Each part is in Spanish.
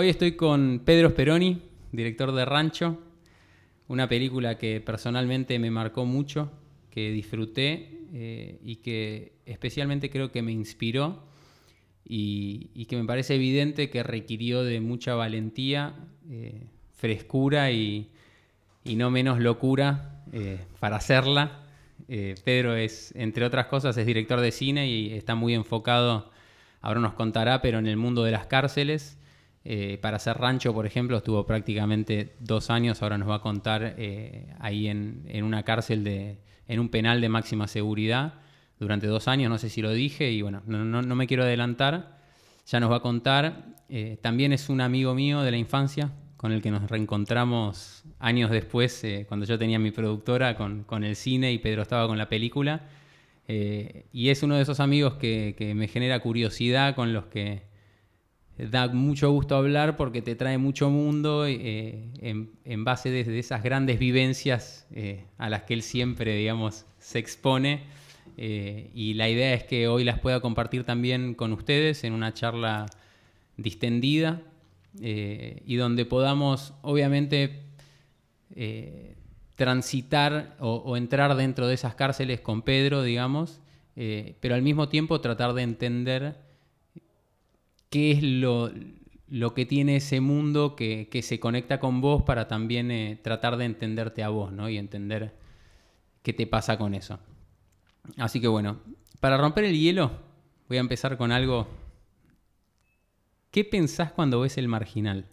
Hoy estoy con Pedro Speroni, director de Rancho, una película que personalmente me marcó mucho, que disfruté eh, y que especialmente creo que me inspiró y, que me parece evidente que requirió de mucha valentía, eh, frescura y, no menos locura eh, para hacerla. Pedro es, entre otras cosas, es director de cine y está muy enfocado, ahora nos contará, pero en el mundo de las cárceles eh, para hacer rancho, por ejemplo, estuvo prácticamente dos años, ahora nos va a contar eh, ahí en, una cárcel, de, en un penal de máxima seguridad, durante dos años, no sé si lo dije, y bueno, no, me quiero adelantar, ya nos va a contar. Eh, también es un amigo mío de la infancia, con el que nos reencontramos años después, cuando yo tenía mi productora con, el cine y Pedro estaba con la película. y es uno de esos amigos que me genera curiosidad, con los que da mucho gusto hablar porque te trae mucho mundo eh, en, base de, esas grandes vivencias eh, a las que él siempre, digamos, se expone. Eh, y la idea es que hoy las pueda compartir también con ustedes en una charla distendida y donde podamos, obviamente, transitar o, entrar dentro de esas cárceles con Pedro, digamos, pero al mismo tiempo tratar de entender qué es lo, que tiene ese mundo que, se conecta con vos para también eh, tratar de entenderte a vos, ¿no? Y entender qué te pasa con eso. Así que bueno, para romper el hielo, voy a empezar con algo. ¿Qué pensás cuando ves el marginal?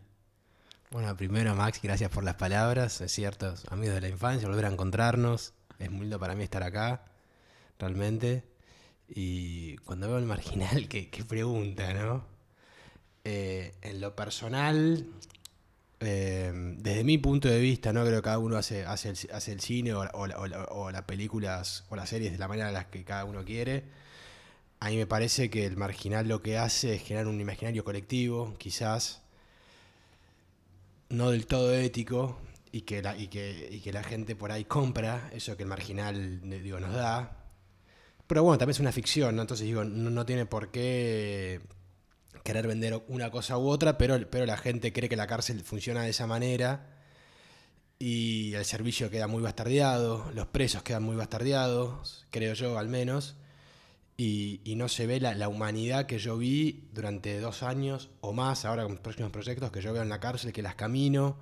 Bueno, primero Max, gracias por las palabras. Es cierto, amigos de la infancia, volver a encontrarnos. Es muy lindo para mí estar acá, realmente. Y cuando veo el marginal, qué, qué pregunta, ¿no? Eh, en lo personal, eh, desde mi punto de vista, no creo que cada uno hace, hace, el, cine o, las películas o las series de la manera en la que cada uno quiere. A mí me parece que el marginal lo que hace es generar un imaginario colectivo, quizás no del todo ético, y que la, y que, que la gente por ahí compra eso que el marginal digo, nos da. Pero bueno, también es una ficción, ¿no? Entonces digo, no tiene por qué querer vender una cosa u otra, pero, pero la gente cree que la cárcel funciona de esa manera y el servicio queda muy bastardeado, los presos quedan muy bastardeados, creo yo al menos, y, no se ve la, humanidad que yo vi durante dos años o más, ahora con los próximos proyectos que yo veo en la cárcel, que las camino,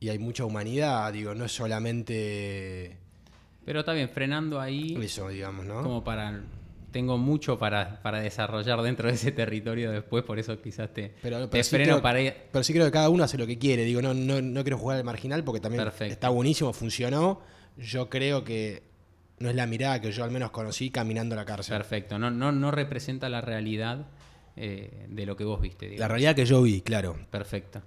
y hay mucha humanidad, digo, no es solamente... Pero está bien, frenando ahí... Eso, digamos, ¿no? Como para tengo mucho para, desarrollar dentro de ese territorio después, por eso quizás te, pero, freno para ir. Pero sí creo que cada uno hace lo que quiere. Digo, no, no, no quiero jugar al marginal porque también está buenísimo, funcionó. Yo creo que no es la mirada que yo al menos conocí caminando la cárcel. Perfecto, no, no, no representa la realidad eh, de lo que vos viste. La realidad que yo vi, claro. Perfecto.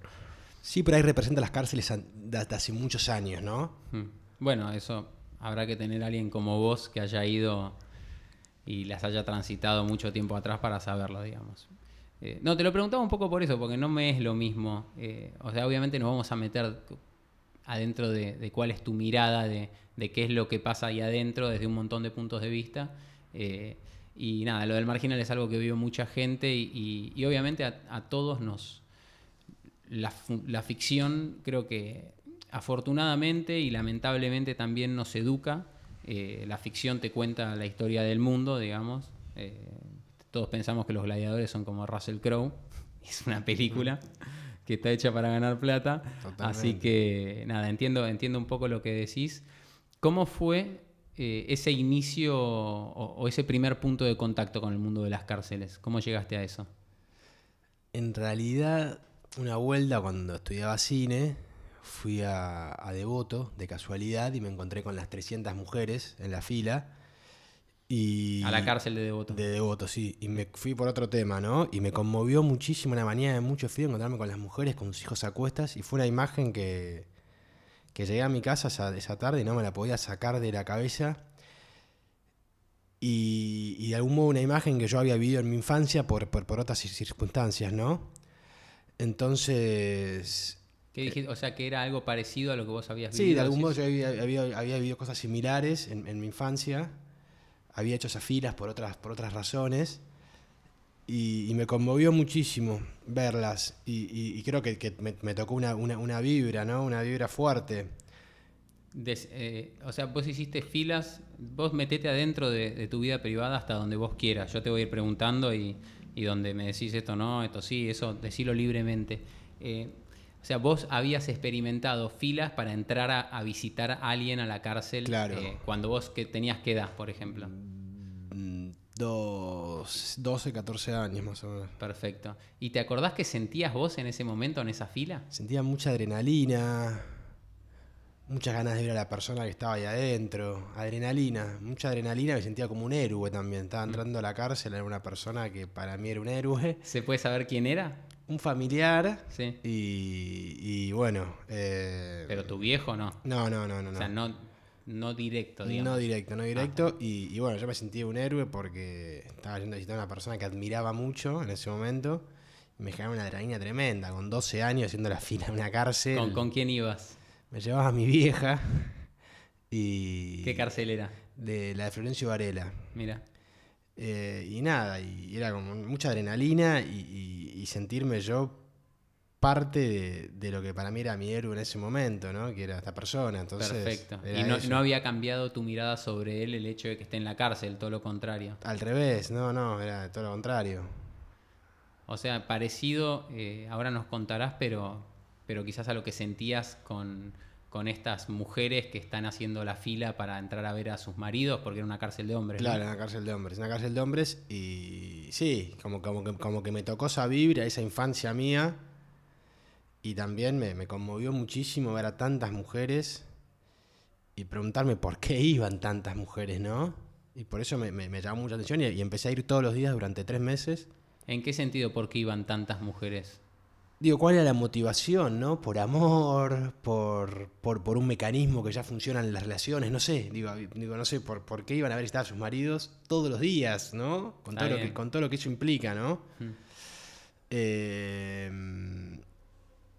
Sí, pero ahí representa las cárceles de hace muchos años, ¿no? Hmm. Bueno, eso habrá que tener a alguien como vos que haya ido y las haya transitado mucho tiempo atrás para saberlo, digamos. Eh, no, te lo preguntaba un poco por eso, porque no me es lo mismo. Eh, o sea, obviamente nos vamos a meter adentro de, cuál es tu mirada, de, qué es lo que pasa ahí adentro desde un montón de puntos de vista. Eh, y nada, lo del marginal es algo que vio mucha gente y, obviamente a, todos nos... La, la ficción creo que afortunadamente y lamentablemente también nos educa eh, la ficción te cuenta la historia del mundo, digamos. Eh, todos pensamos que los gladiadores son como Russell Crowe. Es una película que está hecha para ganar plata. Así que, nada, entiendo, entiendo un poco lo que decís. ¿Cómo fue eh, ese inicio o, ese primer punto de contacto con el mundo de las cárceles? ¿Cómo llegaste a eso? En realidad, una vuelta cuando estudiaba cine, fui a, Devoto de casualidad y me encontré con las 300 mujeres en la fila. Y, a la cárcel de Devoto. De Devoto, sí. Y me fui por otro tema, ¿no? Y me conmovió muchísimo una mañana de mucho frío encontrarme con las mujeres, con sus hijos a cuestas. Y fue una imagen que, que llegué a mi casa esa, tarde y no me la podía sacar de la cabeza. Y, y, de algún modo una imagen que yo había vivido en mi infancia por, por, por otras circunstancias, ¿no? Entonces, o sea, que era algo parecido a lo que vos habías vivido. Sí, de algún modo yo había, había, vivido cosas similares en, mi infancia. Había hecho esas filas por otras, por otras razones. y, y me conmovió muchísimo verlas. Y, y- y creo que, que me, me tocó una, una, una vibra, ¿no? Una vibra fuerte. Des- eh, o sea, vos hiciste filas, vos metete adentro de, de tu vida privada hasta donde vos quieras. Yo te voy a ir preguntando y, y donde me decís esto no, esto sí, eso, decilo libremente. Eh, o sea, vos habías experimentado filas para entrar a, a visitar a alguien a la cárcel Claro. eh, cuando vos que tenías qué edad, por ejemplo. Mm, Dos, 12, 14 años más o menos. Perfecto. ¿Y te acordás que sentías vos en ese momento, en esa fila? Sentía mucha adrenalina, muchas ganas de ver a la persona que estaba ahí adentro. Adrenalina, mucha adrenalina, me sentía como un héroe también. Estaba entrando a la cárcel, era una persona que para mí era un héroe. ¿Se puede saber quién era? Un familiar Sí. y, y bueno. eh, Pero tu viejo no. No, no, no, no. O sea, no. no, directo, digamos. No directo, no directo. Y, y bueno, yo me sentía un héroe porque estaba yendo a visitar a una persona que admiraba mucho en ese momento. Y me generaba una adrenalina tremenda, con 12 años haciendo la fila en una cárcel. ¿Con, con quién ibas? Me llevaba a mi vieja y... ¿Qué cárcel era? De la de Florencio Varela. Mira. Eh, y nada, y era como mucha adrenalina y, y- y sentirme yo parte de, de lo que para mí era mi héroe en ese momento, ¿no? Que era esta persona. Entonces, Perfecto. Y no, no había cambiado tu mirada sobre él el hecho de que esté en la cárcel, todo lo contrario. Al revés, no, no, era todo lo contrario. O sea, parecido, eh, ahora nos contarás, pero, pero quizás a lo que sentías con, con estas mujeres que están haciendo la fila para entrar a ver a sus maridos, porque era una cárcel de hombres. ¿no? Claro, en una cárcel de hombres, una cárcel de hombres y sí, como, como, que, como que me tocó esa vibra, esa infancia mía y también me, me conmovió muchísimo ver a tantas mujeres y preguntarme por qué iban tantas mujeres, ¿no? Y por eso me, me- me llamó mucha atención y, y empecé a ir todos los días durante tres meses. ¿En qué sentido por qué iban tantas mujeres? Digo, ¿cuál era la motivación, no? Por amor, por, por, por un mecanismo que ya funciona en las relaciones, no sé. Digo, digo no sé, por, por qué iban a ver estar a sus maridos todos los días, ¿no? Con Está todo, lo que, con todo lo que eso implica, ¿no? Mm. Eh,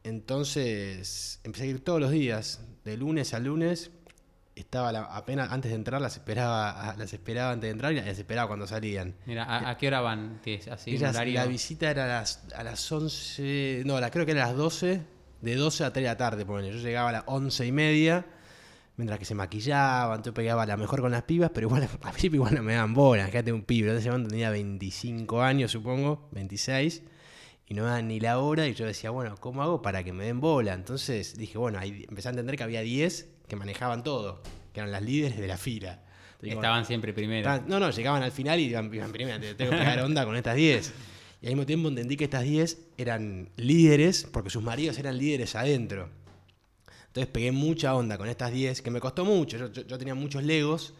entonces, empecé a ir todos los días, de lunes a lunes. Estaba la- apenas antes de entrar, las esperaba, las esperaba antes de entrar y las esperaba cuando salían. Mira, ¿a, a qué hora van? ¿Qué es así? Ellas- la visita era a las, a las 11, no, la, creo que era a las 12, de 12 a 3 de la tarde, ponele. Yo llegaba a las 11 y media, mientras que se maquillaban, yo pegaba la mejor con las pibas, pero igual al principio igual no me daban bola, quédate un pibe, en ese momento tenía 25 años supongo, 26, y no me daban ni la hora, y yo decía, bueno, ¿cómo hago para que me den bola? Entonces dije, bueno, ahí empecé a entender que había 10 que manejaban todo, que eran las líderes de la fila. Entonces, dije, bueno, Estaban siempre primero. Estaban- No, no, llegaban al final y iban, iban primero. te- Tengo que pegar onda con estas 10. Y al mismo tiempo entendí que estas 10 eran líderes porque sus maridos eran líderes adentro. Entonces pegué mucha onda con estas 10, que me costó mucho. Yo, yo- yo tenía muchos legos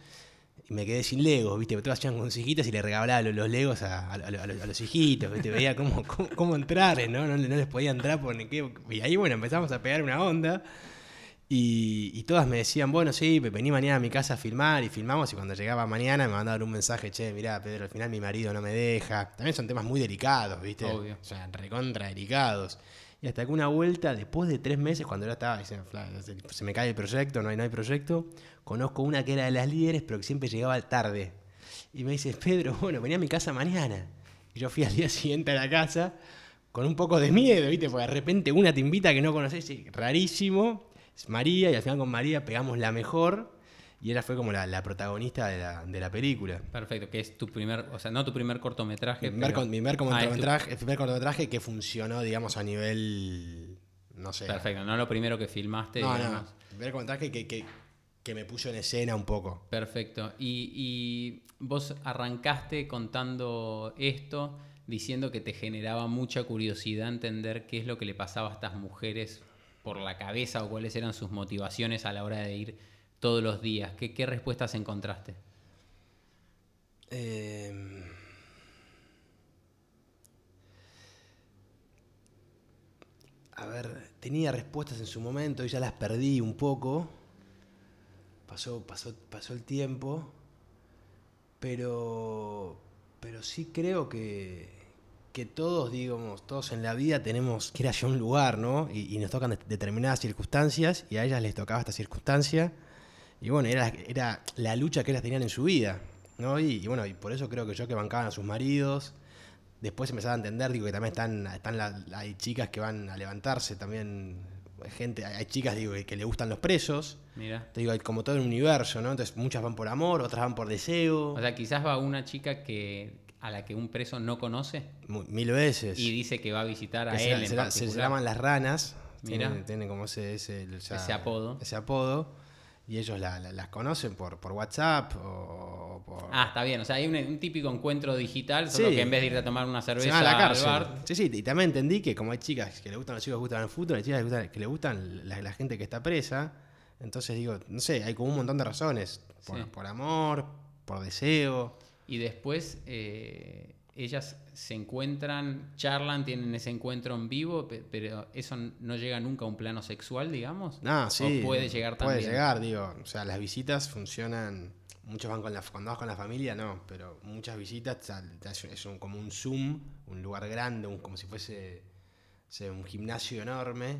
y me quedé sin legos, ¿viste? Todas hacían con hijitas y le regalaba los, los legos a, a- a- a los, a los hijitos, ¿viste? Veía cómo, cómo, cómo entrar, ¿no? ¿no? no les podía entrar por ni qué. Y ahí, bueno, empezamos a pegar una onda. Y, y todas me decían, bueno, sí, vení mañana a mi casa a filmar y filmamos y cuando llegaba mañana me mandaban un mensaje, che, mirá, Pedro, al final mi marido no me deja. También son temas muy delicados, ¿viste? Obvio. O sea, recontra delicados. Y hasta que una vuelta, después de tres meses, cuando yo estaba, diciendo, "Fla, se, me cae el proyecto, no hay, no hay proyecto, conozco una que era de las líderes, pero que siempre llegaba tarde. Y me dice, Pedro, bueno, vení a mi casa mañana. Y yo fui al día siguiente a la casa con un poco de miedo, ¿viste? Porque de repente una te invita que no conoces, rarísimo. Es María, y al final con María pegamos la mejor. Y ella fue como la, la protagonista de la, de la película. Perfecto, que es tu primer, o sea, no tu primer cortometraje. Mi primer, pero- con- mi primer Ah, tu- cortometraje, el primer cortometraje que funcionó, digamos, a nivel. No sé. Perfecto, no lo primero que filmaste. No, no. El primer cortometraje que, que, que me puso en escena un poco. Perfecto. Y, y vos arrancaste contando esto, diciendo que te generaba mucha curiosidad entender qué es lo que le pasaba a estas mujeres por la cabeza o cuáles eran sus motivaciones a la hora de ir todos los días. ¿Qué, respuestas encontraste? Eh, a ver, tenía respuestas en su momento y ya las perdí un poco. Pasó, pasó, pasó el tiempo. Pero, pero sí creo que, que todos, digamos, todos en la vida tenemos que ir hacia un lugar, ¿no? Y, y nos tocan de- determinadas circunstancias y a ellas les tocaba esta circunstancia. Y bueno, era, era la lucha que ellas tenían en su vida, ¿no? Y, y bueno, y por eso creo que yo que bancaban a sus maridos, Después empezaba a entender, digo, que también están, están la- hay chicas que van a levantarse, también hay gente, hay chicas, digo, que, le gustan los presos. Mira. Te digo, hay como todo un universo, ¿no? Entonces muchas van por amor, otras van por deseo, O sea, quizás va una chica que a la que un preso no conoce mil veces. y dice que va a visitar a Que se, él en se- se llaman las ranas, Mirá. tienen, tienen como ese, ese, ya- Ese apodo. ese apodo, y ellos la- la- las conocen por, por WhatsApp o por... Ah, está bien. O sea, hay un, un típico encuentro digital, solo Sí. que en vez de irte a tomar una cerveza a la al cárcel. bar, Sí, sí, y también entendí que como hay chicas que le gustan los chicos que gustan el fútbol, hay chicas que, gustan- que le gustan la, la gente que está presa. Entonces digo, no sé, hay como un montón de razones. Por, Sí. por amor, por deseo. Y después eh, ellas se encuentran, charlan, tienen ese encuentro en vivo, pe- pero eso no llega nunca a un plano sexual, digamos. No, sí. O puede llegar Puede también. llegar, digo. O sea, las visitas funcionan. Muchos van con la, cuando vas con la familia, no, pero muchas visitas es un- como un Zoom, un lugar grande, un- como si fuese un gimnasio enorme,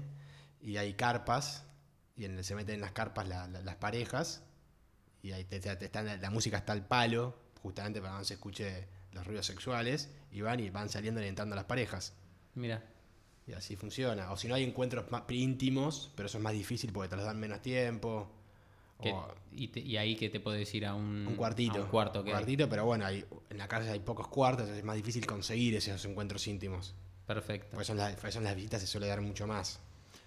y hay carpas, y en, se meten en las carpas la- la- las parejas, y ahí te, te- te están- la, música está al palo, justamente para que no se escuche los ruidos sexuales, y van y van saliendo y entrando las parejas. Mira, Y así funciona. O si no hay encuentros más íntimos, pero eso es más difícil porque te los dan menos tiempo. que- O y, te- y ahí que te puedo decir a un, un cuartito. a un cuarto cuartito, pero bueno, hay, en la cárcel hay pocos cuartos, es más difícil conseguir esos encuentros íntimos. Perfecto. Por eso en, la- por eso en las visitas se suele dar mucho más.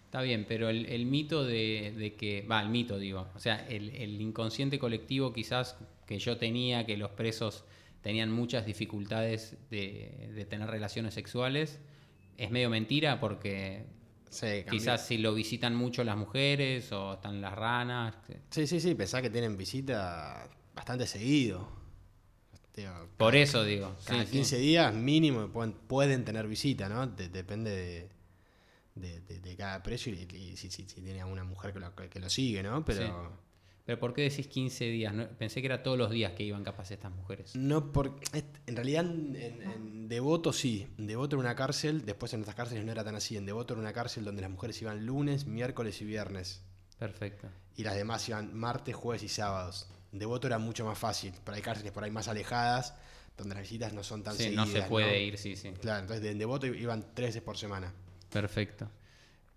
Está bien, pero el, el mito de, de que, va, el mito digo, o sea, el, el inconsciente colectivo quizás que yo tenía, que los presos tenían muchas dificultades de, de tener relaciones sexuales, es medio mentira porque Sí, quizás si lo visitan mucho las mujeres o están las ranas. Sí, sí, sí, pensá que tienen visita bastante seguido. Por eso digo. cada sí, sí. 15 días mínimo pueden, pueden tener visita, ¿no? De- depende de, de- cada precio y, y si, si- si tiene a una mujer que lo, que lo sigue, ¿no? Pero... Pero ¿por qué decís 15 días? No- pensé que era todos los días que iban capaz estas mujeres. No, por, es- en realidad en, en Devoto sí. En Devoto era una cárcel, después en otras cárceles no era tan así. En Devoto era una cárcel donde las mujeres iban lunes, miércoles y viernes. Perfecto. Y las demás iban martes, jueves y sábados. En Devoto era mucho más fácil, pero hay cárceles por ahí más alejadas, donde las visitas no son tan Sí, seguidas. no se puede ir, sí, sí. Claro, entonces en Devoto iban tres veces por semana. Perfecto.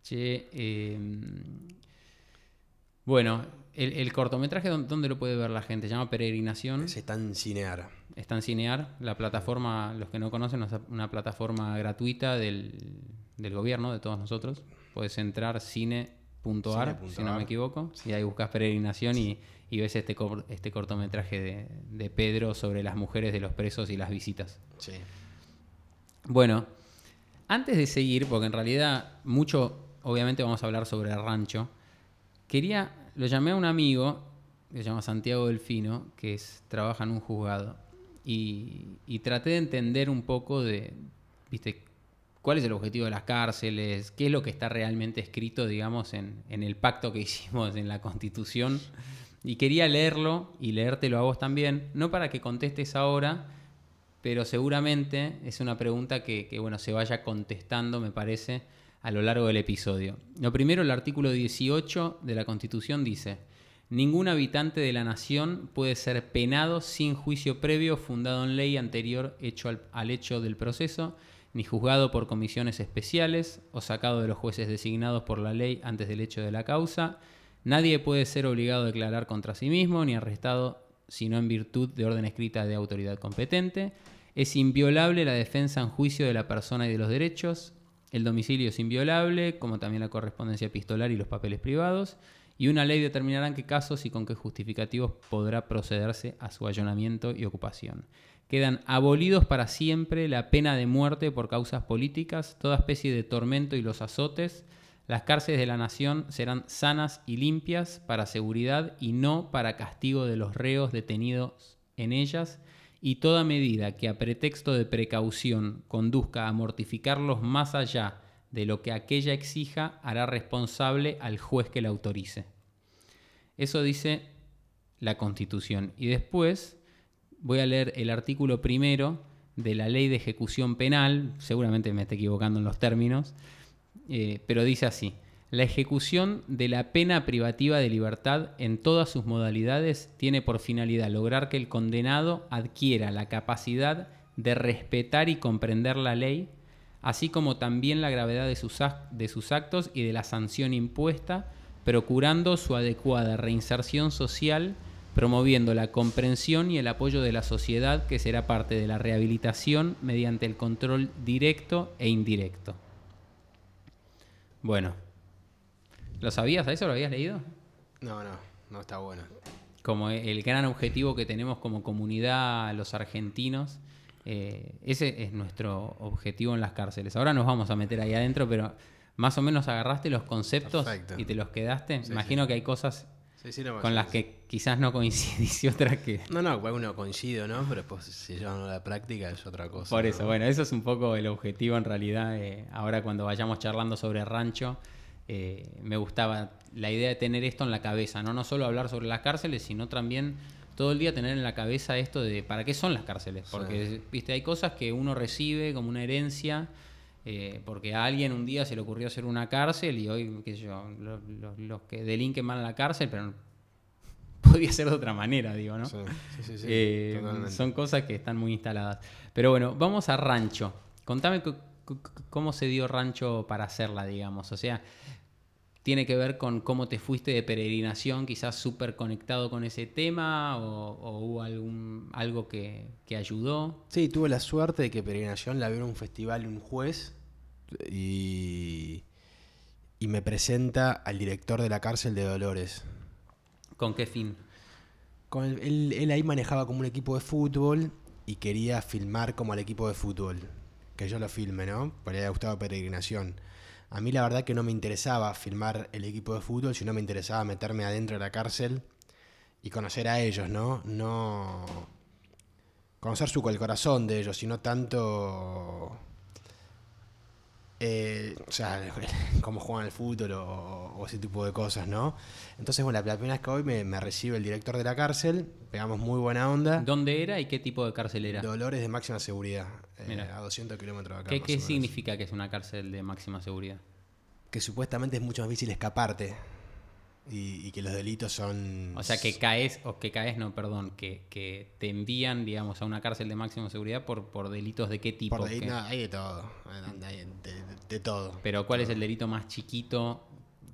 Che, eh, bueno, el, el cortometraje, ¿dó- ¿dónde lo puede ver la gente? Se llama Peregrinación. Se está en Cinear. Está en Cinear. La plataforma, los que no conocen, es una plataforma gratuita del, del gobierno, de todos nosotros. Puedes entrar cine.ar, Cine.ar. si no me equivoco, y ahí buscas Peregrinación y, y ves este, cor- este cortometraje de, de Pedro sobre las mujeres de los presos y las visitas. Sí. Bueno, antes de seguir, porque en realidad mucho, obviamente vamos a hablar sobre el rancho, quería, lo llamé a un amigo, que se llama Santiago Delfino, que es, trabaja en un juzgado, y, traté de entender un poco de, viste, cuál es el objetivo de las cárceles, qué es lo que está realmente escrito, digamos, en, en el pacto que hicimos en la Constitución. Y quería leerlo y leértelo a vos también, no para que contestes ahora, pero seguramente es una pregunta que, que, bueno, se vaya contestando, me parece, a lo largo del episodio. Lo primero, el artículo 18 de la Constitución dice, ningún habitante de la nación puede ser penado sin juicio previo fundado en ley anterior hecho al, al hecho del proceso, ni juzgado por comisiones especiales o sacado de los jueces designados por la ley antes del hecho de la causa. Nadie puede ser obligado a declarar contra sí mismo ni arrestado sino en virtud de orden escrita de autoridad competente. Es inviolable la defensa en juicio de la persona y de los derechos. El domicilio es inviolable, como también la correspondencia epistolar y los papeles privados. Y una ley determinará en qué casos y con qué justificativos podrá procederse a su allanamiento y ocupación. Quedan abolidos para siempre la pena de muerte por causas políticas, toda especie de tormento y los azotes. Las cárceles de la nación serán sanas y limpias para seguridad y no para castigo de los reos detenidos en ellas, y toda medida que a pretexto de precaución conduzca a mortificarlos más allá de lo que aquella exija hará responsable al juez que la autorice. Eso dice la Constitución. Y después voy a leer el artículo primero de la ley de ejecución penal, seguramente me esté equivocando en los términos, eh, pero dice así, la ejecución de la pena privativa de libertad en todas sus modalidades tiene por finalidad lograr que el condenado adquiera la capacidad de respetar y comprender la ley, así como también la gravedad de sus, actos y de la sanción impuesta, procurando su adecuada reinserción social, promoviendo la comprensión y el apoyo de la sociedad que será parte de la rehabilitación mediante el control directo e indirecto. Bueno, ¿lo sabías? ¿A eso lo habías leído? No, no, no está bueno. Como el gran objetivo que tenemos como comunidad los argentinos. Eh, ese es nuestro objetivo en las cárceles. Ahora nos vamos a meter ahí adentro, pero más o menos agarraste los conceptos y te los quedaste. Imagino que hay cosas con las que quizás no coincidís y otras que... No, no, uno coincido, ¿no? Pero después si llevan a la práctica es otra cosa. Por eso, bueno, eso es un poco el objetivo en realidad. Eh, ahora cuando vayamos charlando sobre rancho, eh, me gustaba la idea de tener esto en la cabeza, ¿no? No solo hablar sobre las cárceles, sino también todo el día tener en la cabeza esto de para qué son las cárceles. Porque, viste, hay cosas que uno recibe como una herencia eh, porque a alguien un día se le ocurrió hacer una cárcel y hoy, qué sé yo, los, que delinquen van a la cárcel, pero podía ser de otra manera, digo, ¿no? Sí, sí, sí, eh, son cosas que están muy instaladas. Pero bueno, vamos a Rancho. Contame cómo se dio Rancho para hacerla, digamos. O sea, tiene que ver con cómo te fuiste de peregrinación, quizás súper conectado con ese tema, o, hubo algún, algo que, que, ayudó. Sí, tuve la suerte de que peregrinación la vio en un festival un juez y, y me presenta al director de la cárcel de Dolores. ¿Con qué fin? Con él, él ahí manejaba como un equipo de fútbol y quería filmar como al equipo de fútbol. Que yo lo filme, ¿no? Porque le había gustado peregrinación. A mí la verdad que no me interesaba filmar el equipo de fútbol, sino me interesaba meterme adentro de la cárcel y conocer a ellos, ¿no? No conocer su el corazón de ellos, sino tanto eh, o sea, cómo juegan el fútbol o, ese tipo de cosas, ¿no? Entonces, bueno, la, primera vez que hoy me, recibe el director de la cárcel, pegamos muy buena onda. ¿Dónde era y qué tipo de cárcel era? Dolores de máxima seguridad, eh, a 200 kilómetros de acá. ¿Qué, significa que es una cárcel de máxima seguridad? Que supuestamente es mucho más difícil escaparte y, que los delitos son... O sea, que caes, o que caes, no, perdón, que, que te envían, digamos, a una cárcel de máxima seguridad por, por delitos de qué tipo. Por no, hay de todo, hay de, todo. Pero ¿cuál es el delito más chiquito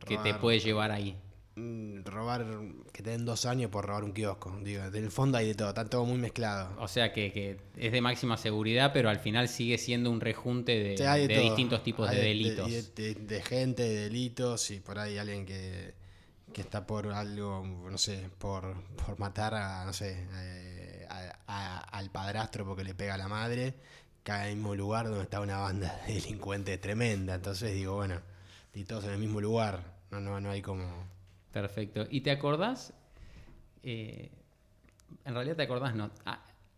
que te puede llevar ahí? Mm, robar, que te den dos años por robar un kiosco. Digo, en el fondo hay de todo, está todo muy mezclado. O sea que, que es de máxima seguridad, pero al final sigue siendo un rejunte de, de, distintos tipos de delitos. de, gente, de delitos, y por ahí alguien que que está por algo, no sé, por, por matar a, no sé, eh, al padrastro porque le pega a la madre, cae en el mismo lugar donde está una banda de delincuentes tremenda. Entonces digo, bueno, y todos en el mismo lugar, no, no, no hay como... Perfecto. ¿Y te acordás? Eh, en realidad te acordás, no.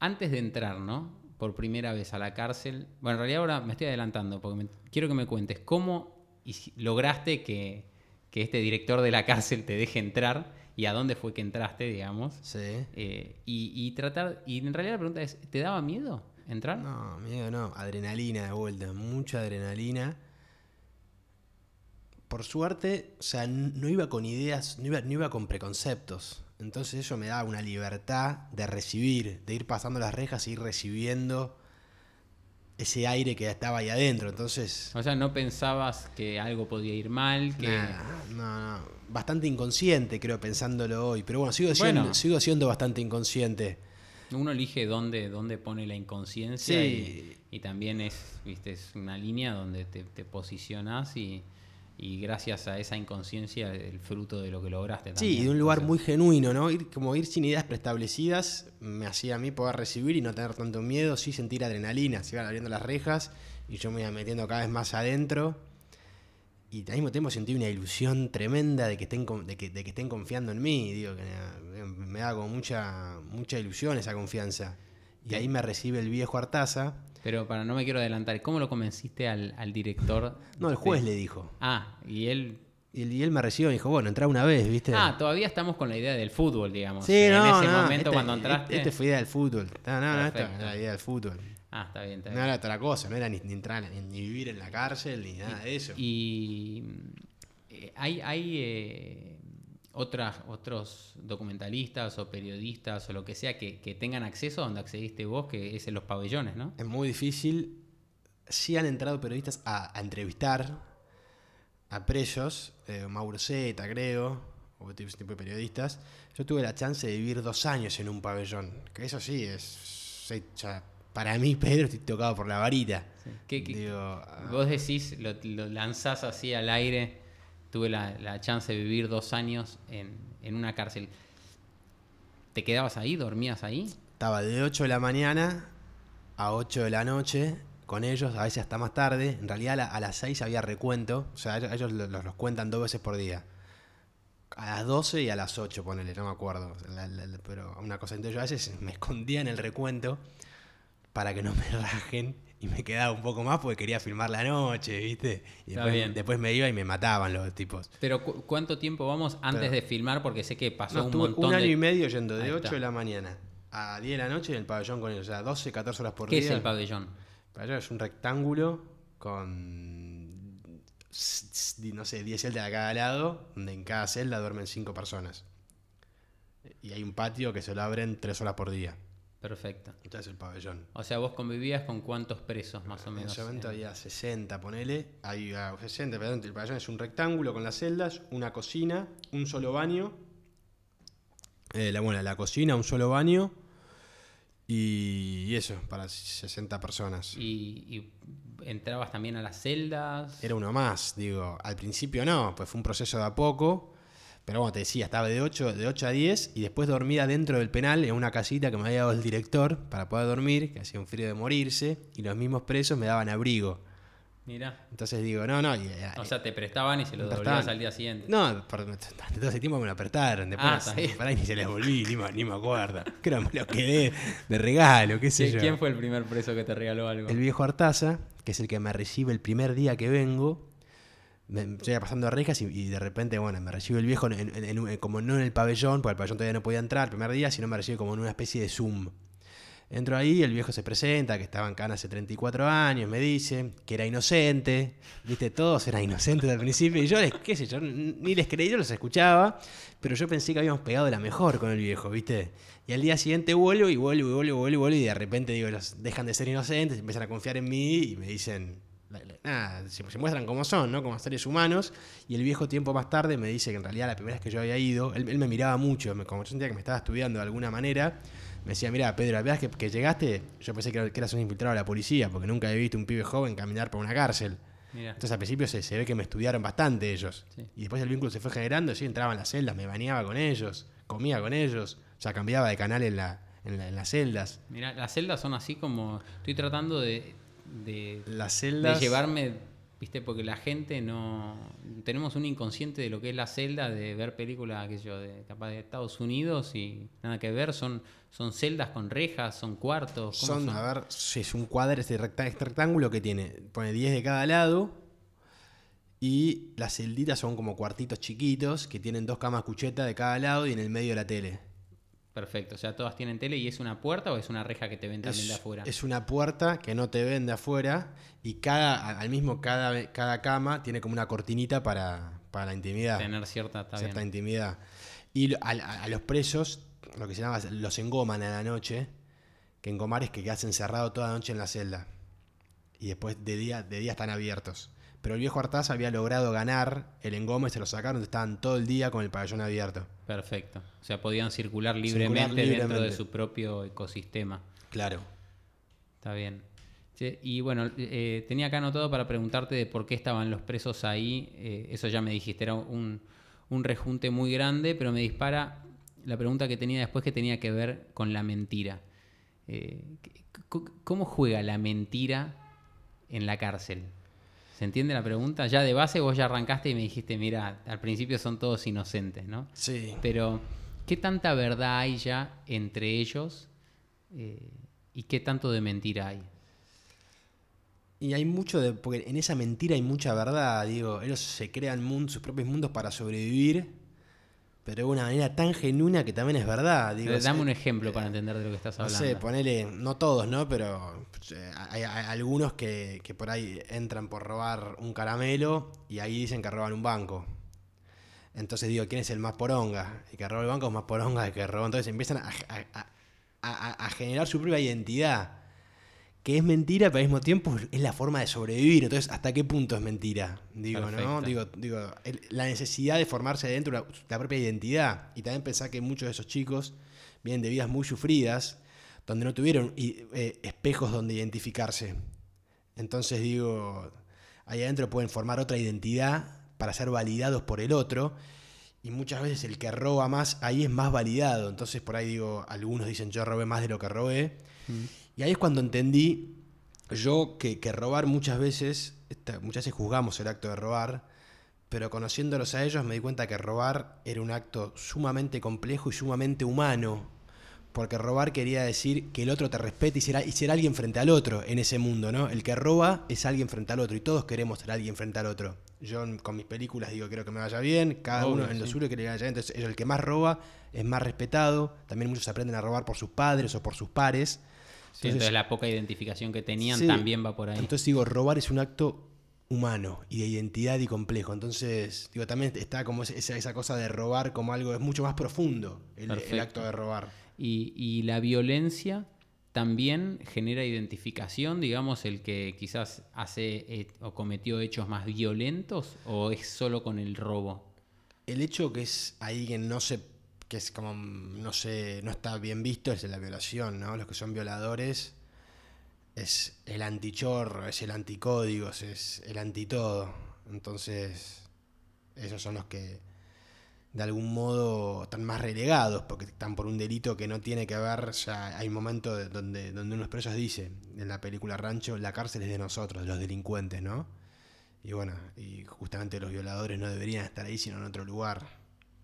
antes de entrar, ¿no? Por primera vez a la cárcel. Bueno, en realidad ahora me estoy adelantando porque quiero que me cuentes cómo lograste que que este director de la cárcel te deje entrar y a dónde fue que entraste, digamos. Sí. Eh, y, tratar. Y en realidad la pregunta es: ¿te daba miedo entrar? No, miedo no. Adrenalina de vuelta, mucha adrenalina. Por suerte, o sea, no iba con ideas, no iba, no iba con preconceptos. Entonces eso me daba una libertad de recibir, de ir pasando las rejas e ir recibiendo ese aire que estaba ahí adentro, entonces... O sea, no pensabas que algo podía ir mal, que... no, no, bastante inconsciente creo pensándolo hoy, pero bueno, sigo siendo, sigo siendo bastante inconsciente. Uno elige dónde, dónde pone la inconsciencia y, también es, viste, es una línea donde te, te posicionas y y gracias a esa inconsciencia el fruto de lo que lograste. También. Sí, de un lugar muy genuino, ¿no? Ir, como ir sin ideas preestablecidas me hacía a mí poder recibir y no tener tanto miedo, sí sentir adrenalina, se iban abriendo las rejas y yo me iba metiendo cada vez más adentro. Y al mismo tiempo sentí una ilusión tremenda de que estén, de que, de que estén confiando en mí. Digo, que me da como mucha, mucha ilusión esa confianza. Y ahí me recibe el viejo Artaza pero para no me quiero adelantar, ¿cómo lo convenciste al, director? No, el juez le dijo. Ah, y él y él, me recibió y dijo, bueno, entra una vez, ¿viste? Ah, todavía estamos con la idea del fútbol, digamos. Sí, en ese momento este, cuando entraste. Este fue idea del fútbol. No, no, no, esta era la idea del fútbol. Ah, está bien, está bien. No era otra cosa, no era ni, entrar, ni, vivir en la cárcel, ni nada de eso. Y eh, hay, hay eh, otras, otros documentalistas o periodistas o lo que sea que, que tengan acceso a donde accediste vos, que es en los pabellones, ¿no? Es muy difícil. Sí han entrado periodistas a, a entrevistar a presos, eh, Mauro Zeta, creo, o ese tipo de periodistas. Yo tuve la chance de vivir dos años en un pabellón, que eso sí es... para mí, Pedro, estoy tocado por la varita. ¿Qué- qué- Digo, ah, Vos decís, lo, lo lanzás así al aire. Tuve la, la chance de vivir dos años en, en una cárcel. ¿Te quedabas ahí? ¿Dormías ahí? Estaba de 8 de la mañana a 8 de la noche con ellos, a veces hasta más tarde. En realidad a, la- a las 6 había recuento, o sea, ellos, los, los cuentan dos veces por día. A las 12 y a las 8, ponele, no me acuerdo. Pero una cosa, entonces yo a veces me escondía en el recuento para que no me rajen y me quedaba un poco más porque quería filmar la noche, ¿viste? Y después, bien. después me iba y me mataban los tipos. Pero cu- ¿cuánto tiempo vamos antes Pero- de filmar? Porque sé que pasó No, un montón un año de... y medio yendo de 8 está. de la mañana a 10 de la noche en el pabellón con ellos, o sea, 12, 14 horas por ¿Qué día. es el pabellón? Para allá es un rectángulo con, no sé, 10 celdas a cada lado, donde en cada celda duermen 5 personas. Y hay un patio que se lo abren 3 horas por día. Perfecto. Entonces el pabellón. O sea, vos convivías con cuántos presos más o En menos. ese momento había 60, ponele. Hay ah, 60, perdón, el pabellón es un rectángulo con las celdas, una cocina, un solo baño. Eh, la, bueno, la cocina, un solo baño. Y, y eso, para 60 personas. y, y entrabas también a las celdas. Era uno más, digo. Al principio no, pues fue un proceso de a poco. Pero bueno, te decía, estaba de 8, de 8 a 10 y después dormía dentro del penal en una casita que me había dado el director para poder dormir, que hacía un frío de morirse, y los mismos presos me daban abrigo. Mirá. Entonces digo, no, no, y, eh, O sea, te prestaban y se lo devolvías al día siguiente. no, por, todo ese tiempo me lo apretaron. Después, Ah, por ahí ni se les volví, ni, me- ni me acuerdo. Creo que me lo quedé de regalo, qué sé ¿Qui- yo. ¿Quién fue el primer preso que te regaló algo? El viejo Artaza, que es el que me recibe el primer día que vengo. Estoy pasando rejas y, y de repente, bueno, me recibe el viejo en- en- en un- como no en el pabellón, porque el pabellón todavía no podía entrar el primer día, sino me recibe como en una especie de Zoom. Entro ahí, el viejo se presenta, que estaba en Cana hace 34 años, me dice que era inocente, viste, todos eran inocentes al principio, y yo, les, qué sé yo, ni les creí, yo los escuchaba, pero yo pensé que habíamos pegado la mejor con el viejo, viste. Y al día siguiente vuelvo y vuelvo y vuelvo y vuelvo y vuelvo, y de repente digo, los dejan de ser inocentes, empiezan a confiar en mí y me dicen, la- la- nada, se, se muestran como son, ¿no? Como seres humanos, y el viejo tiempo más tarde me dice que en realidad la primera vez que yo había ido, él, él me miraba mucho, me- como yo sentía que me estaba estudiando de alguna manera, me decía, mira, Pedro, la verdad es que, que llegaste, yo pensé que, que eras un infiltrado de la policía, porque nunca había visto un pibe joven caminar por una cárcel. Mirá. Entonces al principio se, se ve que me estudiaron bastante ellos. Sí. Y después el vínculo se fue generando, sí, entraba en las celdas, me bañaba con ellos, comía con ellos, o sea, cambiaba de canal en, la, en, la- en las celdas. Mirá, las celdas son así como. Estoy tratando de. De Las de llevarme, viste, porque la gente no. Tenemos un inconsciente de lo que es la celda, de ver películas, qué sé yo, de capaz de Estados Unidos y nada que ver. Son, son celdas con rejas, son cuartos. ¿cómo Son, a ver, es un cuadro, este, este rectángulo que tiene, pone 10 de cada lado y las celditas son como cuartitos chiquitos que tienen dos camas cucheta de cada lado y en el medio la tele. Perfecto, o sea, todas tienen tele y es una puerta o es una reja que te ven también de afuera. es una puerta que no te ven de afuera y cada, al mismo cada, cada cama tiene como una cortinita para, para la intimidad. Tener cierta, cierta intimidad. Y lo- a, a- a los presos, lo que se llama, los engoman a la noche, que engomar es que quedas encerrado toda la noche en la celda. Y después de día, de día están abiertos. Pero el viejo Artaz había logrado ganar el engome, se lo sacaron, estaban todo el día con el pabellón abierto. Perfecto. O sea, podían circular libremente, dentro de su propio ecosistema. Claro. Está bien. Y bueno, eh, tenía acá anotado para preguntarte de por qué estaban los presos ahí. Eh, eso ya me dijiste, era un, un rejunte muy grande, pero me dispara la pregunta que tenía después que tenía que ver con la mentira. Eh, ¿Cómo juega la mentira en la cárcel? ¿Se entiende la pregunta? Ya de base vos ya arrancaste y me dijiste, mira, al principio son todos inocentes, ¿no? Sí. Pero, ¿qué tanta verdad hay ya entre ellos eh, y qué tanto de mentira hay? Y hay mucho de. Porque en esa mentira hay mucha verdad, digo. Ellos se crean sus propios mundos para sobrevivir, pero de una manera tan genuina que también es verdad. Digo, Eh, Dame un ejemplo para entender de lo que estás No hablando. sé, ponele, no todos, ¿no? Pero eh, hay, hay algunos que, que por ahí entran por robar un caramelo y ahí dicen que roban un banco. Entonces digo, ¿quién es el más poronga? El que roba el banco es más poronga el que robó. Entonces empiezan a, a- a- a generar su propia identidad. Que es mentira, pero al mismo tiempo es la forma de sobrevivir. Entonces, ¿hasta qué punto es mentira? Digo, ¿no? Digo, digo, el- la necesidad de formarse dentro de la, la propia identidad. Y también pensar que muchos de esos chicos vienen de vidas muy sufridas, donde no tuvieron eh, espejos donde identificarse. Entonces digo, ahí adentro pueden formar otra identidad para ser validados por el otro. Y muchas veces el que roba más, ahí es más validado. Entonces por ahí digo, algunos dicen yo robé más de lo que robé. Y ahí es cuando entendí yo que, que robar muchas veces, esta- muchas veces juzgamos el acto de robar, pero conociéndolos a ellos me di cuenta que robar era un acto sumamente complejo y sumamente humano. Porque robar quería decir que el otro te respete y ser, y ser alguien frente al otro en ese mundo, ¿no? El que roba es alguien frente al otro y todos queremos ser alguien frente al otro. Yo con mis películas digo, quiero que me vaya bien, cada Obvio, uno en lo sí. suyo quiere que le vaya bien. Entonces, el que más roba es más respetado. También muchos aprenden a robar por sus padres o por sus pares. Sí, entonces, la poca identificación que tenían Sí. también va por ahí. Entonces digo, robar es un acto humano y de identidad y complejo. Entonces, digo, también está como esa, esa cosa de robar como algo, es mucho más profundo el, acto de robar. Y, y la violencia también genera identificación, digamos, el que quizás hace eh, o cometió hechos más violentos o es solo con el robo. El hecho que es ahí que no se, que es como, no sé, no está bien visto es la violación, ¿no? Los que son violadores es el antichorro, es el anticódigo, es el antitodo. Entonces, esos son los que de algún modo están más relegados porque están por un delito que no tiene que ver, ya hay un momento de- donde, donde unos presos dice en la película Rancho, la cárcel es de nosotros, de los delincuentes, ¿no? Y bueno, y justamente los violadores no deberían estar ahí sino en otro lugar.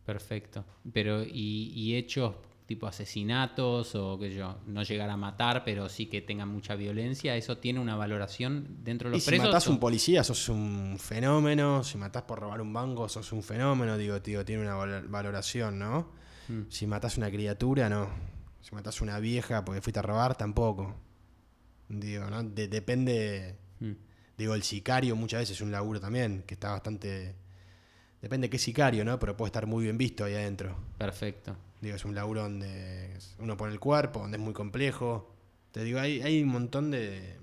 Perfecto. Pero, y, y hechos tipo asesinatos o que yo, no llegar a matar, pero sí que tengan mucha violencia, ¿eso tiene una valoración dentro de Y los si presos? matás o- un policía, sos un fenómeno. Si matás por robar un banco, sos un fenómeno. Digo, tío, tiene una val- valoración, ¿no? Mm. Si matás una criatura, no. Si matás una vieja porque fuiste a robar, tampoco. Digo, ¿no? De- depende. Mm. Digo, el sicario muchas veces es un laburo también, que está bastante. Depende de qué sicario, ¿no? Pero puede estar muy bien visto ahí adentro. Perfecto. Digo, es un laburo donde uno pone el cuerpo, donde es muy complejo. Te digo, hay, hay un montón de,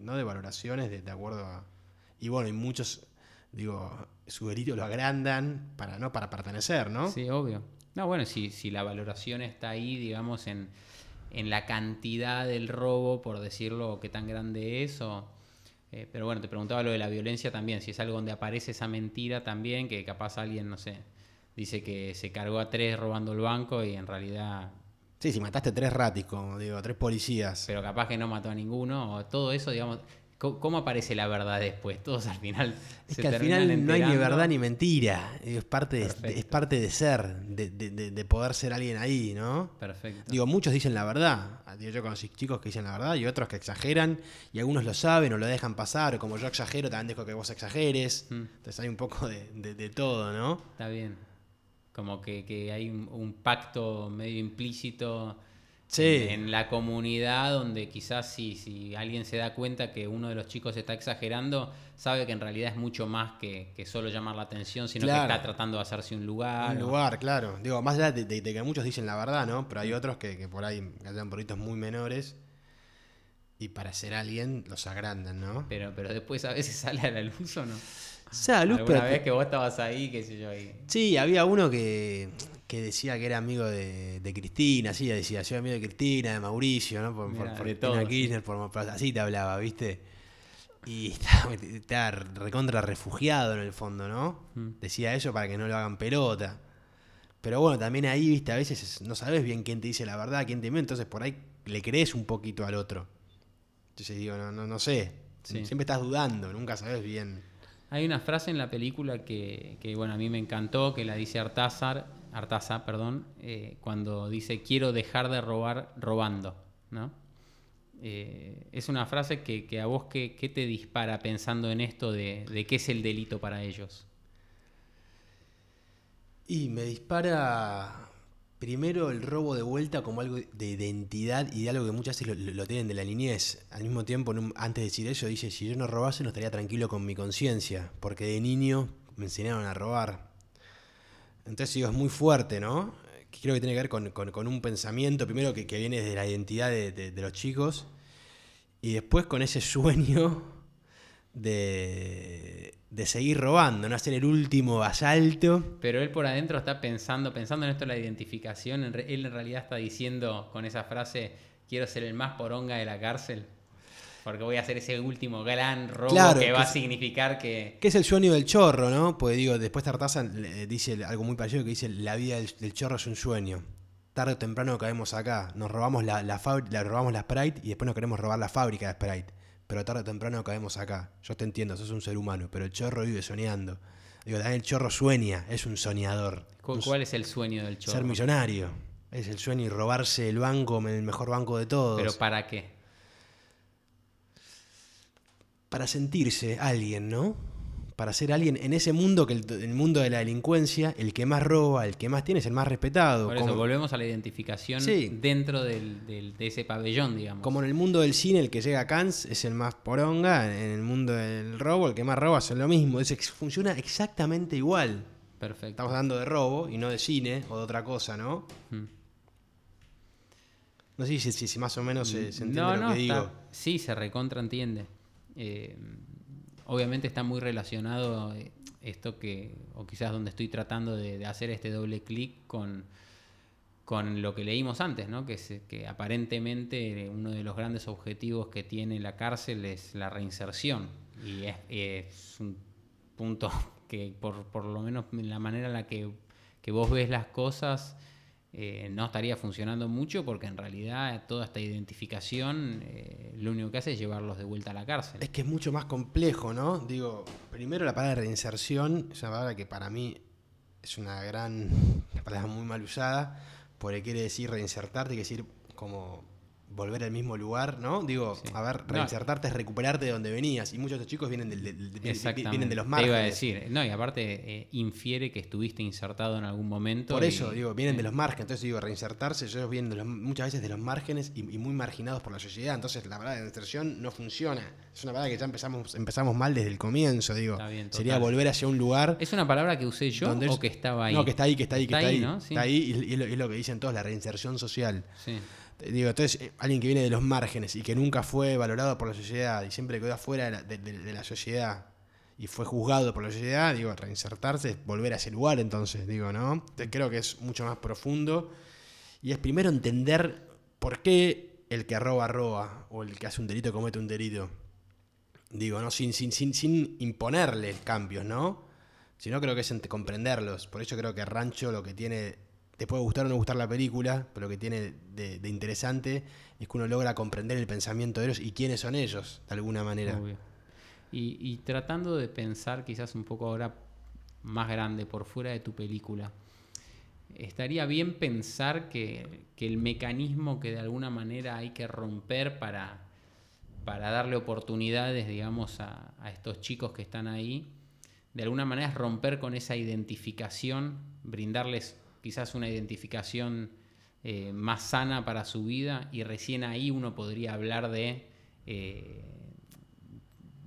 ¿no? de valoraciones de, de acuerdo a... Y bueno, y muchos, digo, su delito lo agrandan para, ¿no? para pertenecer, ¿no? Sí, obvio. No, bueno, si, si la valoración está ahí, digamos, en, en la cantidad del robo, por decirlo, qué tan grande es, o, eh, pero bueno, te preguntaba lo de la violencia también, si es algo donde aparece esa mentira también, que capaz alguien, no sé, dice que se cargó a tres robando el banco y en realidad, Sí, si mataste tres ratis, como digo, tres policías. pero capaz que no mató a ninguno, o todo eso, digamos, ¿cómo, cómo aparece la verdad después? Todos al final... es se que al final no hay ni verdad ni mentira. Es parte de, es parte de ser, de, de- de- de poder ser alguien ahí, ¿no? Perfecto. Digo, muchos dicen la verdad. Ah, Digo, yo conocí chicos que dicen la verdad y otros que exageran. Y algunos lo saben o lo dejan pasar. O como yo exagero, también dejo que vos exageres. Mm. Entonces hay un poco de, todo, ¿no? Está bien. Como que, que hay un, un pacto medio implícito Sí. en, en la comunidad donde quizás si, si alguien se da cuenta que uno de los chicos está exagerando, sabe que en realidad es mucho más que, que solo llamar la atención, sino Claro. que está tratando de hacerse un lugar. Un o- lugar, claro. Digo, más allá de, de- de que muchos dicen la verdad, ¿no? Pero hay otros que, que por ahí hayan porritos muy menores. Y para ser alguien los agrandan, ¿no? Pero, pero después a veces sale a la luz o no. Salud, Alguna pero- vez que vos estabas ahí, qué sé yo, ahí. Sí, había uno que, que decía que era amigo de, de Cristina, sí, decía, soy amigo de Cristina, de Mauricio, ¿no? Por, Mirá, por sí. Kirchner, por- por- así te hablaba, ¿viste? Y estaba, estaba recontra refugiado en el fondo, ¿no? Mm. Decía eso para que no lo hagan pelota. Pero bueno, también ahí, viste, a veces es- no sabes bien quién te dice la verdad, quién te miente, entonces por ahí le crees un poquito al otro. Entonces digo, no, no, no sé. Sí. Siempre estás dudando, nunca sabes bien. Hay una frase en la película que, que, bueno, a mí me encantó, que la dice Artázar, Artaza, perdón, eh, cuando dice quiero dejar de robar robando, ¿no? Eh, es una frase que, que a vos qué, qué te dispara pensando en esto de, de qué es el delito para ellos. Y me dispara primero el robo de vuelta como algo de identidad y de algo que muchas veces lo, lo tienen de la niñez. Al mismo tiempo, antes de decir eso, dice, si yo no robase no estaría tranquilo con mi conciencia, porque de niño me enseñaron a robar. Entonces digo, es muy fuerte, ¿no? Creo que tiene que ver con, un pensamiento, primero que, viene de la identidad de, los chicos, y después con ese sueño de, seguir robando, no hacer el último asalto. Pero él por adentro está pensando, pensando en esto la identificación, él en realidad está diciendo con esa frase, quiero ser el más poronga de la cárcel, porque voy a hacer ese último gran robo Claro, que va que a significar que... Que es el sueño del chorro, ¿no? Pues digo, después Tartaza le- dice algo muy parecido que dice, la vida del, del chorro es un sueño. Tarde o temprano caemos acá, nos robamos la, la, robamos la Sprite y después nos queremos robar la fábrica de Sprite. Pero tarde o temprano caemos acá. Yo te entiendo, sos un ser humano, pero el chorro vive soñando. Digo, también el chorro sueña, es un soñador. Un- ¿Cuál es el sueño del chorro? ser millonario. Es el sueño y robarse el banco, el mejor banco de todos. ¿Pero para qué? Para sentirse alguien, ¿no? Para ser alguien en ese mundo, que el, el mundo de la delincuencia, el que más roba, el que más tiene es el más respetado. Por eso, como, volvemos a la identificación Sí. dentro del- del- de ese pabellón, digamos. como en el mundo del cine, el que llega a Cannes es el más poronga, en el mundo del robo, el que más roba es lo mismo. Es, funciona exactamente igual. Perfecto. Estamos hablando de robo y no de cine o de otra cosa, ¿no? Mm. No sé si, si- si más o menos se, se entiende no, lo no, que está- digo. sí, se recontraentiende. Eh, obviamente está muy relacionado eh, esto que, o quizás donde estoy tratando de, hacer este doble clic con, con lo que leímos antes, ¿no? que, se- que aparentemente eh, uno de los grandes objetivos que tiene la cárcel es la reinserción. Y es, es un punto que por, por lo menos en la manera en la que, que vos ves las cosas eh, no estaría funcionando mucho porque en realidad toda esta identificación eh, lo único que hace es llevarlos de vuelta a la cárcel. Es que es mucho más complejo, ¿no? Digo, primero la palabra reinserción es una palabra que para mí es una gran, una palabra muy mal usada, porque quiere decir reinsertarte, quiere decir como volver al mismo lugar, ¿no? Digo, Sí. a ver, No. reinsertarte es recuperarte de donde venías, y muchos de estos chicos vienen, del- del- del- vienen de los Te márgenes. iba a decir, no, y aparte eh, infiere que estuviste insertado en algún momento. Por y- eso, digo, vienen de sí. los márgenes. Entonces, digo, reinsertarse, ellos vienen de los- muchas veces de los márgenes y, y muy marginados por la sociedad. Entonces, la palabra de reinserción no funciona. Es una palabra que ya empezamos, empezamos mal desde el comienzo, digo. Está bien, Sería volver hacia un lugar. ¿Es una palabra que usé yo donde o es- que estaba ahí? No, que está ahí, que está ahí, que está, ahí. ¿no? Sí. Está ahí y, y es, lo, es lo que dicen todos, la reinserción social. Sí. Digo, entonces, eh, alguien que viene de los márgenes y que nunca fue valorado por la sociedad y siempre quedó afuera de la, sociedad y fue juzgado por la sociedad, digo, reinsertarse es volver a ese lugar entonces, digo, ¿no? Creo que es mucho más profundo y es primero entender por qué el que roba, roba o el que hace un delito comete un delito. Digo, ¿no? Sin, sin, sin, sin imponerle cambios, ¿no? Sino creo que es comprenderlos. Por eso creo que Rancho lo que tiene, te puede gustar o no gustar la película, pero lo que tiene de, interesante es que uno logra comprender el pensamiento de ellos y quiénes son ellos, de alguna manera. Y, y tratando de pensar quizás un poco ahora más grande, por fuera de tu película, estaría bien pensar que, que el mecanismo que de alguna manera hay que romper para, para darle oportunidades, digamos, a, a estos chicos que están ahí, de alguna manera es romper con esa identificación, brindarles quizás una identificación eh, más sana para su vida y recién ahí uno podría hablar de... eh,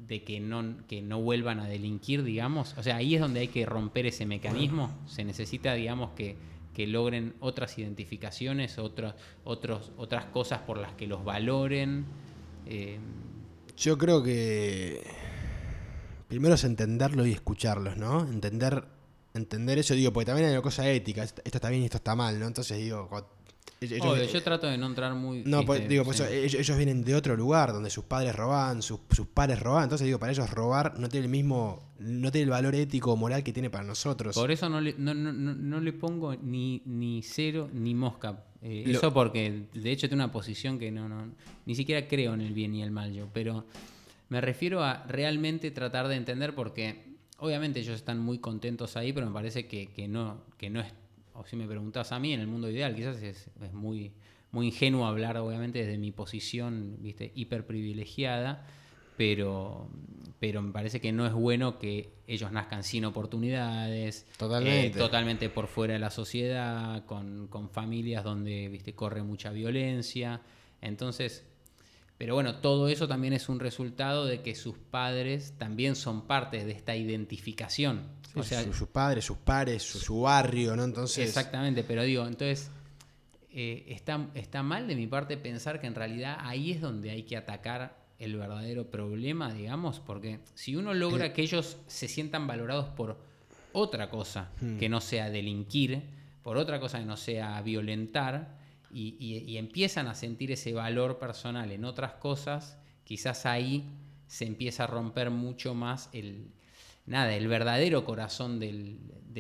de que no, que no vuelvan a delinquir, digamos. O sea, ahí es donde hay que romper ese mecanismo. Se necesita, digamos, que, que logren otras identificaciones, otros, otros, otras cosas por las que los valoren. Eh, Yo creo que primero es entenderlo y escucharlos, ¿no? Entender, entender eso, digo, porque también hay una cosa ética, esto está bien y esto está mal, ¿no? Entonces digo, ellos- obvio, yo trato de no entrar muy... No, pues, viste, digo, por sí. eso, ellos, ellos vienen de otro lugar donde sus padres robaban, sus, sus padres robaban. Entonces, digo, para ellos robar no tiene el mismo, no tiene el valor ético o moral que tiene para nosotros. Por eso no le, no, no, no, no le pongo ni, ni cero ni mosca. Eh, Lo- Eso porque de hecho tengo una posición que no, no, ni siquiera creo en el bien y el mal yo. Pero me refiero a realmente tratar de entender porque obviamente ellos están muy contentos ahí, pero me parece que, que no, que no es, o si me preguntas a mí, en el mundo ideal, quizás es, es muy, muy ingenuo hablar obviamente desde mi posición, viste, hiper privilegiada pero, pero me parece que no es bueno que ellos nazcan sin oportunidades, Totalmente. eh, totalmente por fuera de la sociedad, con, con familias donde viste corre mucha violencia. Entonces, Pero bueno, todo eso también es un resultado de que sus padres también son parte de esta identificación. o sea, sus, padres, sus pares, su, barrio, ¿no? Entonces. Exactamente, pero digo, entonces. Eh, está, está mal de mi parte pensar que en realidad ahí es donde hay que atacar el verdadero problema, digamos, porque si uno logra eh. que ellos se sientan valorados por otra cosa hmm. que no sea delinquir, por otra cosa que no sea violentar, y, empiezan a sentir ese valor personal en otras cosas, quizás ahí se empieza a romper mucho más el, nada, el verdadero corazón del,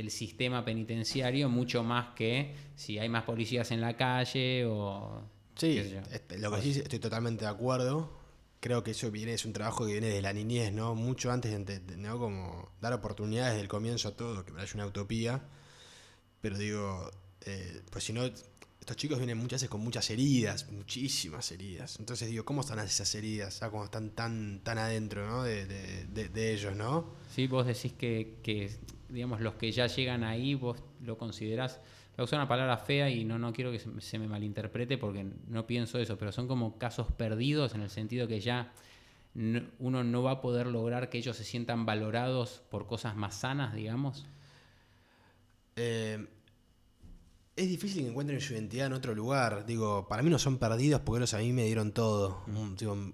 sistema penitenciario, mucho más que si hay más policías en la calle o... Sí, lo que sí estoy totalmente de acuerdo. Creo que eso viene, es un trabajo que viene de la niñez, ¿no? Mucho antes de, ¿no? Como dar oportunidades desde el comienzo a todo, que parece una utopía. Pero digo, eh, pues si no, estos chicos vienen muchas veces con muchas heridas, muchísimas heridas. Entonces digo, ¿cómo están esas heridas? ¿Cómo están tan, tan adentro ¿no? de, ellos, ¿no? Sí, vos decís que, digamos, los que ya llegan ahí, vos lo considerás, voy a usar una palabra fea y no, no quiero que se, me malinterprete porque no pienso eso, pero son como casos perdidos en el sentido que ya uno no va a poder lograr que ellos se sientan valorados por cosas más sanas, digamos. Eh, es difícil que encuentren su identidad en otro lugar. Digo, para mí no son perdidos porque ellos a mí me dieron todo.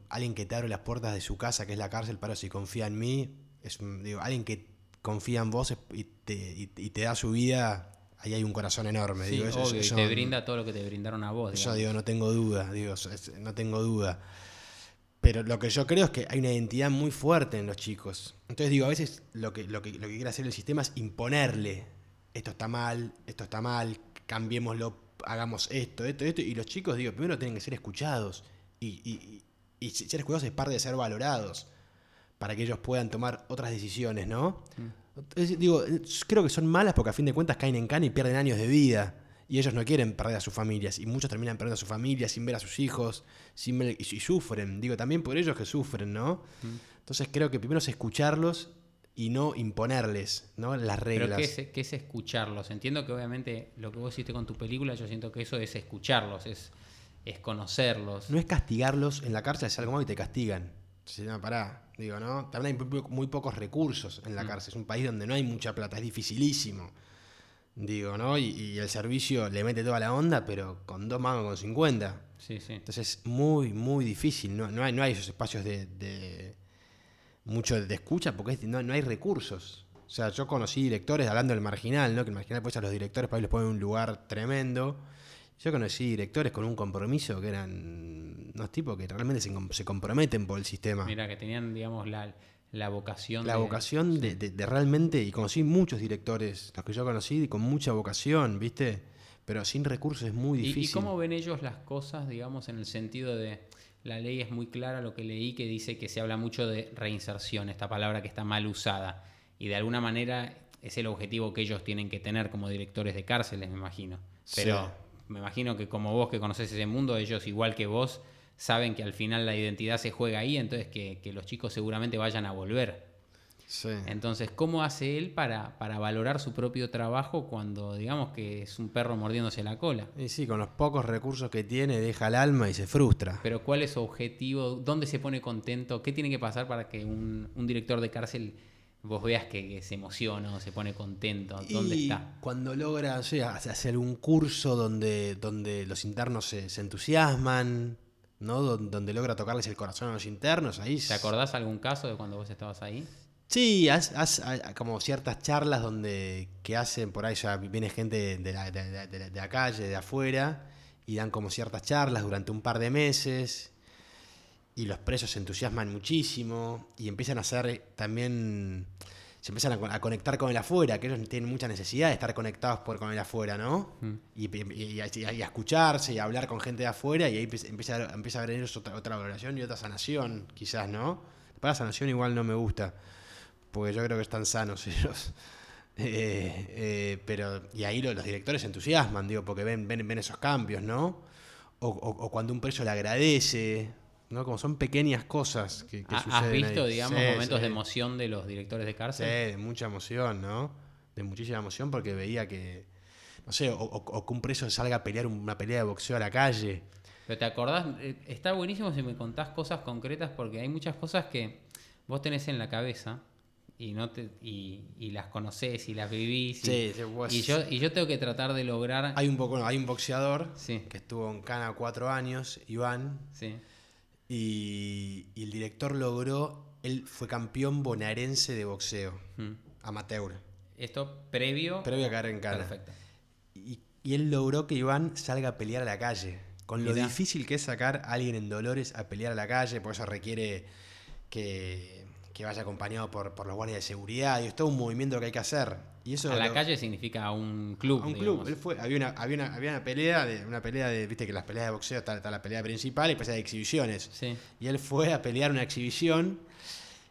alguien que te abre las puertas de su casa, que es la cárcel, para si confía en mí. Es, digo, alguien que confía en vos y te, te da su vida, ahí hay un corazón enorme. digo, y te brinda todo lo que te brindaron a vos. Yo digo, no tengo duda, digo, no tengo duda. Pero lo que yo creo es que hay una identidad muy fuerte en los chicos. Entonces digo, a veces lo que, lo que, lo que quiere hacer el sistema es imponerle. Esto está mal, esto está mal, cambiémoslo, hagamos esto, esto, esto. Y los chicos, digo, primero tienen que ser escuchados. Y, y, ser escuchados es parte de ser valorados para que ellos puedan tomar otras decisiones, ¿no? Mm. digo, creo que son malas porque a fin de cuentas caen en cana y pierden años de vida. Y ellos no quieren perder a sus familias. Y muchos terminan perdiendo a sus familias sin ver a sus hijos. Sin y, sufren. Digo, también por ellos que sufren, ¿no? Mm. Entonces creo que primero es escucharlos y no imponerles ¿no? las reglas. Pero ¿qué es, ¿qué es, escucharlos? Entiendo que obviamente lo que vos hiciste con tu película, yo siento que eso es escucharlos, es, es conocerlos. No es castigarlos en la cárcel, es algo más y te castigan. Se llama pará, digo, ¿no? También hay muy pocos recursos en la mm. cárcel, es un país donde no hay mucha plata, es dificilísimo. Digo, ¿no? Y, el servicio le mete toda la onda, pero con dos mangos con 50. Sí, sí. Entonces es muy, muy difícil. No, no, hay, no hay esos espacios de mucho de escucha porque no, no hay recursos. O sea, yo conocí directores hablando del marginal, ¿no? Que el marginal pues a los directores para les ponen un lugar tremendo. Yo conocí directores con un compromiso que eran unos tipos que realmente se, comprometen por el sistema. Mira, que tenían, digamos, la, la vocación. La vocación de, de, realmente, y conocí muchos directores, los que yo conocí, con mucha vocación, ¿viste? Pero sin recursos es muy difícil. ¿Y cómo ven ellos las cosas, digamos, en el sentido de la ley es muy clara, lo que leí, que dice que se habla mucho de reinserción, esta palabra que está mal usada. Y de alguna manera es el objetivo que ellos tienen que tener como directores de cárceles, me imagino. Pero me imagino que como vos que conoces ese mundo, ellos igual que vos saben que al final la identidad se juega ahí, entonces que, que los chicos seguramente vayan a volver. Entonces, ¿cómo hace él para, para, valorar su propio trabajo cuando digamos que es un perro mordiéndose la cola? Y sí, con los pocos recursos que tiene deja el alma y se frustra. Pero ¿cuál es su objetivo? ¿Dónde se pone contento? ¿Qué tiene que pasar para que un, director de cárcel vos veas que, se emociona o se pone contento? ¿Dónde está? Cuando logra o sea, hacer un curso donde, donde los internos se, entusiasman, ¿no? Donde, logra tocarles el corazón a los internos, ahí... ¿Te acordás algún caso de cuando vos estabas ahí? Sí, haz, como ciertas charlas donde que hacen, por ahí ya viene gente de la, de, la calle, de afuera, y dan como ciertas charlas durante un par de meses, y los presos se entusiasman muchísimo, y empiezan a hacer también, se empiezan a, conectar con el afuera, que ellos tienen mucha necesidad de estar conectados por, con el afuera, ¿no? Mm. Y, a escucharse y a hablar con gente de afuera, y ahí empieza, empieza a haber ellos otra, otra valoración y otra sanación, quizás, ¿no? Para sanación igual no me gusta porque yo creo que están sanos ellos. Eh, eh, pero, y ahí los directores se entusiasman, digo, porque ven, ven, ven esos cambios, ¿no? O, cuando un preso le agradece, ¿no? Como son pequeñas cosas que, que suceden. ¿Has visto, digamos, momentos de emoción de los directores de cárcel? Sí, de mucha emoción, ¿no? De muchísima emoción porque veía que, no sé, o, que un preso salga a pelear una pelea de boxeo a la calle Pero te acordás, Eh, está buenísimo si me contás cosas concretas porque hay muchas cosas que vos tenés en la cabeza y no te y, y las conocés y las vivís. Y, Sí, sí, vos- y yo, y yo tengo que tratar de lograr. Hay un, poco, hay un boxeador Sí. que estuvo en Cana cuatro años, Iván, Sí. y, y el director logró, él fue campeón bonaerense de boxeo, Mm. amateur, Esto previo. previo a caer en Cana. Perfecto. Y, y él logró que Iván salga a pelear a la calle. Con lo Mirá. difícil que es sacar a alguien en Dolores a pelear a la calle, por eso requiere que, que vaya acompañado por, por los guardias de seguridad. Y es todo un movimiento que hay que hacer. Y eso A la lo- calle significa un club. a un digamos. club. Él fue, había una, había una, había una pelea de, una pelea de, viste que las peleas de boxeo está, está la pelea principal y después hay exhibiciones. Sí. Y él fue a pelear una exhibición.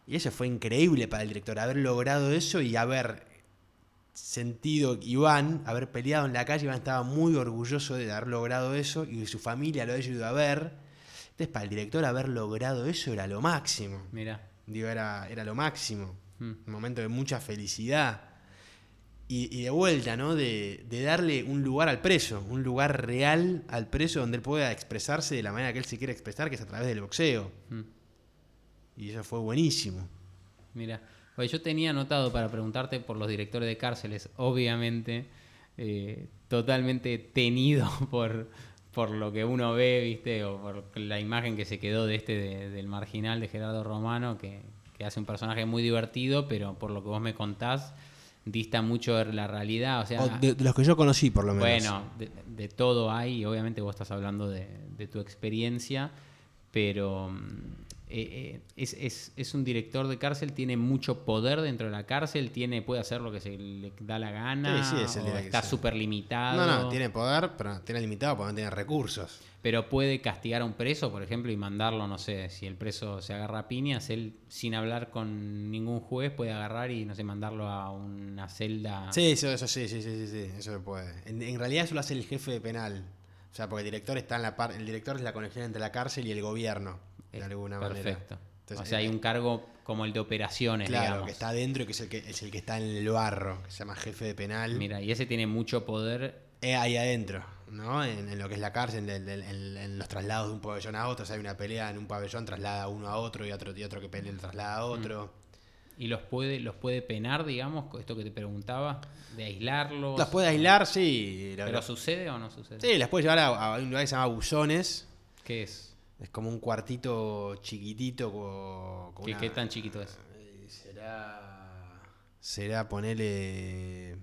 Y eso fue increíble para el director, haber logrado eso y haber sentido Iván, haber peleado en la calle. Iván estaba muy orgulloso de haber logrado eso y su familia lo había ido a ver. Entonces, para el director, haber logrado eso era lo máximo. Mira. Digo, era, era lo máximo. Mm. Un momento de mucha felicidad. Y, y de vuelta, ¿no? De, de darle un lugar al preso, un lugar real al preso donde él pueda expresarse de la manera que él se quiere expresar, que es a través del boxeo. Mm. Y eso fue buenísimo. Mira, Oye, yo tenía anotado para preguntarte por los directores de cárceles, obviamente, eh, totalmente tenido por, por lo que uno ve, ¿viste? O por la imagen que se quedó de este de- del marginal de Gerardo Romano, que, que hace un personaje muy divertido, pero por lo que vos me contás, dista mucho de la realidad. O sea, O de, de los que yo conocí, por lo menos. bueno, de, de todo hay, y obviamente vos estás hablando de, de tu experiencia, pero mm, eh, es, es- es un director de cárcel, tiene mucho poder dentro de la cárcel, tiene, puede hacer lo que se le da la gana, Sí, sí, es el o está súper limitado, No, no, tiene poder, pero tiene limitado porque no tiene recursos. pero puede castigar a un preso, por ejemplo, y mandarlo, no sé, si el preso se agarra a piñas, él sin hablar con ningún juez puede agarrar y, no sé, mandarlo a una celda. Sí, eso, eso sí, sí, sí, sí, eso se puede. En, en realidad eso lo hace el jefe de penal. O sea, porque el director está en la par, el director es la conexión entre la cárcel y el gobierno, de alguna Perfecto. manera. Entonces, o sea, hay eh, un cargo como el de operaciones, Claro, digamos. que está adentro y que es el que es el que está en el barro, que se llama jefe de penal. Mira, y ese tiene mucho poder. Eh, ahí adentro, ¿no? En, en lo que es la cárcel, en, en- en- en los traslados de un pabellón a otro. O sea, hay una pelea en un pabellón, traslada uno a otro y otro, y otro que pelea lo traslada a otro. Y los puede, los puede penar, digamos, esto que te preguntaba, de aislarlos. ¿Las puede aislar? Sí. lo- ¿Pero sucede o no sucede? sí, las puede llevar a, a un lugar que se llama buzones. ¿Qué es? Es como un cuartito chiquitito con, con ¿Qué, una- qué tan chiquito es? Eh, Será. Será ponerle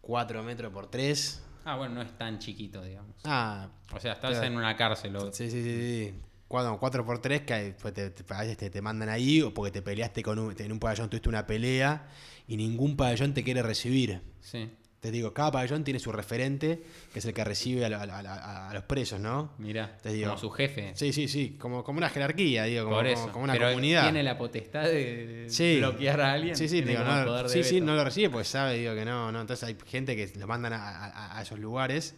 4 metros por 3. Ah, bueno, no es tan chiquito, digamos. Ah, O sea, estás Claro. en una cárcel. o- sí, sí, sí. sí. 4, por 3 que pues te, te- a veces te, te mandan ahí o porque te peleaste con un, en un pabellón, tuviste una pelea y ningún pabellón te quiere recibir. Sí, Te digo, cada pabellón tiene su referente, que es el que recibe a, lo- a- a- a los presos, ¿no? mira, Te digo. como su jefe. Sí, sí, sí, como, como una jerarquía, digo, como, por como- eso. como una Pero comunidad. tiene la potestad de Sí. bloquear a alguien. Sí, sí, digo, no, poder sí, sí, no lo recibe porque sabe digo, que no, no. Entonces hay gente que lo mandan a, esos lugares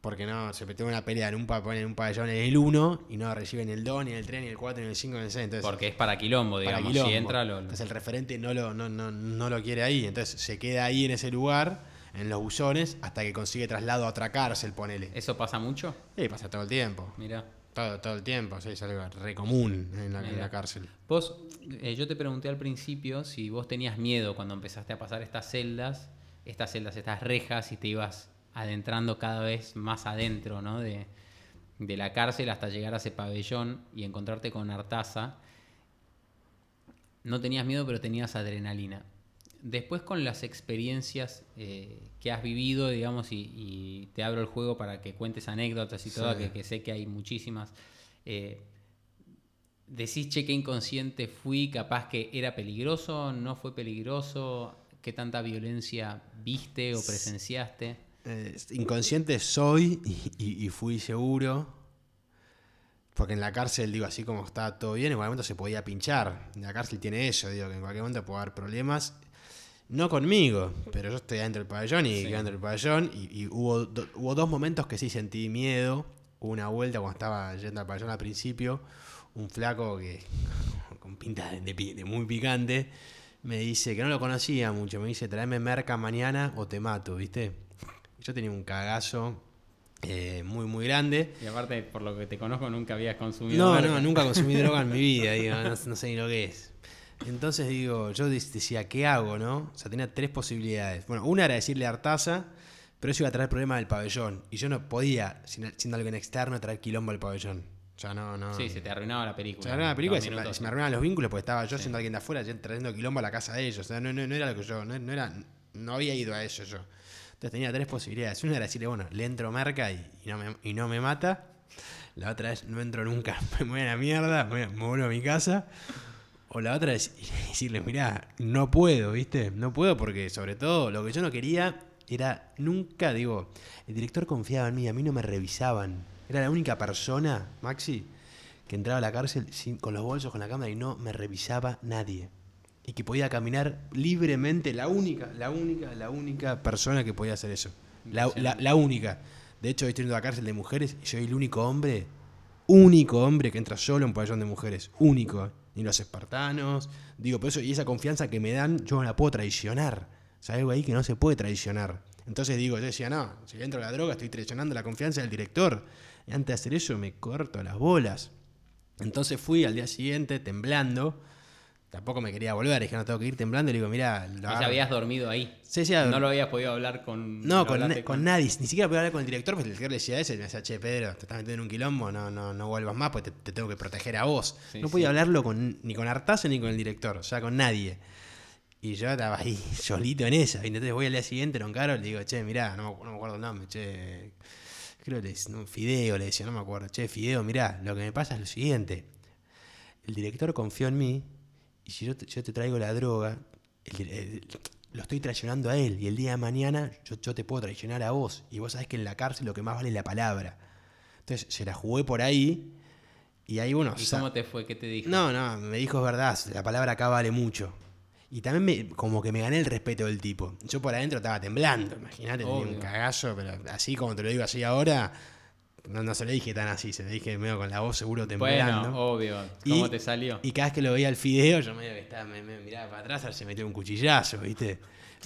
porque no, se metió una pelea en un, en un pabellón en el 1 y no reciben el 2, ni el 3, ni el 4, ni el 5, ni el 6. Entonces, Porque es para quilombo, para digamos. quilombo. Si entra, lo, lo- Entonces el referente no lo, no, no, no lo quiere ahí. Entonces se queda ahí en ese lugar, en los buzones, hasta que consigue traslado a otra cárcel, ponele. ¿Eso pasa mucho? Y pasa todo el tiempo. Mira. Todo, todo el tiempo, sí, es algo re común en la, en la cárcel. Vos, eh, yo te pregunté al principio si vos tenías miedo cuando empezaste a pasar estas celdas, estas celdas, estas rejas, y te ibas adentrando cada vez más adentro, ¿no? De, de la cárcel hasta llegar a ese pabellón y encontrarte con Artaza. No tenías miedo, pero tenías adrenalina. Después con las experiencias eh, que has vivido, digamos, y, y te abro el juego para que cuentes anécdotas y todo, Sí. que, que sé que hay muchísimas. eh, decís, che, qué inconsciente fui, capaz que era peligroso, no fue peligroso, qué tanta violencia viste o presenciaste. Eh, inconsciente soy y, y- fui seguro. Porque en la cárcel, digo, así como estaba todo bien, en cualquier momento se podía pinchar. En la cárcel tiene eso, digo, que en cualquier momento puede haber problemas. No conmigo, pero yo estoy adentro del pabellón y Sí. quedé dentro del pabellón. Y, y hubo, do- hubo dos momentos que sí sentí miedo. Hubo una vuelta cuando estaba yendo al pabellón al principio. Un flaco que, con pinta de, de de muy picante, me dice que no lo conocía mucho. Me dice, tráeme merca mañana o te mato, ¿viste? Yo tenía un cagazo eh, muy, muy grande. Y aparte, por lo que te conozco, nunca habías consumido No, no, nunca consumí droga en mi vida, digo, no, no sé ni lo que es. Entonces digo, yo de- decía, ¿qué hago, no? O sea, tenía tres posibilidades. Bueno, una era decirle a Artaza, pero eso iba a traer problemas del pabellón. Y yo no podía, siendo alguien externo, traer quilombo al pabellón. O sea, no, no. Sí, se te arruinaba la película. O sea, era una película y se me, se me arruinaban los vínculos porque estaba yo siendo alguien de afuera trayendo quilombo a la casa de ellos. O sea, no, no, no era lo que yo, no, no era, no había ido a eso yo. Entonces tenía tres posibilidades. Una era decirle, bueno, le entro merca y, y no, me, y no me mata. La otra es, no entro nunca, me voy a la mierda, me, me vuelvo a mi casa. O la otra es decirle, mirá, no puedo, ¿viste? No puedo porque sobre todo lo que yo no quería era nunca, digo, el director confiaba en mí, a mí no me revisaban. Era la única persona, Maxi, que entraba a la cárcel sin- con los bolsos, con la cámara y no me revisaba nadie. Y que podía caminar libremente, la única, la única, la única persona que podía hacer eso. La, la- la única. De hecho, hoy estoy en la cárcel de mujeres y soy el único hombre, único hombre que entra solo en pabellón de mujeres. Único. Ni los espartanos. Digo, por eso, y esa confianza que me dan, yo no la puedo traicionar. O sea, algo ahí que no se puede traicionar. Entonces digo, yo decía, no, si entro a la droga estoy traicionando la confianza del director. Y antes de hacer eso me corto las bolas. Entonces fui al día siguiente temblando. Tampoco me quería volver, dije, no tengo que ir temblando. Y le digo, mira, lo Y ya agarro". habías dormido ahí. Sí, sí, No lo habías podido hablar con. no, con, na- con nadie, ni siquiera podía hablar con el director, porque el director le decía a ese, me decía, che, Pedro, te estás metiendo en un quilombo, no, no, no vuelvas más, pues te, te tengo que proteger a vos. Sí, no podía sí. hablarlo con, ni con Artaza ni con el director, o sea, con nadie. Y yo estaba ahí, solito en esa. Y entonces voy al día siguiente, lo encaro, le digo, che, mirá, no, me- no me acuerdo el nombre, che, creo que le no, Fideo le decía, no me acuerdo, che, Fideo, mirá, lo que me pasa es lo siguiente. El director confió en mí, y si yo te, yo te traigo la droga, el- el- lo estoy traicionando a él, y el día de mañana yo, yo te puedo traicionar a vos, y vos sabés que en la cárcel lo que más vale es la palabra. Entonces se la jugué por ahí, y ahí, bueno, ¿Y cómo te fue? ¿Qué te dijo? no, no, me dijo es verdad, la palabra acá vale mucho. Y también me, como que me gané el respeto del tipo. Yo por adentro estaba temblando, imagínate, tenía un cagazo, pero así como te lo digo así ahora, no, no se lo dije tan así, se lo dije medio con la voz seguro temblando. Bueno, obvio. ¿Cómo Y- te salió? Y cada vez que lo veía el fideo, yo medio que estaba, me, me miraba para atrás, a ver si se metió un cuchillazo, ¿viste?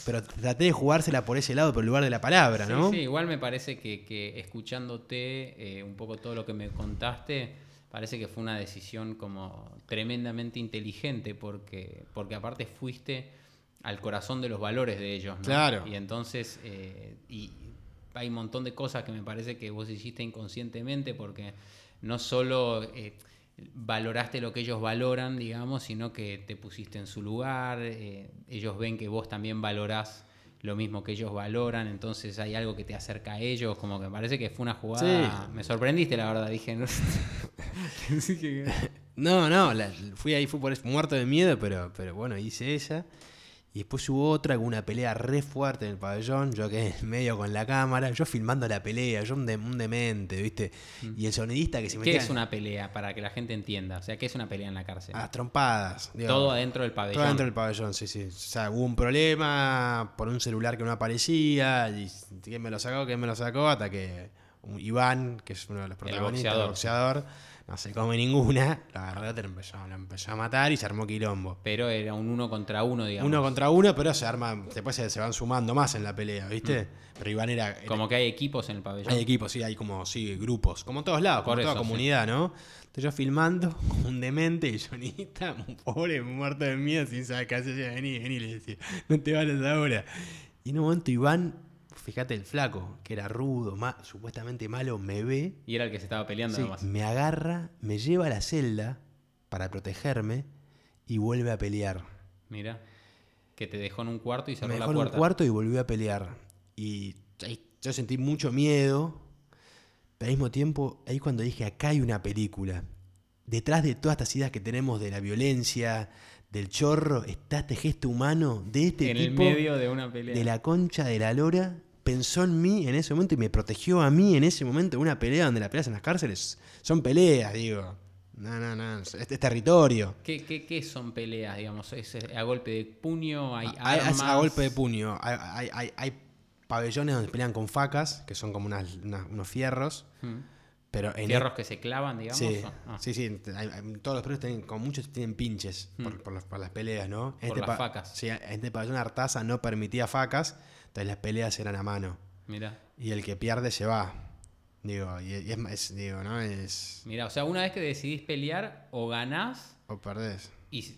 Pero traté de jugársela por ese lado, por el lugar de la palabra, ¿no? Sí, sí, igual me parece que, que escuchándote eh, un poco todo lo que me contaste, parece que fue una decisión como tremendamente inteligente, porque, porque aparte fuiste al corazón de los valores de ellos, ¿no? Claro. Y entonces, eh, y hay un montón de cosas que me parece que vos hiciste inconscientemente, porque no solo eh, valoraste lo que ellos valoran, digamos, sino que te pusiste en su lugar, eh, ellos ven que vos también valorás lo mismo que ellos valoran, entonces hay algo que te acerca a ellos, como que me parece que fue una jugada, me sorprendiste la verdad, dije, no No, no, la- fui ahí, fui por eso, muerto de miedo, pero, pero bueno, hice esa. Y después hubo otra, con una pelea re fuerte en el pabellón, yo quedé en medio con la cámara, yo filmando la pelea, yo un, de- un demente, ¿viste? Y el sonidista que se Mm. ¿Qué metía es una pelea? Para que la gente entienda, o sea, ¿qué es una pelea en la cárcel? a las trompadas. digo. Todo adentro del pabellón. Todo dentro del pabellón, sí, sí. O sea, hubo un problema por un celular que no aparecía, y quién me lo sacó, quién me lo sacó, hasta que Iván, que es uno de los protagonistas, el boxeador. boxeador, no se come ninguna, lo agarró, lo empezó, lo empezó a matar y se armó quilombo. Pero era un uno contra uno, digamos. Uno contra uno, pero se arma, después se, se van sumando más en la pelea, ¿viste? Pero Iván era, era- Como que hay equipos en el pabellón. hay equipos, sí, hay como, sí, grupos, como en todos lados, como Por toda eso, sí. comunidad, ¿no? Entonces yo filmando, como un demente, y Jonita, un pobre, muerto de miedo, sin saber qué hacer, vení, vení, le decía, no te vayas ahora. Y en un momento Iván, fíjate el flaco, que era rudo, ma- supuestamente malo, me ve, Y era el que se estaba peleando sí, además. me agarra, me lleva a la celda para protegerme y vuelve a pelear. Mira. Que te dejó en un cuarto y cerró Me la dejó en un puerta. cuarto y volvió a pelear. Y yo sentí mucho miedo, pero al mismo tiempo, ahí cuando dije, acá hay una película. Detrás de todas estas ideas que tenemos de la violencia, del chorro, está este gesto humano de este en el tipo, medio de una pelea. de la concha de la lora. Pensó en mí en ese momento y me protegió a mí en ese momento. Una pelea donde las peleas en las cárceles son peleas, digo. No, no, no, es, es territorio. ¿Qué, qué, qué son peleas, digamos? ¿Es a golpe de puño? ¿Hay Hay- armas? es a golpe de puño. Hay, hay- hay- pabellones donde pelean con facas, que son como unas- unas- unos fierros. Hmm. Pero en ¿Fierros que se clavan, digamos? Sí, ah, sí, sí. hay- todos los perros tienen, con muchos tienen pinches por, por las, por las peleas, ¿no? Hmm. Por las facas. Sí, en este pabellón Artaza no permitía facas, entonces las peleas eran a mano. Mira. Y el que pierde se va. Digo, y, es, es- digo, ¿no? Es. Mira, o sea, una vez que decidís pelear, o ganás, O perdés. y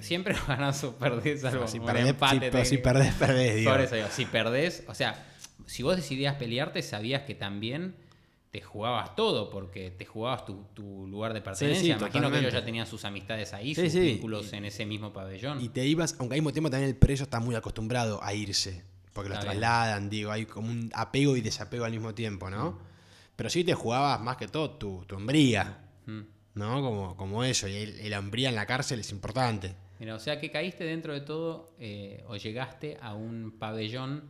siempre ganás o perdés algo. si perdés, empate si, si perdés, perdés, digo. Por eso digo, si perdés, o sea, si vos decidías pelearte, sabías que también te jugabas todo, porque te jugabas tu, tu lugar de pertenencia. sí, Imagino que ellos ya tenían sus amistades ahí, Sí, sus vínculos en ese mismo pabellón. Y te ibas, aunque al mismo tiempo también el preso está muy acostumbrado a irse. Porque los Está bien. trasladan, digo, hay como un apego y desapego al mismo tiempo, ¿no? Pero sí te jugabas más que todo tu, tu hombría, Mm. ¿no? Como, como eso. Y, el- la hombría en la cárcel es importante. Mira, o sea que caíste dentro de todo eh, o llegaste a un pabellón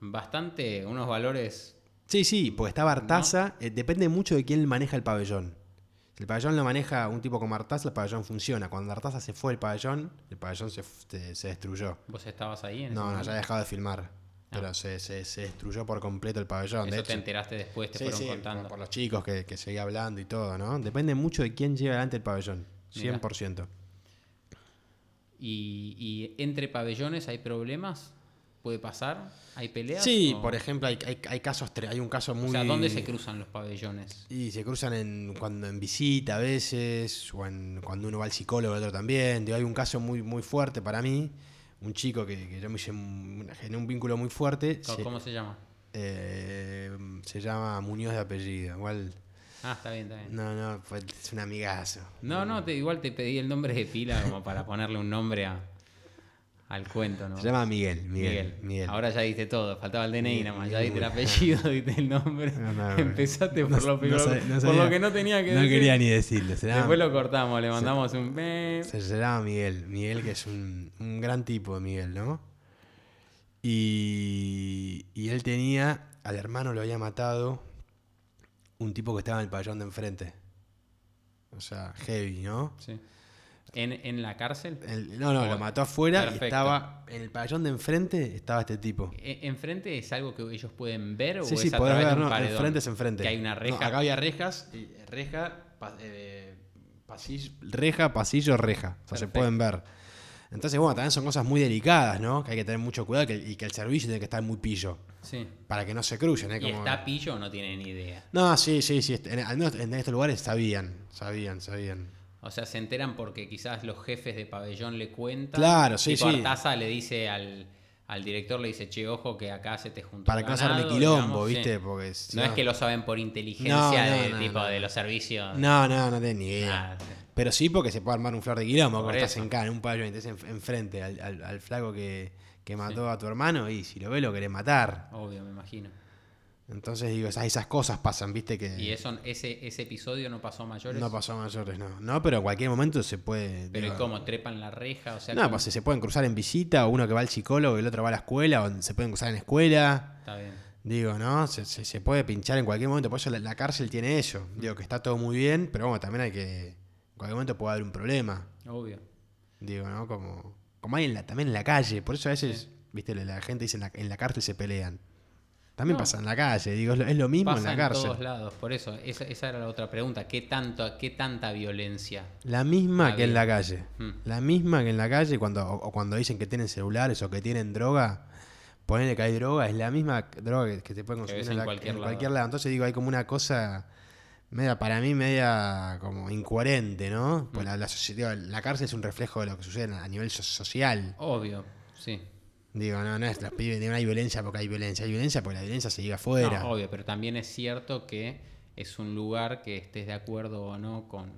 bastante, unos valores Sí, sí, porque está Bartaza, eh, depende mucho de quién maneja el pabellón. Si el pabellón lo maneja un tipo como Artaza, el pabellón funciona. Cuando Artaza se fue del pabellón, el pabellón se, se- se destruyó. ¿Vos estabas ahí en ese No, no, momento? ya ha dejado de filmar. Pero se, se- se destruyó por completo el pabellón. de Eso te enteraste después, te Sí, fueron sí, contando. por, por los chicos que, que seguía hablando y todo, ¿no? Depende mucho de quién lleva adelante el pabellón. Mirá. 100%. Y, y entre pabellones hay problemas, puede pasar, hay peleas. Sí, o- por ejemplo, hay, hay, hay casos, hay un caso muy... O sea, ¿dónde se cruzan los pabellones? Y se cruzan en, cuando en visita a veces, o en, cuando uno va al psicólogo, el otro también. Digo, hay un caso muy, muy fuerte para mí, un chico que, que yo me hice un, generé un vínculo muy fuerte. ¿Cómo Se, cómo se llama? eh, se llama Muñoz de apellido. Igual, Ah, está bien, está bien. no, no, fue- es un amigazo. No, no, te- igual te pedí el nombre de pila como para ponerle un nombre a, al cuento, ¿no? Se llama Miguel, Miguel, Miguel. Ahora ya diste todo, faltaba el DNI nada más, ya diste el apellido, diste el nombre. No, no, no. Empezaste por No- lo no no por sabía- lo que no tenía que No decir. quería ni decirlo. Se llama, Después lo cortamos, le mandamos un se, se llama Miguel. Miguel, que es un, un gran tipo de Miguel, ¿no? Y, y él tenía, al hermano lo había matado un tipo que estaba en el pabellón de enfrente. O sea, heavy, ¿no? Sí. ¿En, en la cárcel? El- no, no, lo mató afuera perfecto. y estaba en el pabellón de enfrente estaba este tipo. ¿E- ¿Enfrente es algo que ellos pueden ver o Sí, es sí, a podés través ver, de un no, paredón? enfrente es enfrente. Que hay una No, reja. acá había rejas, y reja, pa- eh, pasillo, reja, pasillo, reja. O sea, se pueden ver. Entonces, bueno, también son cosas muy delicadas, ¿no? Que hay que tener mucho cuidado que- y que el servicio tiene que estar muy pillo. Sí. Para que no se crucen, ¿eh? ¿Y Como- está pillo o no tiene ni idea? No, sí, sí, sí. En estos lugares sabían, sabían, sabían. O sea, se enteran porque quizás los jefes de pabellón le cuentan. Claro, sí, sí. Artaza le dice al, al director, le dice, che, ojo que acá se te juntó Para que no se arme ganado", quilombo, digamos, sí. ¿viste? Porque si No es que lo saben por inteligencia No, de no, tipo de los servicios. No, no, no tenés ni idea. Pero sí porque se puede armar un flor de quilombo cuando estás en, ca- en un pabellón estás en- enfrente al, al, al flaco que, que mató a tu hermano y si lo ves lo querés matar. Obvio, me imagino. Entonces digo, esas, esas cosas pasan, ¿viste? Que Y eso, ese, ese episodio no pasó a mayores. no pasó a mayores, no. No, pero en cualquier momento se puede... Pero ¿y digo, cómo? ¿Trepan la reja? O sea, No, pues se pueden cruzar en visita, o uno que va al psicólogo y el otro va a la escuela, o se pueden cruzar en escuela. Está bien. Digo, ¿no? Se, se- se puede pinchar en cualquier momento. Por eso la, la cárcel tiene eso. Digo, que está todo muy bien, pero bueno, también hay que... En cualquier momento puede haber un problema. Obvio. Digo, ¿no? Como, como hay en la, también en la calle. Por eso a veces, viste, la, la gente dice en la, en la cárcel se pelean. También No. pasa en la calle. Digo, es lo, mismo Pasa en la en cárcel. todos lados. Por eso, esa, esa era la otra pregunta. ¿Qué, tanto, qué tanta violencia? La misma que en la calle. Mm. La misma que en la calle cuando, o, cuando dicen que tienen celulares o que tienen droga. Ponerle que hay droga, es la misma droga que, que te pueden consumir en, la- cualquier en lado. cualquier lado. Entonces digo, hay como una cosa media, para mí, media como incoherente, ¿no? Pues Mm. la, la, digo, la cárcel es un reflejo de lo que sucede a nivel so- social. Obvio, sí. Digo, no, no es los pibes, no hay violencia porque hay violencia, hay violencia porque la violencia se llega afuera. No, obvio, pero también es cierto que es un lugar que estés de acuerdo o no con,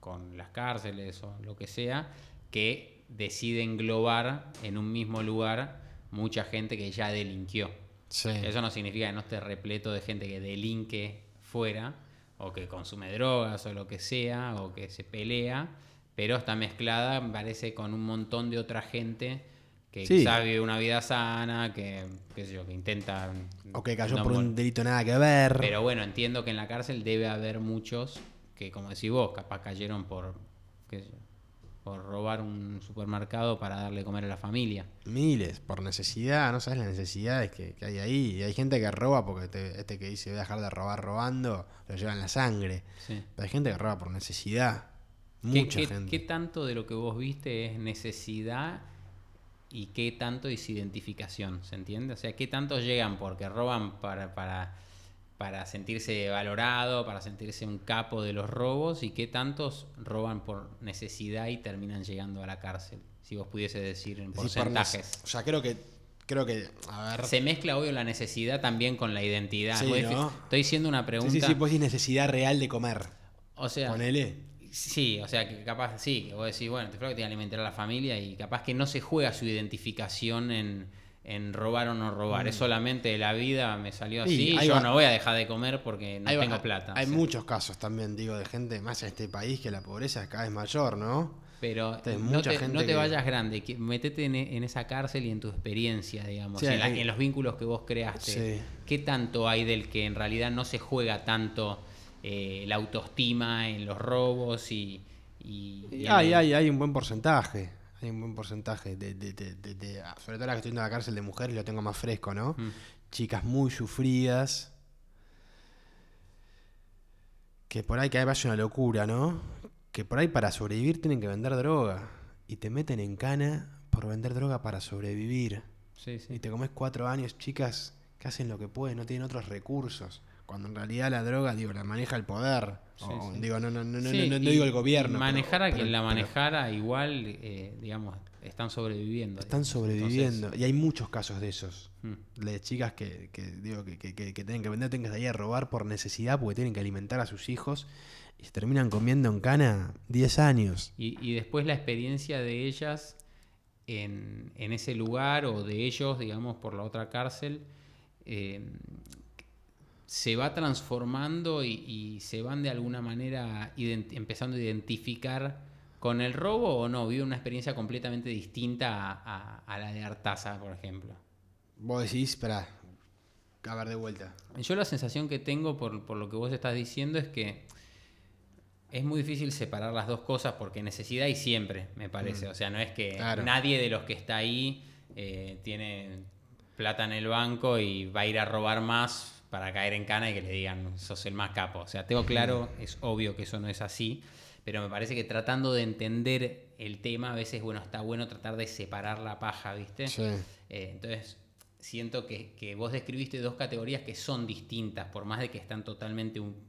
con las cárceles o lo que sea, que decide englobar en un mismo lugar mucha gente que ya delinquió. Sí. Eso no significa que no esté repleto de gente que delinque fuera, o que consume drogas, o lo que sea, o que se pelea, pero está mezclada, me parece, con un montón de otra gente que Sí. quizás vive una vida sana, que, qué sé yo, que intenta... O que cayó no por un delito nada que ver. Pero bueno, entiendo que en la cárcel debe haber muchos que, como decís vos, capaz cayeron por, qué sé yo, por robar un supermercado para darle comer a la familia. Miles, por necesidad, no sabes las necesidades que, que hay ahí. Y hay gente que roba porque te- este que dice voy a dejar de robar robando, lo lleva en la sangre. Sí. Pero hay gente que roba por necesidad. ¿Qué, Mucha qué- gente. qué tanto de lo que vos viste es necesidad y qué tanto es identificación? ¿Se entiende? O sea, ¿qué tanto llegan porque roban para, para para sentirse valorado, para sentirse un capo de los robos y qué tantos roban por necesidad y terminan llegando a la cárcel. Si vos pudiese decir en por porcentajes. o sea, creo que, creo que, a ver. Se mezcla obvio la necesidad también con la identidad. Sí, ¿no? Estoy diciendo una pregunta. sí, sí, vos decís necesidad real de comer. o sea, Ponele. Sí, o sea, que capaz, sí, que vos decís, bueno, te creo que tiene que alimentar a la familia y capaz que no se juega su identificación en, en robar o no robar. Es solamente la vida me salió Mm. Sí, así, ahí yo va. no voy a dejar de comer porque no tengo plata. Hay o sea. muchos casos también, digo, de gente más en este país que la pobreza es cada vez mayor, ¿no? Pero no mucha te, gente no te que- vayas grande, que- metete en, en esa cárcel y en tu experiencia, digamos, Sí, en, la- en los vínculos que vos creaste. Sí. ¿Qué tanto hay del que en realidad no se juega tanto eh, la autoestima en los robos y... y- hay, el- hay, hay un buen porcentaje. Hay un buen porcentaje. De, de- de- de- de- sobre todo las que estoy en la cárcel de mujeres, lo tengo más fresco, ¿no? Mm. Chicas muy sufridas. Que por ahí que vaya una locura, ¿no? Que por ahí para sobrevivir tienen que vender droga. Y te meten en cana por vender droga para sobrevivir. Sí, sí. Y te comes cuatro años, chicas que hacen lo que pueden, no tienen otros recursos. Cuando en realidad la droga, digo, la maneja el poder. O, sí. Digo, no, no, no, no, Sí, no, no digo el gobierno. Manejar pero- a quien pero- la pero manejara, igual, eh, digamos, están sobreviviendo. Están digamos. sobreviviendo. Y hay muchos casos de esos. Entonces, mm. De chicas que, que, digo, que, que, que- tienen que vender, tienen que salir a robar por necesidad porque tienen que alimentar a sus hijos. Y se terminan comiendo en cana 10 años. Y, y después la experiencia de ellas en, en ese lugar o de ellos, digamos, por la otra cárcel, eh, se va transformando y, y se van de alguna manera empezando a identificar con el robo o no, vive una experiencia completamente distinta a, a- a la de Artaza, por ejemplo. Vos decís, espera, a ver de vuelta. Yo la sensación que tengo por, por lo que vos estás diciendo es que es muy difícil separar las dos cosas porque necesidad hay siempre, me parece. O sea, no es que Claro. nadie de los que está ahí eh, tiene plata en el banco y va a ir a robar más para caer en cana y que le digan, sos el más capo. O sea, tengo claro, es obvio que eso no es así, pero me parece que tratando de entender el tema, a veces, bueno, está bueno tratar de separar la paja, ¿viste? Sí. Eh, entonces, siento que, que vos describiste dos categorías que son distintas, por más de que están totalmente un-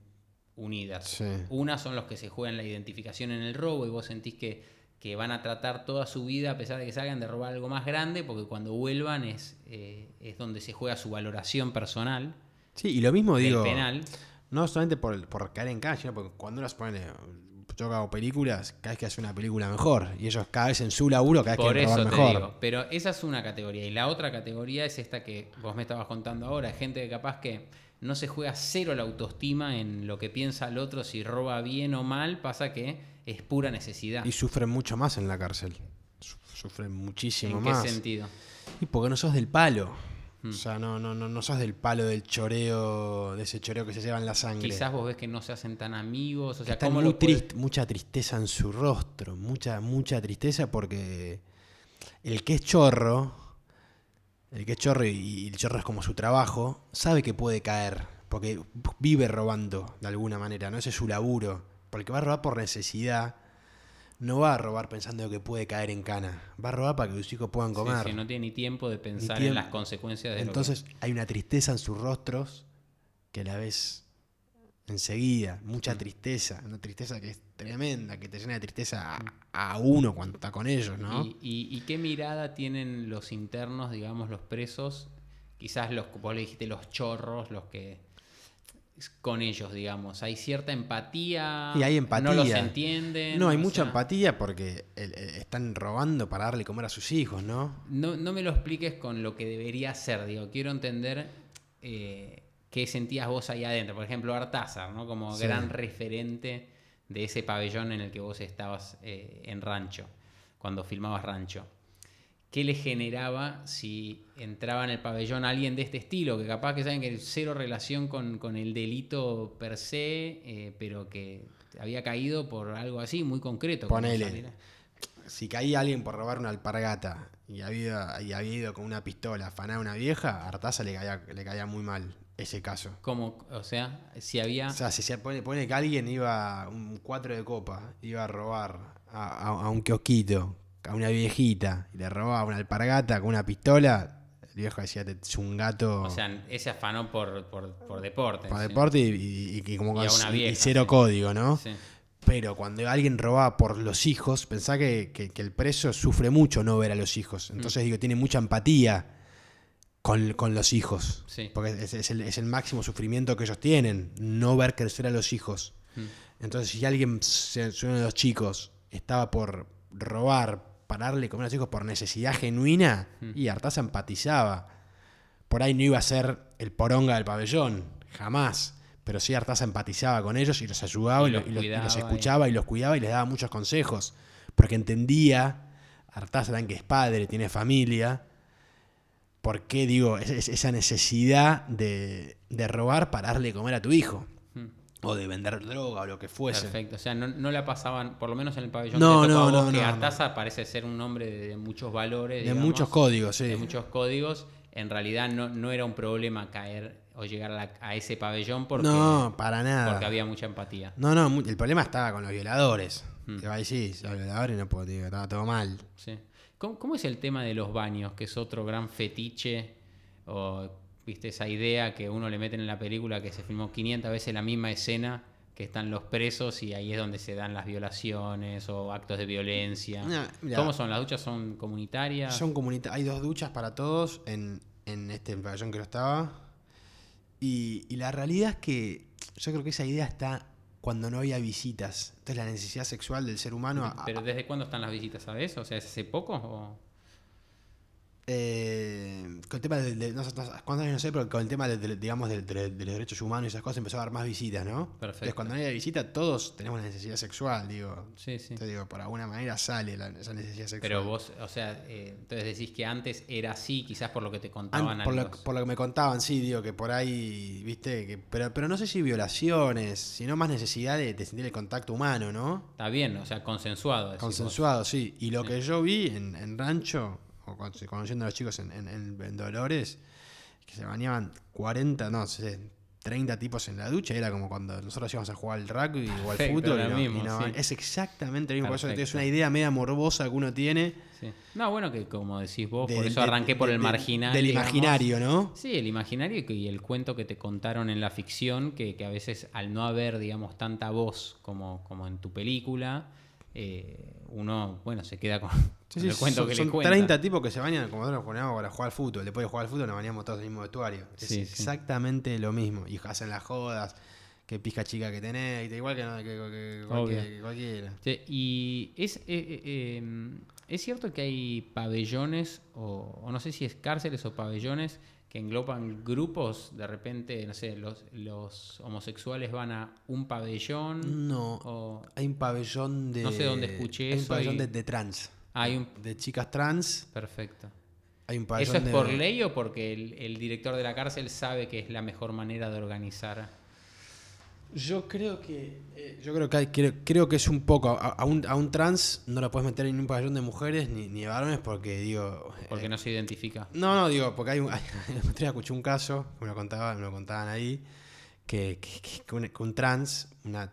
unidas. Sí. Una son los que se juegan la identificación en el robo y vos sentís que, que van a tratar toda su vida, a pesar de que salgan, de robar algo más grande, porque cuando vuelvan es, eh, es donde se juega su valoración personal Sí, y lo mismo digo. penal. No solamente por, por caer en calle, sino porque cuando uno pone. Yo hago películas, cada vez que hace una película mejor. Y ellos cada vez en su laburo, cada vez Por quieren eso te mejor. digo. Pero esa es una categoría. Y la otra categoría es esta que vos me estabas contando ahora. Gente que capaz que no se juega cero la autoestima en lo que piensa el otro, si roba bien o mal, pasa que es pura necesidad. Y sufren mucho más en la cárcel. Su- Sufren muchísimo ¿En qué más. sentido? Y porque no sos del palo. Hmm. O sea, no, no, no, no sos del palo del choreo, de ese choreo que se lleva en la sangre. Quizás vos ves que no se hacen tan amigos. O sea, ¿cómo muy lo triste, mucha tristeza en su rostro, mucha, mucha tristeza porque el que es chorro, el que es chorro y, y el chorro es como su trabajo, sabe que puede caer, porque vive robando de alguna manera, no ese es su laburo, porque va a robar por necesidad, no va a robar pensando que puede caer en cana, va a robar para que sus hijos puedan comer. sí, no tiene ni tiempo de pensar tiempo. en las consecuencias de Entonces hay una tristeza en sus rostros que la ves enseguida, mucha tristeza, una tristeza que es tremenda, que te llena de tristeza a, a uno cuando está con ellos. ¿no? ¿Y, y, y qué mirada tienen los internos, digamos, los presos? Quizás los, vos le dijiste los chorros, los que con ellos, digamos. Hay cierta empatía. Y hay empatía. No los entienden. no, hay mucha sea, empatía porque están robando para darle comer a sus hijos, ¿no? No, no me lo expliques con lo que debería ser, digo. Quiero entender eh, qué sentías vos ahí adentro. Por ejemplo, Artázar, ¿no? Como Sí. gran referente de ese pabellón en el que vos estabas eh, en Rancho, cuando filmabas Rancho. ¿Qué le generaba si entraba en el pabellón alguien de este estilo? Que capaz que saben que cero relación con, con el delito per se, eh, pero que había caído por algo así, muy concreto. Ponele. Si caía alguien por robar una alpargata y había, y había ido con una pistola a afanar a una vieja, a Artaza le caía, le caía muy mal ese caso. Como, o sea, si había... O sea, si se pone, pone que alguien iba, un cuatro de copa, iba a robar a, a- a un kiosquito, a una viejita, y le robaba una alpargata con una pistola, El viejo decía, "Te- es un gato O sea, ese afanó por, por, por deporte. sí. deporte y, y- y como Y a con- una y vieja, cero sí. código, ¿no? Sí. Pero cuando alguien robaba por los hijos, pensá que, que- que el preso sufre mucho no ver a los hijos. Mm. Entonces, digo, tiene mucha empatía con, con los hijos. Sí. Porque es, es el, es el máximo sufrimiento que ellos tienen, no ver crecer a los hijos. Mm. Entonces, si alguien, si uno de los chicos, estaba por robar, pararle comer a los hijos por necesidad genuina, Mm. y Artaza empatizaba. Por ahí no iba a ser el poronga del pabellón, jamás. Pero sí Artaza empatizaba con ellos y los ayudaba Y y, lo- los y los, y los cuidaba y- escuchaba y los cuidaba y les daba muchos consejos. Porque entendía, Artaza que es padre, tiene familia, por qué, digo, es- es- esa necesidad de, de robar para darle comer a tu hijo. O de vender droga o lo que fuese. Perfecto. O sea, no, no la pasaban, por lo menos en el pabellón No, que a no, vos, no, que Artaza parece ser un hombre de, de muchos valores. De digamos, muchos códigos, sí. de muchos códigos. En realidad no, no era un problema caer o llegar a, la- a ese pabellón porque, no, para nada. porque había mucha empatía. No, no, el problema estaba con los violadores. Mm. Que va y sí, los violadores no puedo, digo, estaba todo mal. Sí. ¿Cómo, cómo es el tema de los baños? Que es otro gran fetiche. O, viste, esa idea que uno le mete en la película que se filmó 500 veces la misma escena, que están los presos y ahí es donde se dan las violaciones o actos de violencia. No, mirá. ¿Cómo son? ¿Las duchas son comunitarias? Son comunita hay dos duchas para todos en, en este pabellón que lo estaba. Y, y la realidad es que yo creo que esa idea está cuando no había visitas. Entonces la necesidad sexual del ser humano... a- ¿Pero desde cuándo están las visitas, sabes? O sea, ¿es hace poco? O... Eh, con el tema de, de- no sé cuántos años no sé, pero con el tema de, de- digamos de, los derechos humanos y esas cosas empezó a haber más visitas, ¿no? Entonces Perfecto. cuando no había visita todos tenemos la necesidad sexual, digo. Sí, sí. Entonces digo, por alguna manera sale la- esa necesidad sexual. Pero vos, o sea, eh, entonces decís que antes era así, quizás por lo que te An- contaban por, lo, por lo que me contaban, sí, digo que por ahí, viste, que, pero, pero no sé si violaciones, sino más necesidad de, sentir el contacto humano, ¿no? Está bien, o sea, consensuado. vos. Consensuado, sí. Y lo Sí. que yo vi en, en Rancho, conociendo a los chicos en, en- Dolores, que se bañaban 40, no sé, 30 tipos en la ducha, era como cuando nosotros íbamos a jugar al rugby o al Perfecto, fútbol. y no- y mismo, no- sí. Es exactamente lo mismo. Por eso Perfecto. es una idea media morbosa que uno tiene. Sí. No, bueno, que como decís vos, por eso arranqué por el marginal. Del digamos. imaginario, ¿no? Sí, el imaginario y el cuento que te contaron en la ficción, que, que a veces al no haber, digamos, tanta voz como, como en tu película, eh, uno, bueno, se queda con, Sí, sí, cuento son, que son le cuentan. 30 tipos que se bañan como nosotros nos para jugar al fútbol. Después de jugar al fútbol nos bañamos todos en el mismo vestuario. Es Sí, exactamente lo mismo. Y hacen las jodas, qué pizca chica que tenés, igual que, no, que- que- que cualquiera. Y es, eh, eh, eh, es cierto que hay pabellones, o, o no sé si es cárceles o pabellones, que engloban grupos, de repente, no sé, los, los homosexuales van a un pabellón, No, o hay un pabellón de. No sé dónde escuché hay un pabellón y- de, de trans. Hay un... De chicas trans. Perfecto. Hay un ¿Eso es de- por ley o porque el, el director de la cárcel sabe que es la mejor manera de organizar? Yo creo que. eh, yo creo que hay- creo, creo que es un poco. A, a un, a un trans no lo puedes meter en un pabellón de mujeres ni, ni de varones porque digo. Porque eh, no se identifica. No, no, digo, porque hay un. Hay, escuché un caso, me lo contaban, me lo contaban ahí, que, que- un, que un trans, una.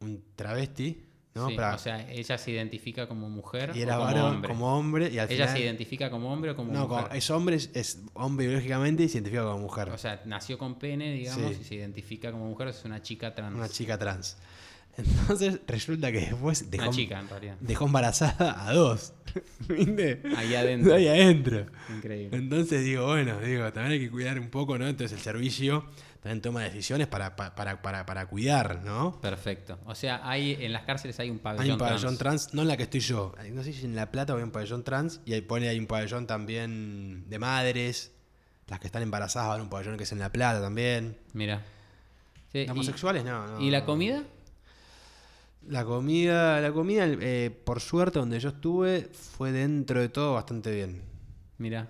un travesti, ¿no? Sí, Para- o sea, ella se identifica como mujer y o era como varón hombre. como hombre y al ella final. se identifica como hombre o como no, mujer. como- es hombre, es, es hombre biológicamente y se identifica como mujer. O sea, nació con pene, digamos, Sí. y se identifica como mujer, es una chica trans. una chica trans. Entonces resulta que después dejó, Una chica, en realidad. dejó embarazada a dos. ¿Viste? Ahí adentro. Ahí adentro. Increíble. Entonces digo, bueno, digo, también hay que cuidar un poco, ¿no? Entonces el servicio también toma decisiones para, pa- para, para, para cuidar, ¿no? Perfecto. O sea, hay en las cárceles hay un pabellón, Hay un pabellón trans. trans. no en la que estoy yo. No sé si en La Plata hay un pabellón trans y ahí pone hay un pabellón también de madres. Las que están embarazadas van a un pabellón que es en La Plata también. Mira. Sí, ¿De y- homosexuales? No, no. ¿Y la comida? La comida, la comida, eh, por suerte, donde yo estuve, fue dentro de todo bastante bien. Mira.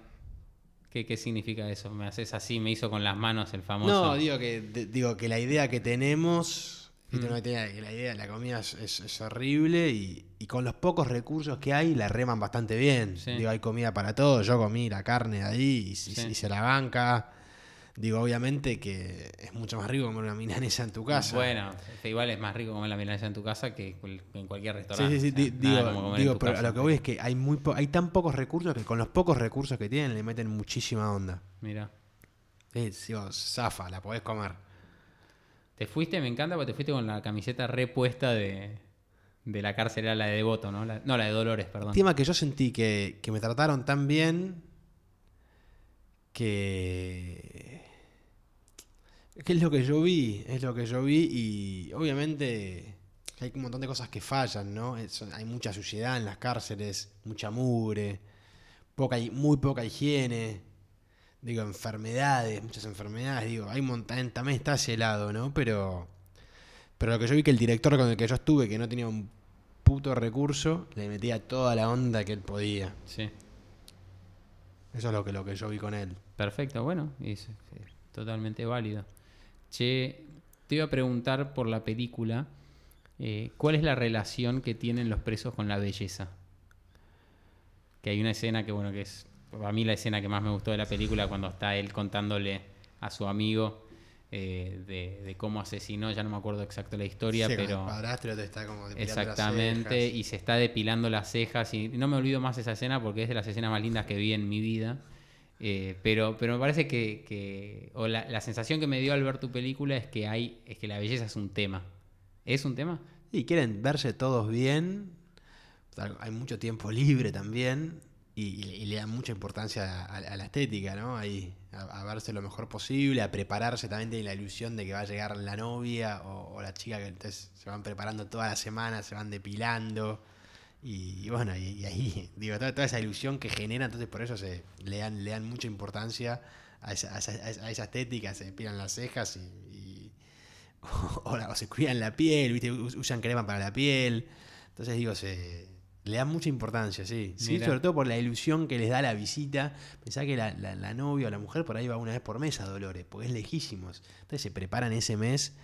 ¿Qué, ¿Qué significa eso? Me haces así, me hizo con las manos el famoso. No, digo que, de- digo que la idea que tenemos, Mm. no tenía- que la idea, la comida es, es- es horrible y, y con los pocos recursos que hay la reman bastante bien. Sí. Digo, hay comida para todo. Yo comí la carne de ahí y, y- Sí. y se la banca. Digo, obviamente que es mucho más rico comer una milanesa en tu casa. Bueno, igual es más rico comer la milanesa en tu casa que en cualquier restaurante. Sí, sí, sí. digo, pero a lo que voy es que hay, muy hay tan pocos recursos que con los pocos recursos que tienen le meten muchísima onda. Mira. Sí, zafa, la podés comer. Te fuiste, me encanta, porque te fuiste con la camiseta repuesta de, de la cárcel, era la de Devoto, ¿no? no, la de Dolores, perdón. El tema que yo sentí que, que me trataron tan bien que es lo que yo vi, es lo que yo vi y obviamente hay un montón de cosas que fallan, ¿no? hay mucha suciedad en las cárceles, mucha mugre, poca, muy poca higiene, digo, enfermedades, muchas enfermedades, digo, hay también, también está ese lado, ¿no? Pero, pero lo que yo vi que el director con el que yo estuve, que no tenía un puto recurso, le metía toda la onda que él podía. Sí. Eso es lo que, lo que yo vi con él. Perfecto, bueno, es totalmente válido. Che, te iba a preguntar por la película, eh, ¿cuál es la relación que tienen los presos con la belleza? Que hay una escena que, bueno, que es a mí la escena que más me gustó de la película cuando está él contándole a su amigo eh, de, cómo asesinó, ya no me acuerdo exacto la historia, pero... está como Exactamente, y se está depilando las cejas y no me olvido más esa escena porque es de las escenas más lindas que vi en mi vida. Eh, pero, pero me parece que, o la, sensación que me dio al ver tu película es que hay, es que la belleza es un tema. ¿Es un tema? Y quieren verse todos bien. Hay mucho tiempo libre también. Y, le dan mucha importancia a, la estética, ¿no? Ahí, a, verse lo mejor posible, a prepararse también tiene la ilusión de que va a llegar la novia o, la chica que entonces se van preparando toda la semana, se van depilando. Y, bueno, y, ahí, digo, toda, esa ilusión que genera, entonces por eso se le dan, le dan mucha importancia a esa, a esa, estética, se pilan las cejas y, o, se cuidan la piel, ¿viste? usan crema para la piel. Entonces digo, se le dan mucha importancia, sí. Sí, sobre todo por la ilusión que les da la visita. Pensá que la, la, novia o la mujer por ahí va una vez por mes a Dolores, porque es lejísimos. Entonces se preparan ese mes,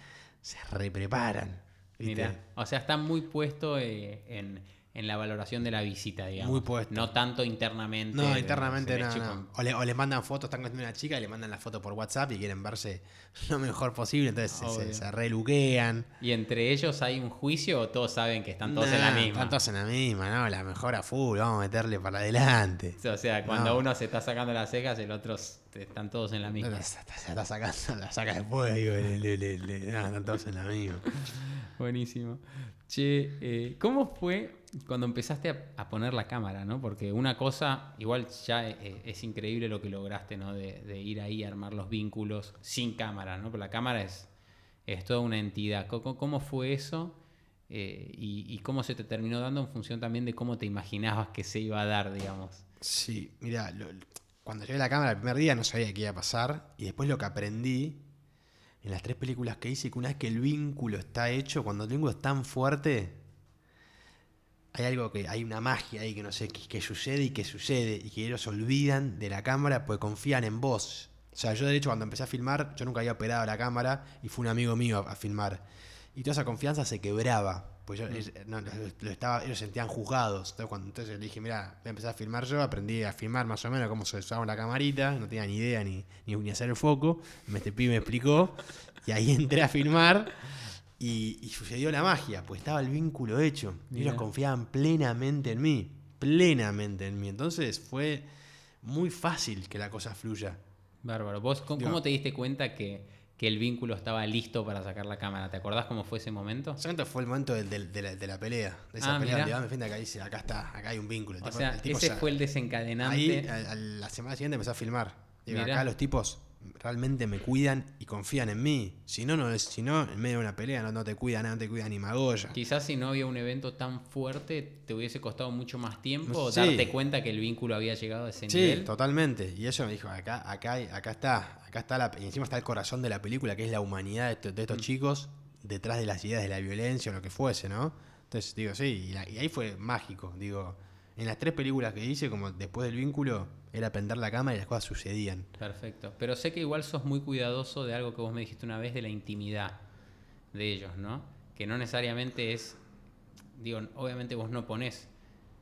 se repreparan. Mira, o sea, está muy puesto eh, en en la valoración de la visita, digamos. Muy puesto. No tanto internamente. No, internamente no, O, le, o, les mandan fotos, están con una chica y le mandan la foto por WhatsApp y quieren verse lo mejor posible, entonces se, reluquean. ¿Y entre ellos hay un juicio o todos saben que están todos en la misma? Están todos en la misma, ¿no? La mejor a full, vamos a meterle para adelante. O sea, cuando uno se está sacando las cejas, el otro están todos en la misma. Se está sacando, la saca después, digo, están todos en la misma. Buenísimo. Che, eh, ¿cómo fue cuando empezaste a, poner la cámara, ¿no? Porque una cosa, igual ya eh, es, increíble lo que lograste, ¿no? De, ir ahí a armar los vínculos sin cámara, ¿no? Porque la cámara es, es toda una entidad. ¿Cómo, fue eso? Eh, y, cómo se te terminó dando en función también de cómo te imaginabas que se iba a dar, digamos? Sí, mira, cuando llegué a la cámara el primer día no sabía qué iba a pasar. Y después lo que aprendí en las tres películas que hice, que una vez que el vínculo está hecho, cuando el vínculo es tan fuerte hay algo que, hay una magia ahí que no sé, qué sucede y que sucede, y que ellos olvidan de la cámara porque confían en vos. O sea, yo de hecho cuando empecé a filmar, yo nunca había operado la cámara y fue un amigo mío a, filmar. Y toda esa confianza se quebraba. Pues yo, mm. no, lo estaba, ellos sentían juzgados. Entonces, cuando, entonces le dije, mira, voy a empezar a filmar yo, aprendí a filmar más o menos cómo se usaba la camarita, no tenía ni idea ni, ni, ni hacer el foco. Este pibe me explicó y ahí entré a filmar y, sucedió la magia, pues estaba el vínculo hecho. Y ellos confiaban plenamente en mí, plenamente en mí. Entonces fue muy fácil que la cosa fluya. Bárbaro. ¿Vos cómo, te diste cuenta que, el vínculo estaba listo para sacar la cámara? ¿Te acordás cómo fue ese momento? Momento fue el momento de, la, pelea. De esa ah, pelea me defiende acá dice, acá está, acá hay un vínculo. o sea, ese fue el desencadenante. Ahí, la semana siguiente empecé a filmar. Digo, acá los tipos realmente me cuidan y confían en mí. Si no, no es, si no, en medio de una pelea no, no te cuidan, no te cuida ni Magoya. Quizás si no había un evento tan fuerte, te hubiese costado mucho más tiempo darte cuenta que el vínculo había llegado a ese nivel. Sí, totalmente. Y eso me dijo, acá, acá, acá está, acá está la, y encima está el corazón de la película, que es la humanidad de, estos mm. chicos detrás de las ideas de la violencia o lo que fuese, ¿no? Entonces, digo, sí, y ahí fue mágico, digo en las tres películas que hice, como después del vínculo, era prender la cámara y las cosas sucedían. Perfecto. Pero sé que igual sos muy cuidadoso de algo que vos me dijiste una vez de la intimidad de ellos, ¿no? Que no necesariamente es. Digo, obviamente vos no ponés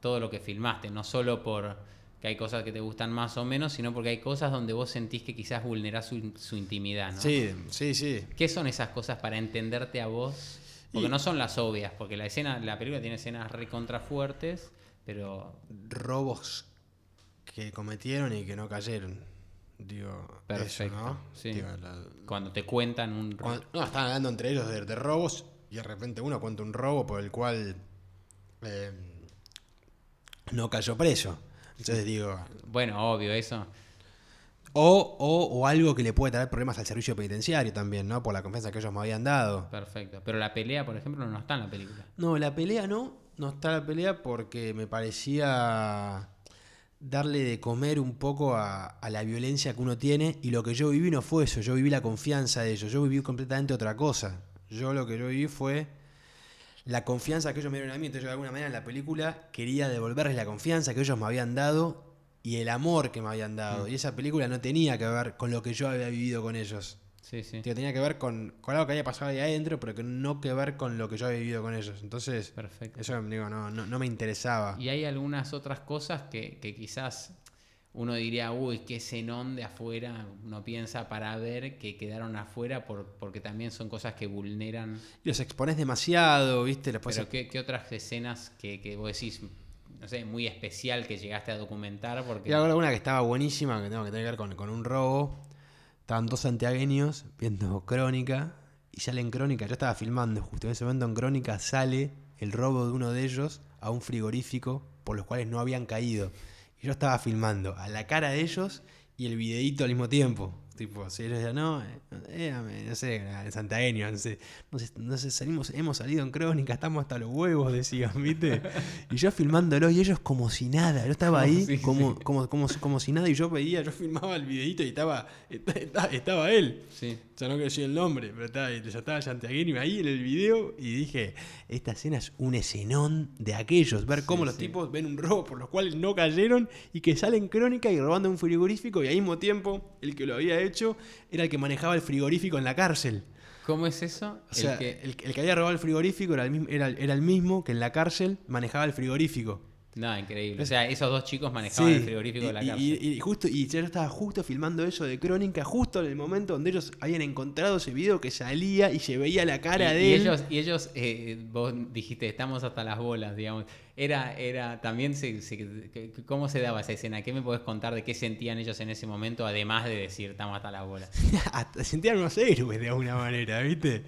todo lo que filmaste, no solo por, que hay cosas que te gustan más o menos, sino porque hay cosas donde vos sentís que quizás vulnerás su, su intimidad, ¿no? Sí, sí, sí. ¿Qué son esas cosas para entenderte a vos? Porque Y- no son las obvias, porque la escena, la película tiene escenas recontra fuertes, pero Robos que cometieron y que no cayeron. Digo, Perfecto, eso, ¿no? sí. Digo, la- cuando te cuentan un... cuando- no, estaban hablando entre ellos de, de robos y de repente uno cuenta un robo por el cual eh, no cayó preso. Entonces digo, Bueno, obvio, eso. o, o, o algo que le puede traer problemas al servicio penitenciario también, ¿no? Por la confianza que ellos me habían dado. Perfecto. Pero la pelea, por ejemplo, no está en la película. No, la pelea no, no está la pelea porque me parecía darle de comer un poco a, a la violencia que uno tiene y lo que yo viví no fue eso, yo viví la confianza de ellos, yo viví completamente otra cosa. Yo lo que yo viví fue la confianza que ellos me dieron a mí, entonces yo de alguna manera en la película quería devolverles la confianza que ellos me habían dado y el amor que me habían dado. Y esa película no tenía que ver con lo que yo había vivido con ellos. Sí, sí. Tío, tenía que ver con, con algo que había pasado ahí adentro, pero que no que ver con lo que yo había vivido con ellos. Entonces, Perfecto. eso digo, no, no, no me interesaba. Y hay algunas otras cosas que, que quizás uno diría, uy, qué cenón de afuera, uno piensa para ver que quedaron afuera por, porque también son cosas que vulneran. Y los expones demasiado, ¿viste? Después Pero ¿qué, qué otras escenas que, que vos decís, no sé, muy especial que llegaste a documentar? Porque Y ahora una que estaba buenísima, que tengo que tener que ver con, con un robo. Estaban dos santiagueños viendo Crónica y sale en Crónica. Yo estaba filmando justo en ese momento en Crónica sale el robo de uno de ellos a un frigorífico por los cuales no habían caído. Y yo estaba filmando a la cara de ellos y el videíto al mismo tiempo. Tipo, si ellos decían, no, eh, eh, no sé, el santiagueño, no sé, no sé, no sé, salimos, hemos salido en Crónica, estamos hasta los huevos, decían, ¿viste? Y yo filmándolo y ellos como si nada. Yo estaba ahí Sí, como, como, como, como si nada y yo veía, yo filmaba el videito y estaba, estaba, estaba él. sí, Ya no quiero decir el nombre, pero estaba, ya estaba Santiagueño ahí en el video y dije, esta escena es un escenón de aquellos, ver cómo Sí, los tipos ven un robo por los cuales no cayeron y que salen crónica y robando un frigorífico y al mismo tiempo el que lo había hecho era el que manejaba el frigorífico en la cárcel. ¿Cómo es eso? O sea, el que, el, el que había robado el frigorífico era el, mismo, era, era el mismo que en la cárcel manejaba el frigorífico. No, increíble. O sea, esos dos chicos manejaban el frigorífico y, de la cárcel. Y, y justo, y yo estaba justo filmando eso de Crónica, justo en el momento donde ellos habían encontrado ese video que salía y se veía la cara y, de y él. ellos, y ellos eh, vos dijiste, estamos hasta las bolas, digamos. Era, era, también se, se- ¿cómo se daba esa escena? ¿Qué me podés contar de qué sentían ellos en ese momento, además de decir, estamos hasta las bolas? Sentían unos héroes de alguna manera, ¿viste?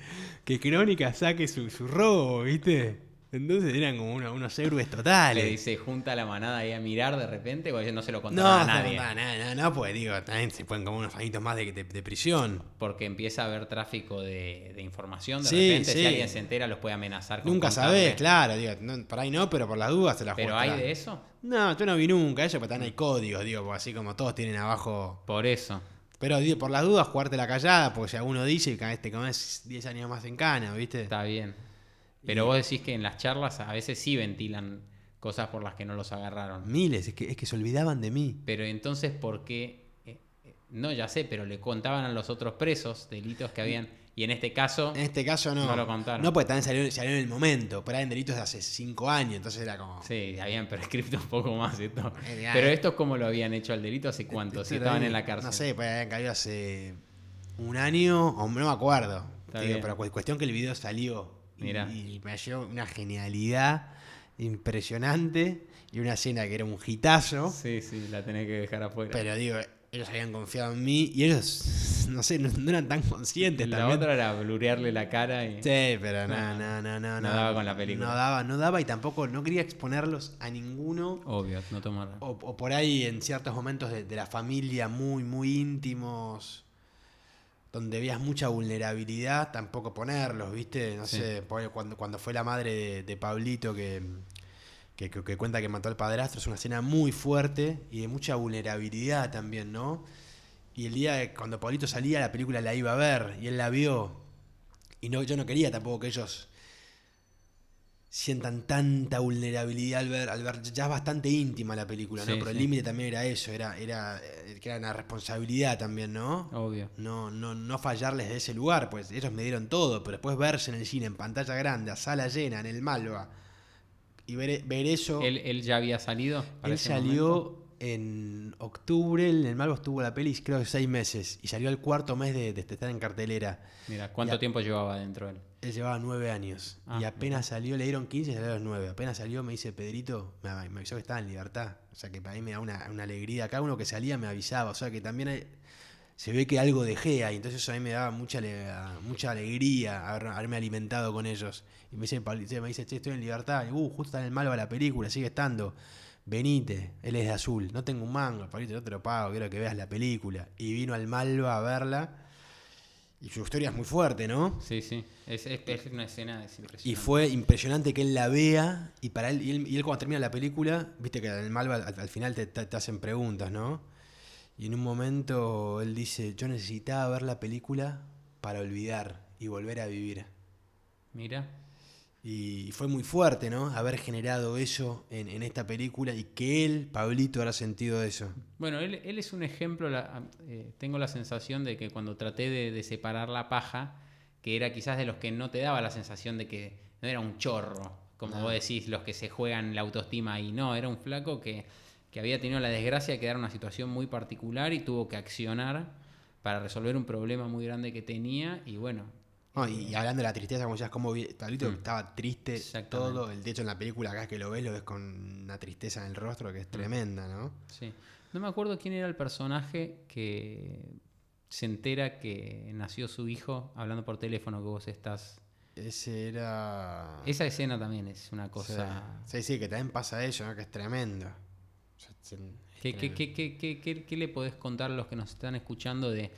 Que Crónica saque su, su robo, ¿viste? Entonces eran como uno- unos héroes Le totales. dice, junta la manada ahí a mirar de repente, ellos no se lo No, contaban a no, nadie. no, no, no, no, pues digo, también se pueden como unos añitos más de, de- de prisión. Porque empieza a haber tráfico de, de información, de Sí, repente, sí. si alguien se entera, los puede amenazar. con Nunca contarle. sabés, claro, digo, no, por ahí no, pero por las dudas se las Pero hay de eso, No, yo no vi nunca eso, pero también hay códigos, digo, así como todos tienen abajo. por eso. Pero digo, por las dudas, jugarte la callada, porque si alguno dice que te comes 10 años más en cana, ¿viste? Está bien. Pero vos decís que en las charlas a veces sí ventilan cosas por las que no los agarraron. Miles, es que, es que se olvidaban de mí. Pero entonces, ¿por qué? eh, eh, no, ya sé, pero le contaban a los otros presos delitos que habían. Y en este caso, En este caso no. No lo contaron. No, porque también salió, salió en el momento, pero eran delitos de hace 5 años, entonces era como. sí, habían prescrito un poco más Pero esto, ¿cómo lo habían hecho al delito? ¿Hace cuánto? Si estaban en la cárcel. No sé, pues habían caído hace un año, o no me acuerdo. Digo, pero cu- cuestión que el video salió. Y- Mirá. Y, me halló una genialidad impresionante y una escena que era un hitazo. Sí, sí, la tenés que dejar afuera. Pero digo, ellos habían confiado en mí y ellos, no sé, no, no eran tan conscientes la también. otra era blurearle la cara y. Sí, pero no, No, no, no, no. no daba con la película. No daba, no daba y tampoco, no quería exponerlos a ninguno. Obvio, no tomar. O, o por ahí en ciertos momentos de, de la familia muy, muy íntimos, donde veías mucha vulnerabilidad, tampoco ponerlos, ¿viste? No Sí. sé, cuando, cuando fue la madre de, de Pablito que, que, que- que cuenta que mató al padrastro, es una escena muy fuerte y de mucha vulnerabilidad también, ¿no? Y el día de- cuando Pablito salía, la película la iba a ver y él la vio. Y no, yo no quería tampoco que ellos sientan tanta vulnerabilidad al ver, al ver ya es bastante íntima la película, ¿no? Sí, Pero el sí. límite también era eso, era, era, eh, que era una responsabilidad también, ¿no? Obvio. No, no, no fallarles de ese lugar, pues ellos me dieron todo, pero después verse en el cine, en pantalla grande, a sala llena, en el Malva, y ver, ver eso, ¿Él, él ya había salido? para él ese salió momento? en octubre, en el Malvo estuvo la peli creo que seis meses y salió el cuarto mes de, de estar en cartelera. Mira, ¿cuánto tiempo llevaba dentro él? Él llevaba nueve años Ah, y apenas salió, le dieron 15 y salió a los nueve. Apenas salió, me dice Pedrito, me, avisó que estaba en libertad. O sea que para mí me da una, una alegría. Cada uno que salía me avisaba. O sea que también hay- se ve que algo dejé ahí. Entonces eso a mí me daba mucha, mucha alegría haber- haberme alimentado con ellos. Y me dice, me dice, che, estoy en libertad. Y, uh, justo está en el Malva la película, sigue estando. Venite, él es de azul. No tengo un mango, Pablito, no te lo pago, quiero que veas la película. Y vino al Malva a verla. Y su historia es muy fuerte, ¿no? Sí, sí. Es, es- es una escena es impresionante. Y fue impresionante que él la vea y para él y, él, y él cuando termina la película, viste que el Malva al, al final te, te- te hacen preguntas, ¿no? Y en un momento él dice, yo necesitaba ver la película para olvidar y volver a vivir. Mira. Y fue muy fuerte, ¿no? Haber generado eso en, en esta película y que él, Pablito, habrá sentido eso. Bueno, él, él es un ejemplo, la- eh, tengo la sensación de que cuando traté de, de separar la paja, que era quizás de los que no te daba la sensación de que no era un chorro, como No. vos decís, los que se juegan la autoestima y no, era un flaco que, que había tenido la desgracia de quedar en una situación muy particular y tuvo que accionar para resolver un problema muy grande que tenía y bueno, No, y, y hablando de la tristeza, como decías, como Pablito Mm. estaba triste todo. El, de hecho, en la película, acá que lo ves, lo ves con una tristeza en el rostro que es tremenda, ¿no? Sí. No me acuerdo quién era el personaje que se entera que nació su hijo hablando por teléfono que vos estás. Ese era. Esa escena también es una cosa. Sí, sí, que también pasa eso, ¿no? Que es tremendo. Es- es ¿Qué, qué, tremendo. qué, qué, qué, qué- le podés contar a los que nos están escuchando de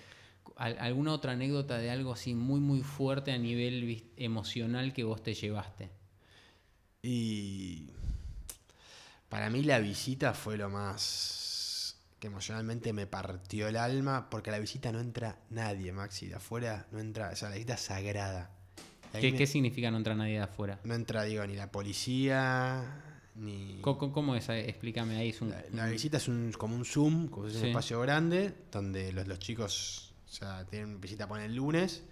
alguna otra anécdota de algo así muy, muy fuerte a nivel emocional que vos te llevaste? Y. Para mí, la visita fue lo más. que emocionalmente me partió el alma, porque a la visita no entra nadie, Maxi. De afuera no entra. O sea, la visita es sagrada. ¿Qué, me- qué significa no entrar nadie de afuera? No entra, digo, ni la policía, ni... ¿Cómo, cómo- es? Explícame ahí. Es un, La, visita es un, como un Zoom, como es un Sí. espacio grande, donde los, los chicos o sea, tienen visita ponen el lunes,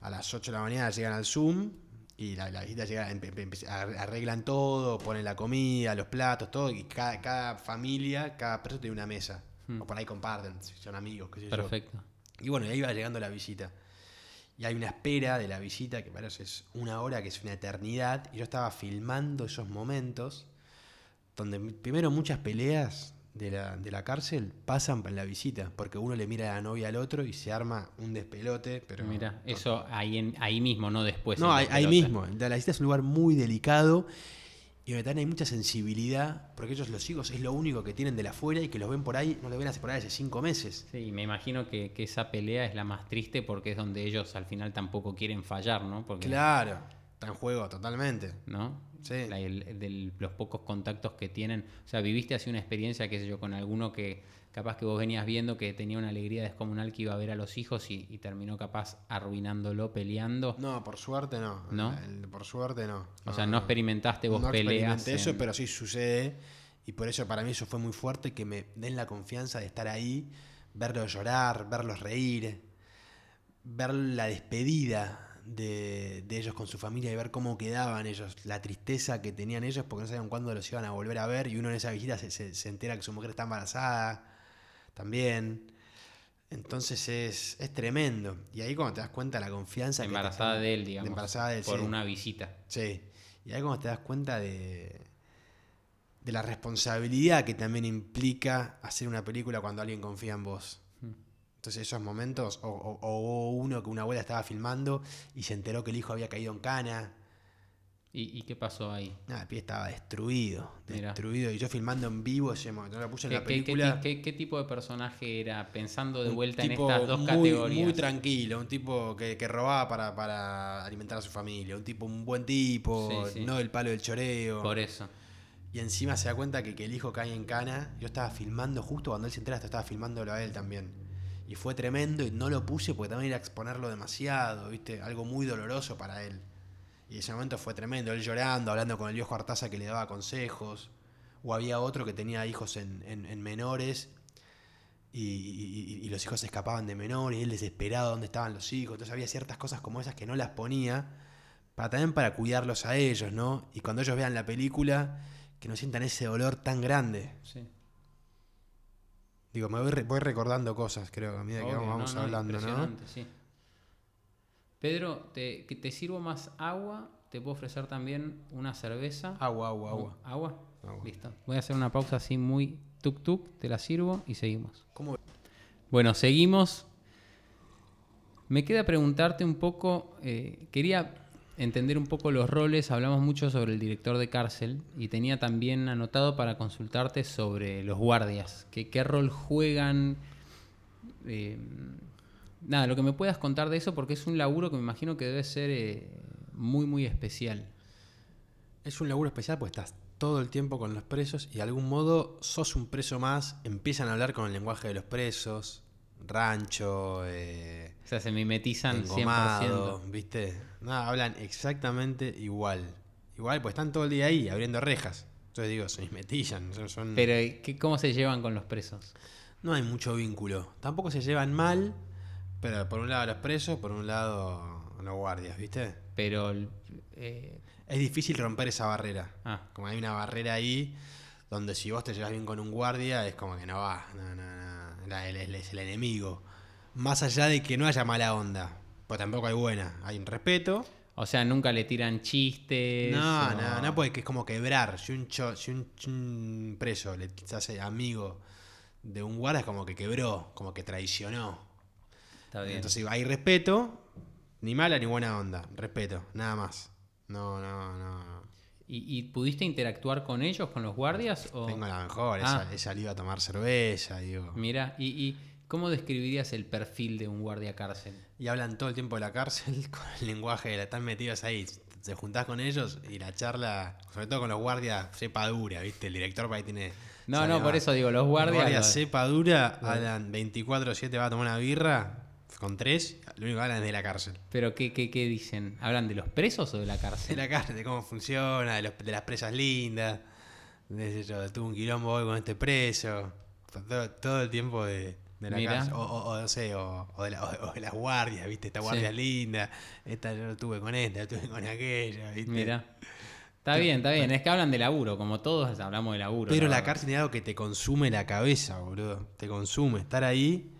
a las 8 de la mañana llegan al Zoom y la, la visita llega, arreglan todo, ponen la comida, los platos, todo, y cada, cada familia, cada persona tiene una mesa. Hmm. O por ahí comparten, si son amigos, qué sé yo. Perfecto. Y bueno, y ahí va llegando la visita. Y hay una espera de la visita que parece es una hora, que es una eternidad. Y yo estaba filmando esos momentos donde primero muchas peleas de la, de la cárcel pasan en la visita. Porque uno le mira a la novia al otro y se arma un despelote. Pero Mira, eso ahí, en- ahí mismo, no después. no, ahí, mismo. La visita es un lugar muy delicado. Y donde también hay mucha sensibilidad. Porque ellos, los hijos, es lo único que tienen de la afuera y que los ven por ahí, no los ven hace por ahí hace cinco meses. Sí, me imagino que, que esa pelea es la más triste porque es donde ellos al final tampoco quieren fallar, ¿no? Porque, Claro, está en juego totalmente. ¿no? Sí. La- el- de los pocos contactos que tienen. O sea, viviste así una experiencia, qué sé yo, con alguno que capaz que vos venías viendo que tenía una alegría descomunal que iba a ver a los hijos y, y terminó capaz arruinándolo, peleando. No, por suerte no. ¿No? Por suerte no. o sea, no experimentaste vos no peleas. eso, pero sí sucede. Y por eso para mí eso fue muy fuerte, que me den la confianza de estar ahí, verlos llorar, verlos reír, ver la despedida de, de ellos con su familia y ver cómo quedaban ellos, la tristeza que tenían ellos porque no sabían cuándo los iban a volver a ver y uno en esa visita se, se- se entera que su mujer está embarazada también. Entonces es, es tremendo. Y ahí cuando te das cuenta la confianza que te embarazada de él, digamos. embarazada de él, por sí. una visita. Sí. Y ahí cuando te das cuenta de, de la responsabilidad que también implica hacer una película cuando alguien confía en vos. Entonces esos momentos, o, o- o uno que una abuela estaba filmando y se enteró que el hijo había caído en cana. ¿Y, y qué pasó ahí? Nada, el pie estaba destruido, Mirá. destruido. Y yo filmando en vivo ese momento, puse en ¿Qué, la qué película. qué- qué tipo de personaje era? Pensando de un vuelta en estas dos muy, categorías. Muy tranquilo, un tipo que, que robaba para, para alimentar a su familia, un tipo, un buen tipo, Sí, sí. no el palo del choreo. Por eso. Y encima se da cuenta que, que el hijo cae en cana. Yo estaba filmando justo cuando él se entera, estaba filmándolo a él también. Y fue tremendo y no lo puse porque también era exponerlo demasiado, ¿viste? Algo muy doloroso para él. Y ese momento fue tremendo, él llorando, hablando con el viejo Artaza que le daba consejos. O había otro que tenía hijos en, en- en menores y, y- los hijos escapaban de menores y él desesperado dónde estaban los hijos. Entonces había ciertas cosas como esas que no las ponía para también para cuidarlos a ellos, ¿no? Y cuando ellos vean la película, que no sientan ese dolor tan grande. Sí. Digo, me voy, re- voy recordando cosas, creo, a medida que Obvio, vamos, no, no, hablando, ¿no? sí. Pedro, te, que te sirvo más agua, te puedo ofrecer también una cerveza. Agua, agua, agua. ¿Agua? Agua. Listo. Voy a hacer una pausa así muy tuk tuk, te la sirvo y seguimos. ¿Cómo? Bueno, seguimos. Me queda preguntarte un poco, eh, quería entender un poco los roles, hablamos mucho sobre el director de cárcel y tenía también anotado para consultarte sobre los guardias, que, qué rol juegan, eh, nada, lo que me puedas contar de eso porque es un laburo que me imagino que debe ser eh, muy, muy especial. Es un laburo especial porque estás todo el tiempo con los presos y de algún modo sos un preso más, empiezan a hablar con el lenguaje de los presos, rancho, eh, O sea, se mimetizan 100%. engomado, ¿viste? No, hablan exactamente igual. Igual, pues están todo el día ahí abriendo rejas. Entonces digo, se mimetizan, son- Pero, ¿qué, ¿cómo se llevan con los presos? no hay mucho vínculo. Tampoco se llevan mal, pero por un lado los presos, por un lado los guardias, ¿viste? Pero, eh, Es difícil romper esa barrera. ah, Como hay una barrera ahí donde si vos te llevas bien con un guardia es como que no va, no, no, no, es el enemigo. Más allá de que no haya mala onda, pues tampoco hay buena, hay un respeto. O sea, nunca le tiran chistes. No, o- no, no, porque es como quebrar. Si un, cho- si un, un preso le hace amigo de un guardia es como que quebró, como que traicionó. Está bien. Entonces hay respeto, ni mala ni buena onda, respeto, nada más. No, no, no. ¿Y, y pudiste interactuar con ellos, con los guardias? O... Tengo la mejor, Ah. salido a tomar cerveza, digo. Mira, y, y cómo describirías el perfil de un guardia cárcel? Y hablan todo el tiempo de la cárcel con el lenguaje, de la- están metidos ahí. Te juntás con ellos y la charla, sobre todo con los guardias, cepa dura, ¿viste? El director para ahí tiene. No, no, por eso digo, los Los guardias. guardias los- cepa dura, hablan 24-7, va a tomar una birra con tres, lo único que hablan es de la cárcel. Pero ¿qué, qué, qué dicen? ¿Hablan de los presos o de la De cárcel? la cárcel, de cómo funciona, de, los- de las presas lindas. De, yo, tuve un quilombo hoy con este preso. Todo, todo el tiempo de, de la cárcel. O, o- o no sé, o, o de la- de las guardias, ¿viste? Esta guardia Sí. linda. Esta yo tuve con esta, yo tuve con aquella, ¿viste? Mira. Está bien, está bien. Es que hablan de laburo, como todos hablamos de laburo. Pero la cárcel es algo que te consume la cabeza, boludo. Te consume. Estar ahí,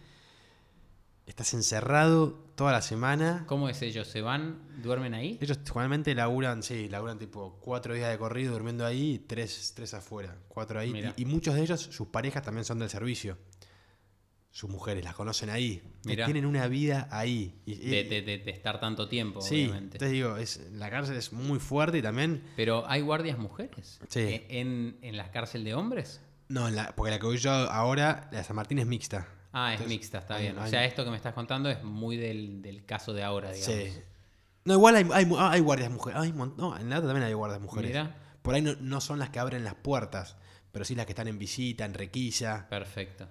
estás encerrado toda la semana. ¿Cómo es ellos? ¿Se van? ¿Duermen ahí? Ellos generalmente laburan, sí, laburan tipo cuatro días de corrido durmiendo ahí y tres, tres afuera. Cuatro ahí. Mira. Y, y muchos de ellos, sus parejas también son del servicio. Sus mujeres las conocen ahí. Tienen una vida ahí. Y- De, de- de- de estar tanto tiempo, sí, obviamente. entonces digo, es, la cárcel es muy fuerte y también. Pero ¿hay guardias mujeres? Sí. ¿E- ¿En, en la cárcel de hombres? No, en la- porque la que voy yo ahora, la de San Martín es mixta. Ah, es mixta, está hay- bien. O sea, esto que me estás contando es muy del, del caso de ahora, digamos. Sí. No, igual hay, hay, mu- hay guardias mujeres. Hay no, en la otra también hay guardias mujeres. Mira. Por ahí no, no son las que abren las puertas, pero sí las que están en visita, en requisa. Perfecto.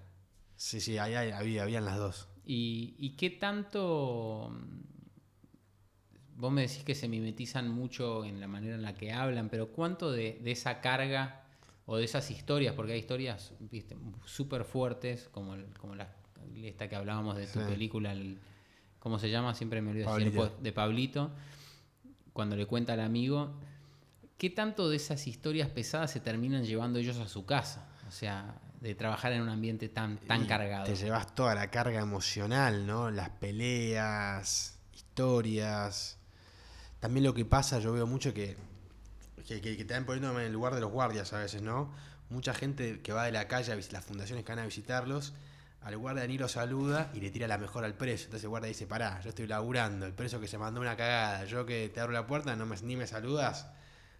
Sí, sí, ahí, ahí había, habían las dos. ¿Y, y qué tanto... mm, Vos me decís que se mimetizan mucho en la manera en la que hablan, pero ¿cuánto de, de esa carga o de esas historias, porque hay historias súper fuertes, como, el- como la, esta que hablábamos de tu Sí. película, el- ¿cómo se llama? Siempre me olvido decir, Pablito. de Pablito, cuando le cuenta al amigo, ¿qué tanto de esas historias pesadas se terminan llevando ellos a su casa? O sea, de trabajar en un ambiente tan, tan Y cargado. Te llevas toda la carga emocional, ¿no? Las peleas, historias. También lo que pasa, yo veo mucho que, que, que- que te van poniéndome en el lugar de los guardias a veces, ¿no? Mucha gente que va de la calle, a las fundaciones que van a visitarlos, al guardia ni lo saluda y le tira la mejor al preso. Entonces el guardia dice, pará, yo estoy laburando, el preso que se mandó una cagada, yo que te abro la puerta, no me, ni me saludas.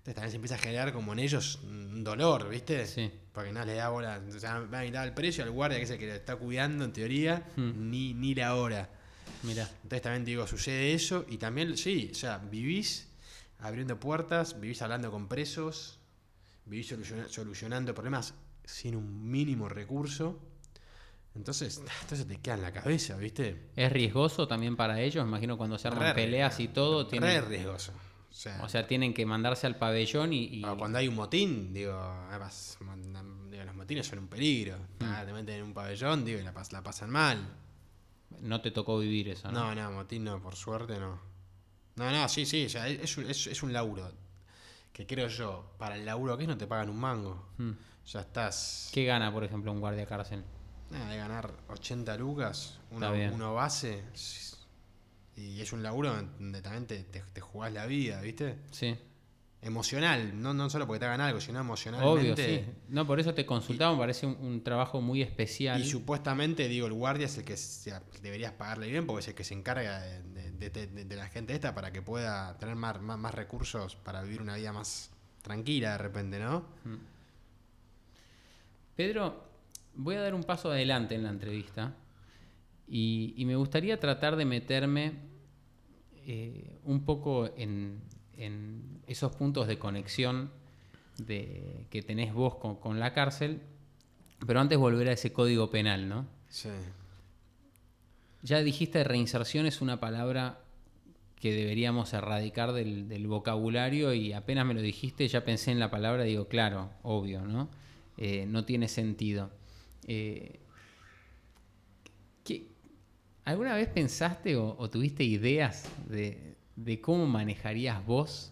Entonces también se empieza a generar como en ellos un dolor, ¿viste? Sí. Porque no le da bola. O sea, va a mirar al precio, al guardia que es el que le está cuidando en teoría, Hmm. ni, ni la hora. Mira. Entonces también te digo, sucede eso y también, sí, o sea, vivís abriendo puertas, vivís hablando con presos, vivís soluciona- solucionando problemas sin un mínimo recurso. Entonces, entonces te queda en la cabeza, ¿viste? ¿Es riesgoso también para ellos? Me imagino cuando se arman Re- peleas y todo. Re Tienen, riesgoso. O sea, o sea, tienen que mandarse al pabellón y. y- Ah, Cuando hay un motín, digo, además, digo, los motines son un peligro. Mm. Ah, te meten en un pabellón, digo, y la, pas- la pasan mal. no te tocó vivir eso, ¿no? No, no, motín no, por suerte no. No, no, sí, sí, o sea, es, un- es- es un laburo. Que creo yo, para el laburo que es no te pagan un mango. Mm. Ya estás. ¿Qué gana, por ejemplo, un guardia cárcel? Nada, de ganar 80 lucas, uno, uno base. Y es un laburo donde también te, te- te jugás la vida, ¿viste? Sí. Emocional, no, no solo porque te hagan algo, sino Obvio, emocionalmente. sí. No, por eso te consultaba, me parece un, un trabajo muy especial. Y supuestamente, digo, el guardia es el que se- deberías pagarle bien porque es el que se encarga de, de- de- de- de la gente esta para que pueda tener más, más, más recursos para vivir una vida más tranquila de repente, ¿no? Pedro, voy a dar un paso adelante en la entrevista y, y me gustaría tratar de meterme eh, un poco en, en esos puntos de conexión de, que tenés vos con, con la cárcel, pero antes volver a ese código penal, ¿no? Sí. Ya dijiste reinserción es una palabra que deberíamos erradicar del, del vocabulario y apenas me lo dijiste ya pensé en la palabra y digo, claro, obvio, ¿no? Eh, no tiene sentido. Eh, ¿qué- ¿Alguna vez pensaste o, o tuviste ideas de, de cómo manejarías vos?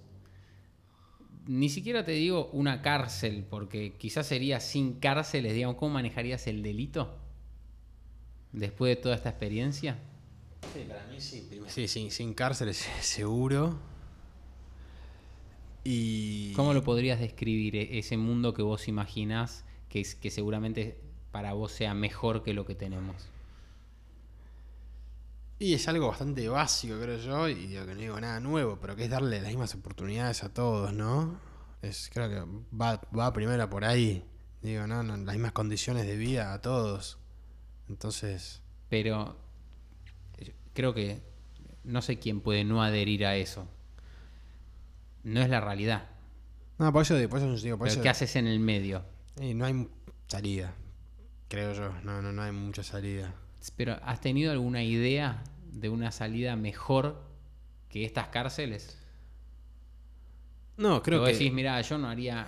Ni siquiera te digo una cárcel, porque quizás sería sin cárceles, digamos, ¿cómo manejarías el delito? Después de toda esta experiencia. Sí, para mí sí. Sí, sin, sin cárceles, seguro. Y. ¿Cómo lo podrías describir e- ese mundo que vos imaginás que, que seguramente para vos sea mejor que lo que tenemos? Y es algo bastante básico, creo yo, y digo que no digo nada nuevo, pero que es darle las mismas oportunidades a todos, ¿no? Es, creo que va, va primero por ahí. Digo, no, no, las mismas condiciones de vida a todos. Entonces, Pero eh, creo que no sé quién puede no adherir a eso. No es la realidad. no, por eso, por eso digo, por Pero eso, ¿qué haces en el medio? y no hay salida, creo yo, no, no, no hay mucha salida. Pero ¿has tenido alguna idea de una salida mejor que estas cárceles? No, creo que... decís, mira, yo no haría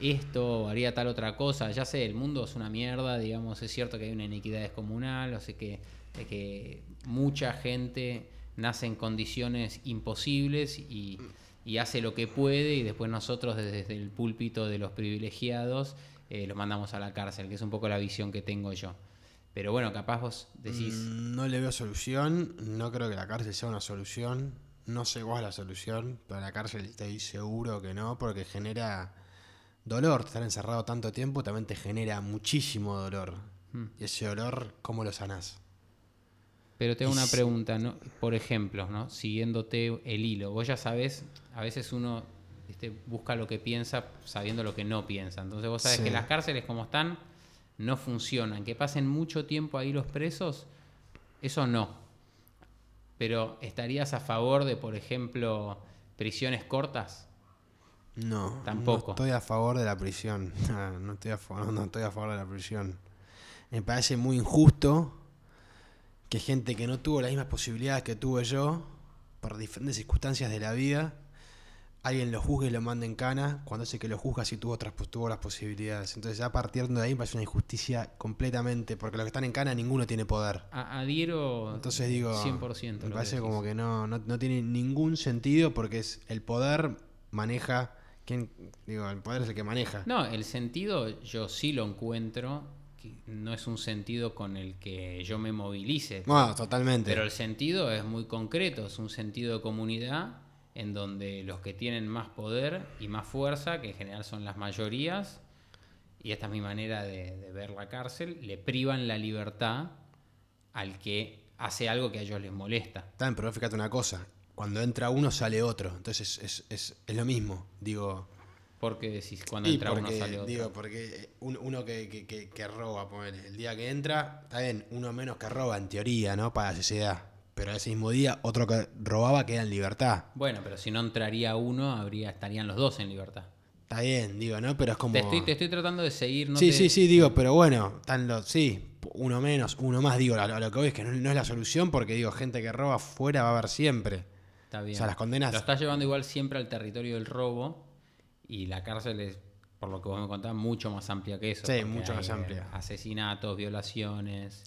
esto, haría tal otra cosa. Ya sé, el mundo es una mierda, digamos, es cierto que hay una iniquidad descomunal, o sea que, de que mucha gente nace en condiciones imposibles y, y hace lo que puede y después nosotros desde, el púlpito de los privilegiados eh, los mandamos a la cárcel, que es un poco la visión que tengo yo. Pero bueno, capaz vos decís, Mm, No le veo solución, no creo que la cárcel sea una solución, no sé cuál es la solución, pero la cárcel estoy seguro que no, porque genera dolor, estar encerrado tanto tiempo también te genera muchísimo dolor. Mm. Y ese dolor, ¿cómo lo sanás? Pero tengo Y una pregunta, ¿no? por ejemplo, ¿no? siguiéndote el hilo. Vos ya sabés, a veces uno este, busca lo que piensa sabiendo lo que no piensa. Entonces vos sabés Sí. que las cárceles como están no funcionan. Que pasen mucho tiempo ahí los presos, eso no. Pero ¿estarías a favor de, por ejemplo, prisiones cortas? No, Tampoco. no estoy a favor de la prisión. No, no estoy a favor, no estoy a favor de la prisión. Me parece muy injusto que gente que no tuvo las mismas posibilidades que tuve yo, por diferentes circunstancias de la vida, alguien lo juzgue y lo mande en cana, cuando ese que lo juzga sí tuvo, otras, tuvo las posibilidades. Entonces ya partiendo de ahí parece una injusticia completamente, porque los que están en cana ninguno tiene poder. A- adhiero Entonces digo, 100%. me parece como que no, no, no tiene ningún sentido porque es el poder maneja, ¿quién? Digo, el poder es el que maneja. No, el sentido yo sí lo encuentro, no es un sentido con el que yo me movilice. No, totalmente. Pero el sentido es muy concreto, es un sentido de comunidad en donde los que tienen más poder y más fuerza, que en general son las mayorías, y esta es mi manera de, de ver la cárcel, le privan la libertad al que hace algo que a ellos les molesta. Bien, pero fíjate una cosa, cuando entra uno sale otro, entonces es, es, es lo mismo, digo. Porque decís, cuando entra uno sale otro. digo, porque un- uno que, que, que- que roba, el día que entra, está bien, uno menos que roba en teoría, ¿no? Para la sociedad. Pero ese mismo día, otro que robaba queda en libertad. Bueno, pero si no entraría uno, habría, estarían los dos en libertad. Está bien, digo, ¿no? Pero es como... Te, estoy, te estoy tratando de seguir, ¿no? sí, te- sí, sí, digo, pero bueno, están los, sí, uno menos, uno más, digo, a lo, a lo que voy es que no, no es la solución porque digo, gente que roba fuera va a haber siempre. Está bien. O sea, las condenas- Lo estás llevando igual siempre al territorio del robo y la cárcel es, por lo que vos me contás, mucho más amplia que eso. Sí, mucho más eh, amplia. Asesinatos, violaciones,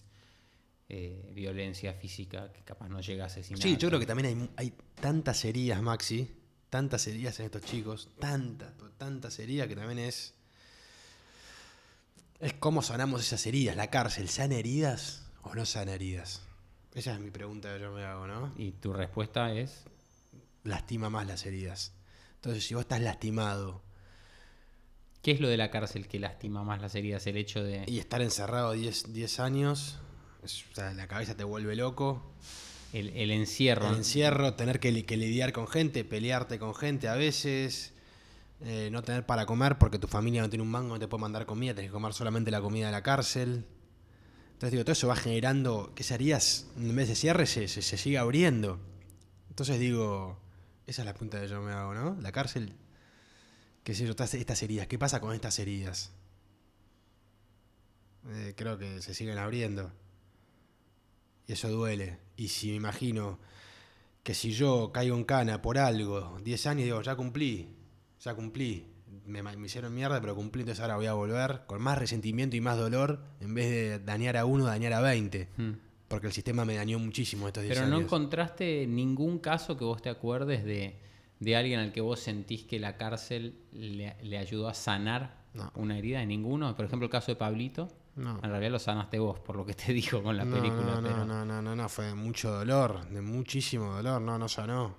eh, violencia física que capaz no llega a asesinato. Sí, yo creo que también hay, hay tantas heridas, Maxi, tantas heridas en estos chicos, tantas, tantas heridas que también es... Es cómo sanamos esas heridas. La cárcel, ¿sana heridas o no sana heridas? Esa es mi pregunta que yo me hago, ¿no? Y tu respuesta es... Lastima más las heridas. Entonces, si vos estás lastimado ¿Qué es lo de la cárcel que lastima más las heridas? El hecho de... y estar encerrado 10 10 años, o sea, la cabeza te vuelve loco. El, el encierro. El encierro, tener que, li- que lidiar con gente, pelearte con gente a veces, eh, no tener para comer porque tu familia no tiene un mango, no te puede mandar comida, tenés que comer solamente la comida de la cárcel. Entonces digo, todo eso va generando que esas heridas, en vez de cierre, se, se, se sigue abriendo. Entonces digo, esa es la punta que yo me hago, ¿no? La cárcel, qué sé yo, estas, estas heridas, ¿qué pasa con estas heridas? Eh, creo que se siguen abriendo. Y eso duele. Y si me imagino que si yo caigo en cana por algo, 10 años, digo, ya cumplí, ya cumplí. Me, me hicieron mierda, pero cumplí, entonces ahora voy a volver con más resentimiento y más dolor, en vez de dañar a uno, dañar a 20. Mm. Porque el sistema me dañó muchísimo estos 10 Pero no años. encontraste ningún caso que vos te acuerdes de, de alguien al que vos sentís que la cárcel le, le ayudó a sanar No. una herida de ninguno. Por ejemplo, el caso de Pablito. No. En realidad lo sanaste vos, por lo que te dijo con la no, película. no, no, pero- no, no, no, no, fue de mucho dolor, de muchísimo dolor, no, no sanó.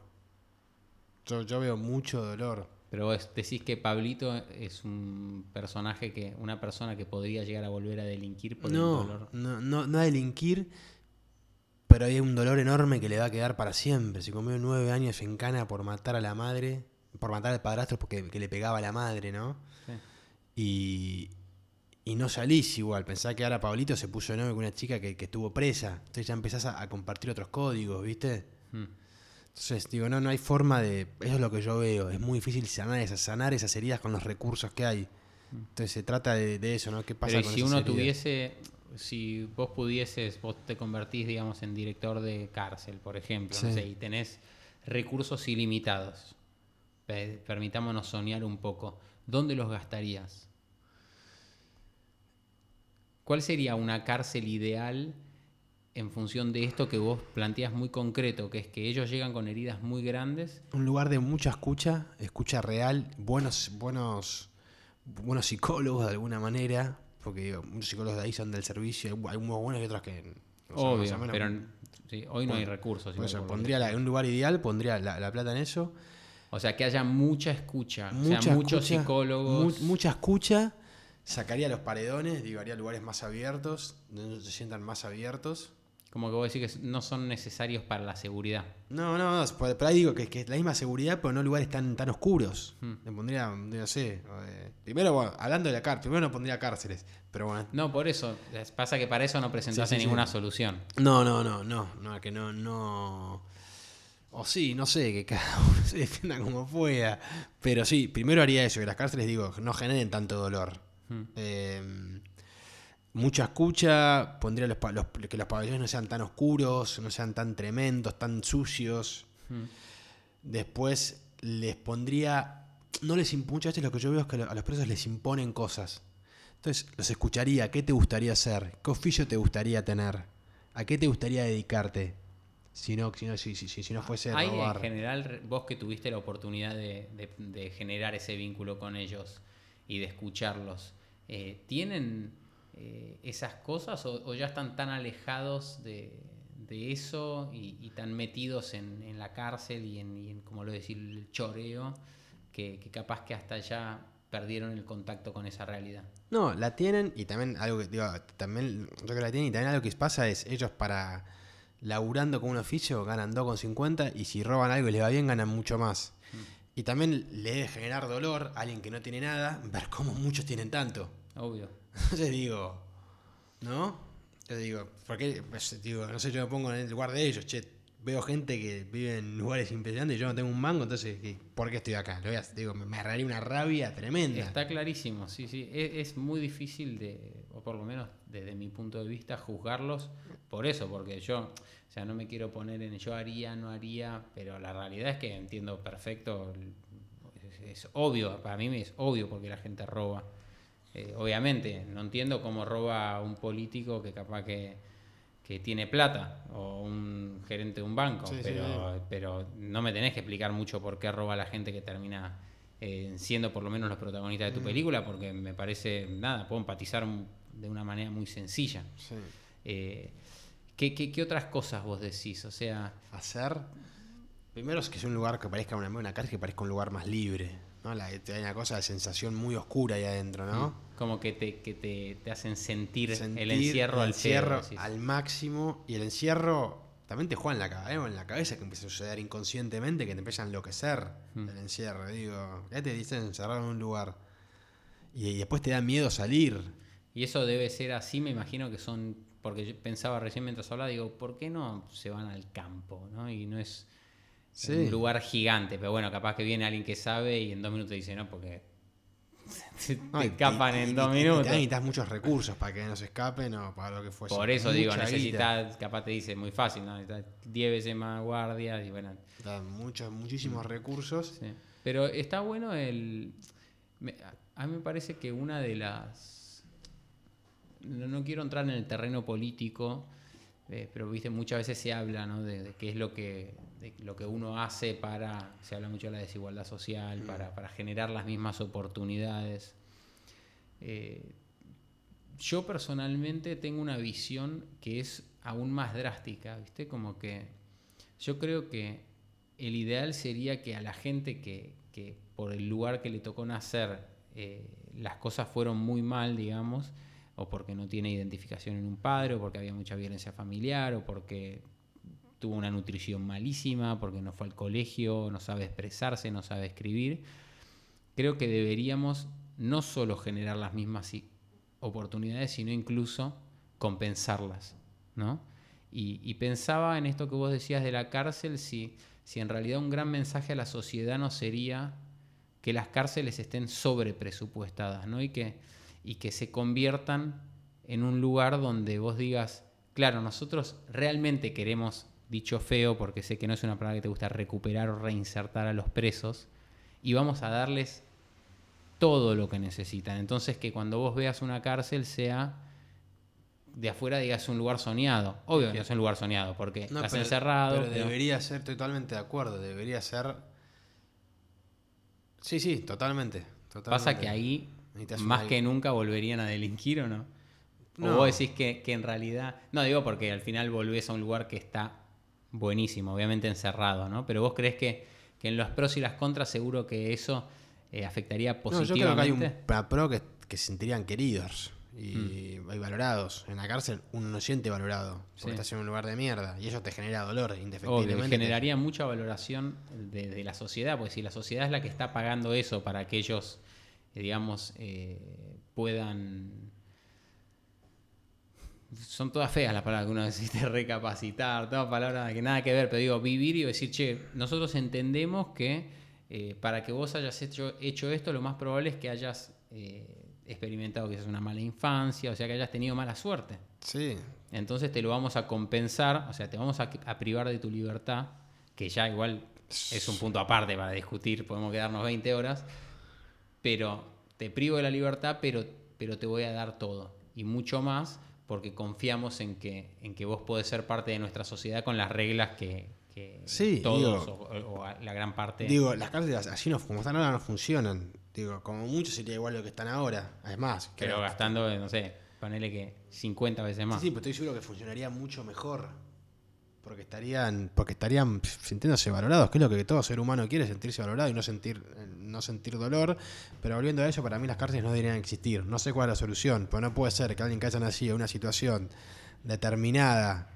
Yo, yo veo mucho dolor. Pero vos decís que Pablito es un personaje que, una persona que podría llegar a volver a delinquir por el No, dolor. no, no, no a delinquir, pero hay un dolor enorme que le va a quedar para siempre. Se comió nueve años en cana por matar a la madre, por matar al padrastro porque que le pegaba a la madre, ¿no? Sí. Y, y no salís igual. Pensá que ahora Pablito se puso de novio con una chica que, que estuvo presa. Entonces ya empezás a, a compartir otros códigos, ¿viste? Mm. Entonces, digo, no, no hay forma de. Eso es lo que yo veo. Es muy difícil sanar esas, sanar esas heridas con los recursos que hay. Entonces se trata de, de eso, ¿no? ¿Qué pasa Pero con si esas uno heridas? tuviese, si vos pudieses, vos te convertís, digamos, en director de cárcel, por ejemplo, no Sí. sé, y tenés recursos ilimitados, Pe- permitámonos soñar un poco, ¿dónde los gastarías? ¿Cuál sería una cárcel ideal en función de esto que vos planteas muy concreto, que es que ellos llegan con heridas muy grandes? Un lugar de mucha escucha, escucha real, buenos, buenos, buenos psicólogos de alguna manera, porque digo, muchos psicólogos de ahí son del servicio, hay unos buenos y otros que. Obvio, menos. pero sí, hoy no hay recursos. Eso, que pondría la- un lugar ideal, pondría la, la plata en eso. O sea, que haya mucha escucha, o sea, muchos escucha, psicólogos. mu- mucha escucha, sacaría los paredones, digo, haría lugares más abiertos, donde se sientan más abiertos. Como que vos decís que no son necesarios para la seguridad. No, no, no, por- pero ahí digo que, es la misma seguridad, pero no lugares tan, tan oscuros. Hmm. Le pondría, no sé, eh, primero, bueno, hablando de la cárcel, primero no pondría cárceles, pero bueno. No, por eso. es- Pasa que para eso no presentaste Sí, sí, sí. ninguna solución. No, no, no, no, no, que no, no. O sí, no sé, que cada uno se defienda como pueda. Pero sí, primero haría eso, que las cárceles, digo, no generen tanto dolor. Eh, mucha escucha, pondría los, que los pabellones no sean tan oscuros, no sean tan tremendos, tan sucios. Después les pondría. No les Muchas veces lo que yo veo es que a los presos les imponen cosas. Entonces los escucharía. ¿Qué te gustaría hacer? ¿Qué oficio te gustaría tener? ¿A qué te gustaría dedicarte? Si no, si no, si, si- no fuese Hay en robar. general, vos que tuviste la oportunidad de, de- de generar ese vínculo con ellos y de escucharlos, eh, ¿tienen eh, esas cosas o, o ya están tan alejados de, de eso y, tan metidos en, en la cárcel y en, como lo decir, el choreo, que, capaz que hasta ya perdieron el contacto con esa realidad? No, la tienen y también algo que digo, también yo que la tienen y también algo que pasa es ellos para laburando con un oficio ganan 2,50 y si roban algo y les va bien ganan mucho más. Y también le debe generar dolor a alguien que no tiene nada ver cómo muchos tienen tanto. Obvio. Entonces digo, ¿no? Yo digo, porque pues, digo, no sé, yo me pongo en el lugar de ellos, che, veo gente que vive en lugares impresionantes y yo no tengo un mango, entonces, ¿qué- ¿por qué estoy acá? Lo voy a- digo, me agarraría una rabia tremenda. Está clarísimo, sí, sí. Es, es muy difícil de, o por lo menos desde mi punto de vista, juzgarlos por eso, porque yo, o sea, no me quiero poner en yo haría, no haría, pero la realidad es que entiendo perfecto, es obvio, para mí es obvio porque la gente roba. Eh, obviamente, no entiendo cómo roba un político que capaz que, que tiene plata o un gerente de un banco, Sí, sí, pero, pero no me tenés que explicar mucho por qué roba la gente que termina eh, siendo por lo menos los protagonistas de tu película, porque me parece, nada, puedo empatizar de una manera muy sencilla. Eh, ¿qué, qué, qué otras cosas vos decís? O sea, Hacer. Primero es que sea un lugar que parezca una, una cárcel que parezca un lugar más libre. ¿no? La, te da una cosa de sensación muy oscura ahí adentro, ¿no? Como que te, que te, te hacen sentir, Sentir el encierro el al encierro cero, al máximo. Y el encierro también te juega en la, cabeza, en la cabeza que empieza a suceder inconscientemente, que te empieza a enloquecer Mm. el encierro. Digo, ya te dicen encerrado en un lugar. Y, y después te da miedo salir. Y eso debe ser así, me imagino que son, porque yo pensaba recién mientras hablaba, digo, ¿por qué no se van al campo? ¿no? Y no es Sí. un lugar gigante, pero bueno, capaz que viene alguien que sabe y en dos minutos dice, no, porque te No, y- escapan y- en y- dos y- minutos. necesitas muchos recursos para que no se escapen o para lo que fuese. Por eso digo, Mucha necesitas, capaz te dice, muy fácil, ¿no? Necesitas 10 veces más guardias y bueno, Necesitas muchos, muchísimos recursos. Sí. Pero está bueno el. a mí me parece que una de las. No, no quiero entrar en el terreno político, eh, pero viste, muchas veces se habla ¿no? de, de qué es lo que, de lo que uno hace para. Se habla mucho de la desigualdad social, para, para generar las mismas oportunidades. Eh, yo personalmente tengo una visión que es aún más drástica, ¿viste? Como que yo creo que el ideal sería que a la gente que, que por el lugar que le tocó nacer eh, las cosas fueron muy mal, digamos, o porque no tiene identificación en un padre, o porque había mucha violencia familiar, o porque tuvo una nutrición malísima, porque no fue al colegio, no sabe expresarse, no sabe escribir. Creo que deberíamos no solo generar las mismas oportunidades, sino incluso compensarlas, ¿no? Y, y pensaba en esto que vos decías de la cárcel, si, si en realidad un gran mensaje a la sociedad no sería que las cárceles estén sobrepresupuestadas, ¿no? Y que, y que se conviertan en un lugar donde vos digas, claro, nosotros realmente queremos, dicho feo, porque sé que no es una palabra que te gusta, recuperar o reinsertar a los presos, y vamos a darles todo lo que necesitan. Entonces que cuando vos veas una cárcel sea de afuera digas un lugar soñado. Obvio que no es un lugar soñado, porque No, estás pero- encerrado. Pero pero- debería ser, totalmente de acuerdo, debería ser... Sí, sí, totalmente. totalmente. Pasa que ahí, más que nunca, volverían a delinquir o no. O vos decís que, que en realidad. No, digo porque al final volvés a un lugar que está buenísimo, obviamente encerrado, ¿no? Pero vos crees que, que en los pros y las contras, seguro que eso eh, afectaría No, yo positivamente. creo que hay un pro que, que se sentirían queridos y, Mm. valorados. En la cárcel uno no siente valorado, porque Sí. estás en un lugar de mierda y eso te genera dolor, indefectiblemente. generaría mucha valoración de, de la sociedad, porque si la sociedad es la que está pagando eso para que ellos, eh, digamos, eh, puedan... Son todas feas las palabras que uno necesita recapacitar, todas palabras que nada que ver, pero digo, vivir y decir, che, nosotros entendemos que eh, para que vos hayas hecho, hecho esto, lo más probable es que hayas eh, experimentado quizás una mala infancia, o sea, que hayas tenido mala suerte. Sí, Entonces te lo vamos a compensar, o sea, te vamos a, a privar de tu libertad, que ya igual es un punto aparte para discutir, podemos quedarnos 20 horas, pero te privo de la libertad, pero, pero te voy a dar todo y mucho más porque confiamos en que, en que vos podés ser parte de nuestra sociedad con las reglas que, que Sí, todos digo- o, la gran parte... digo, las cárceles así no, como están ahora no funcionan. Digo, como mucho sería igual lo que están ahora. Además, pero creo- gastando, no sé, ponele que 50 veces más. Sí, sí, pero estoy seguro que funcionaría mucho mejor. Porque estarían, porque estarían sintiéndose valorados, que es lo que todo ser humano quiere, sentirse valorado y no sentir, eh, no sentir dolor. Pero volviendo a eso, para mí las cárceles no deberían existir. No sé cuál es la solución, pero no puede ser que alguien que haya nacido en una situación determinada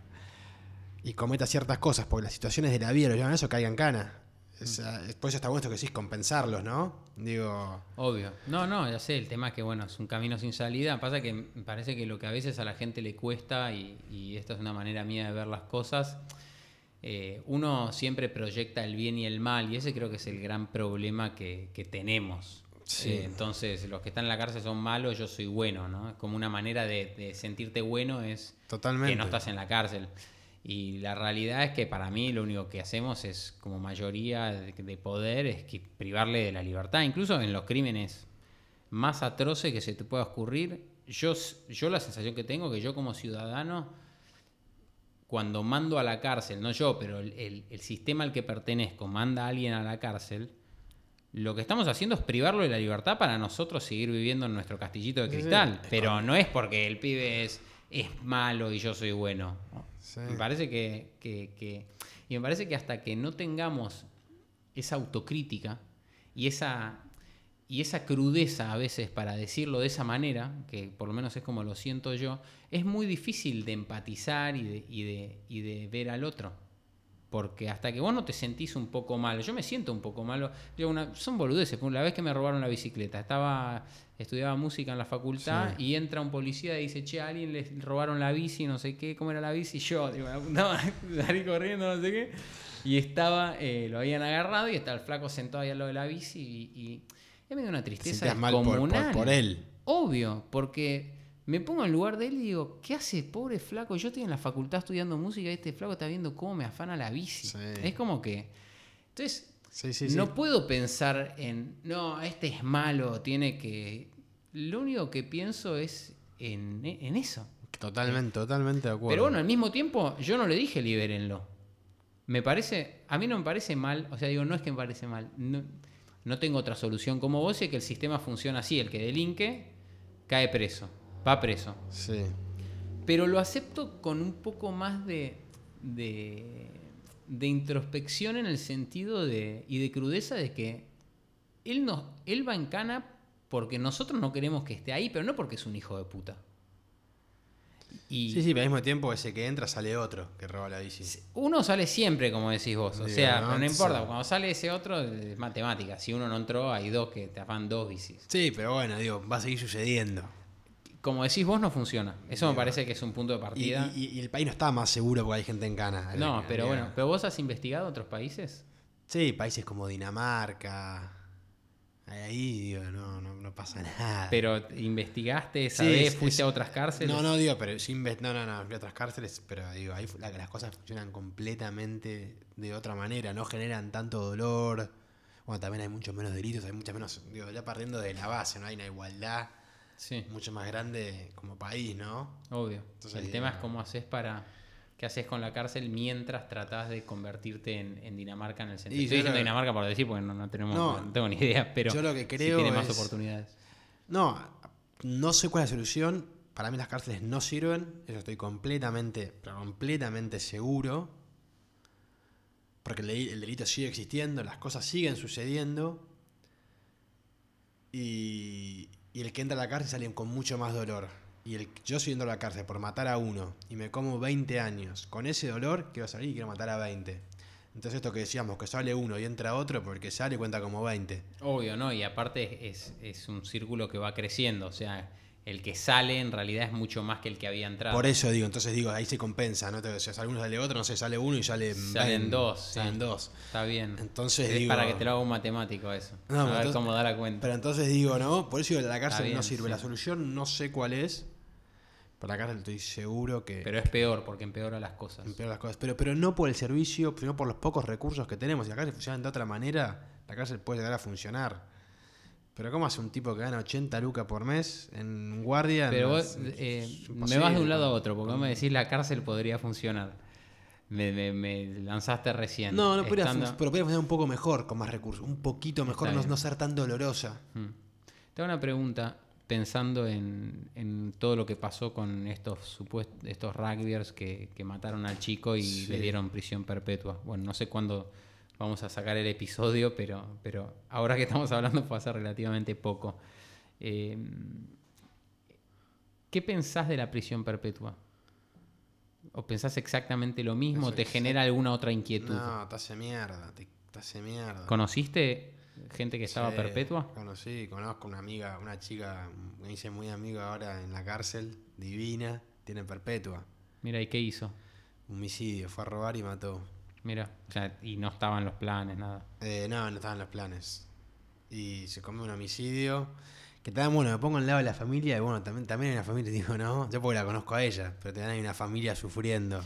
y cometa ciertas cosas porque las situaciones de la vida lo llevan a eso, caigan cana. O sea, por eso está bueno esto que decís, compensarlos, ¿no? Digo, Obvio. No, no, ya sé, el tema es que, bueno, es un camino sin salida. Pasa que me parece que lo que a veces a la gente le cuesta, y, y esta es una manera mía de ver las cosas, eh, uno siempre proyecta el bien y el mal, y ese creo que es el gran problema que, que tenemos. Sí. Eh, entonces, los que están en la cárcel son malos, yo soy bueno, ¿no? Es como una manera de, de sentirte bueno es totalmente. que no estás en la cárcel. Y la realidad es que para mí lo único que hacemos es, como mayoría de, de poder, es que privarle de la libertad. Incluso en los crímenes más atroces que se te pueda ocurrir, yo, yo la sensación que tengo que yo como ciudadano, cuando mando a la cárcel, no yo, pero el, el- el sistema al que pertenezco, manda a alguien a la cárcel, lo que estamos haciendo es privarlo de la libertad para nosotros seguir viviendo en nuestro castillito de Sí, sí. cristal. Pero no es porque el pibe es, es malo y yo soy bueno. Me parece que- Y me parece que hasta que no tengamos esa autocrítica y esa, y esa crudeza a veces para decirlo de esa manera, que por lo menos es como lo siento yo, es muy difícil de empatizar y de, y de, y de ver al otro. Porque hasta que vos no te sentís un poco malo, yo me siento un poco malo. Yo una, son boludeces. La vez que me robaron la bicicleta, estaba estudiaba música en la facultad Sí. y entra un policía y dice, che, a alguien le robaron la bici, no sé qué, ¿cómo era la bici? Y yo, digo, madre, salí corriendo, no sé qué. Y estaba, eh, lo habían agarrado y está el flaco sentado ahí al lado de la bici y, y es medio una Te tristeza sentías mal por, por- descomunal. por él. Obvio, porque me pongo en lugar de él y digo, ¿qué hace pobre flaco? Yo estoy en la facultad estudiando música y este flaco está viendo cómo me afana la bici. Sí. Es como que... Entonces, Sí, sí, sí. no puedo pensar en, no, este es malo, tiene que... Lo único que pienso es en, en eso. Totalmente, totalmente de acuerdo. Pero bueno, al mismo tiempo, yo no le dije libérenlo. Me parece, a mí no me parece mal, o sea, digo, no es que me parece mal, no, no tengo otra solución como vos, sé que el sistema funciona así, el que delinque cae preso, va preso. Sí. Pero lo acepto con un poco más de, de, de introspección en el sentido de, y de crudeza de que él, no, él va en cana porque nosotros no queremos que esté ahí, pero no porque es un hijo de puta. Y Sí, sí, pero al mismo tiempo ese que entra sale otro que roba la bici. uno sale siempre, como decís vos. O sea, ¿no? no importa, cuando sale ese otro es matemática. Si uno no entró, hay dos que te afan dos bicis. Sí, pero bueno, digo, va a seguir sucediendo. Como decís vos, no funciona. Eso me parece que es un punto de partida. y- y el país no está más seguro porque hay gente en cana. no, pero bueno, ¿pero vos has investigado otros países? Sí, países como Dinamarca. Ahí, digo, no, no, no pasa nada. Pero investigaste, Sí, sabés, es- fuiste es- a otras cárceles. No, no digo, pero sin no, no, no, fui a otras cárceles, pero digo, ahí la- las cosas funcionan completamente de otra manera, no generan tanto dolor. Bueno, también hay muchos menos delitos, hay muchas menos, digo, ya partiendo de la base, no hay una igualdad Sí, mucho más grande como país, ¿no? obvio. Entonces, el tema es digo, cómo haces para. ¿Qué haces con la cárcel mientras tratás de convertirte en, en Dinamarca en el centro? Y Estoy diciendo lo- Dinamarca por decir, porque no, no tenemos, No, no tengo ni idea, pero yo lo que si creo tiene más es- oportunidades. No, no sé cuál es la solución. Para mí las cárceles no sirven, eso estoy completamente, pero completamente seguro. Porque el delito sigue existiendo, las cosas siguen sucediendo. Y, y el que entra a la cárcel sale con mucho más dolor. Y el, yo si entro a la cárcel por matar a uno y me como 20 años, con ese dolor quiero salir y quiero matar a 20. Entonces esto que decíamos, que sale uno y entra otro, porque sale cuenta como 20. Obvio, ¿no? Y aparte es, es un círculo que va creciendo. O sea, el que sale en realidad es mucho más que el que había entrado. Por eso digo, entonces digo, ahí se compensa, ¿no? Si sale uno, sale otro, no sé, sale uno y sale Salen 20, dos, Salen sí. dos. Está bien. Entonces es digo. para que te lo haga un matemático eso. No, a ver entonces- cómo da la cuenta. Pero entonces digo, ¿no? Por eso digo, la cárcel bien, no sirve. sí. La solución no sé cuál es. Para la cárcel estoy seguro que Pero es peor porque empeora las cosas. empeora las cosas. Pero, pero no por el servicio, sino por los pocos recursos que tenemos. Si la cárcel funciona de otra manera, la cárcel puede llegar a funcionar. Pero ¿cómo hace un tipo que gana 80 lucas por mes en guardia? Pero No, vos eh, me vas de un lado a otro, porque vos me decís la cárcel podría funcionar. Me, me- me lanzaste recién. No, no podría Estando- fun- pero podría funcionar un poco mejor, con más recursos. Un poquito mejor, no, no ser tan dolorosa. Mm. Te hago una pregunta pensando en, en todo lo que pasó con estos supuestos estos rugbyers que, que mataron al chico y Sí. le dieron prisión perpetua. Bueno, no sé cuándo vamos a sacar el episodio, pero, pero ahora que estamos hablando fue hace relativamente poco. Eh, ¿Qué pensás de la prisión perpetua? ¿O pensás exactamente lo mismo? Pienso ¿Te genera alguna otra inquietud? No, te hace mierda, te, te hace mierda. ¿Conociste gente que estaba Sí, perpetua? Conocí, conozco una amiga, una chica, me hice muy amiga ahora en la cárcel, divina, tiene perpetua. Mira, ¿y qué hizo? Homicidio, fue a robar y mató. Mira, o sea, y no estaban los planes, nada. Eh, no, no estaban los planes. Y se comió un homicidio. Que también, bueno, me pongo al lado de la familia y bueno, también, también hay una familia, digo, no, yo porque la conozco a ella, pero también hay una familia sufriendo.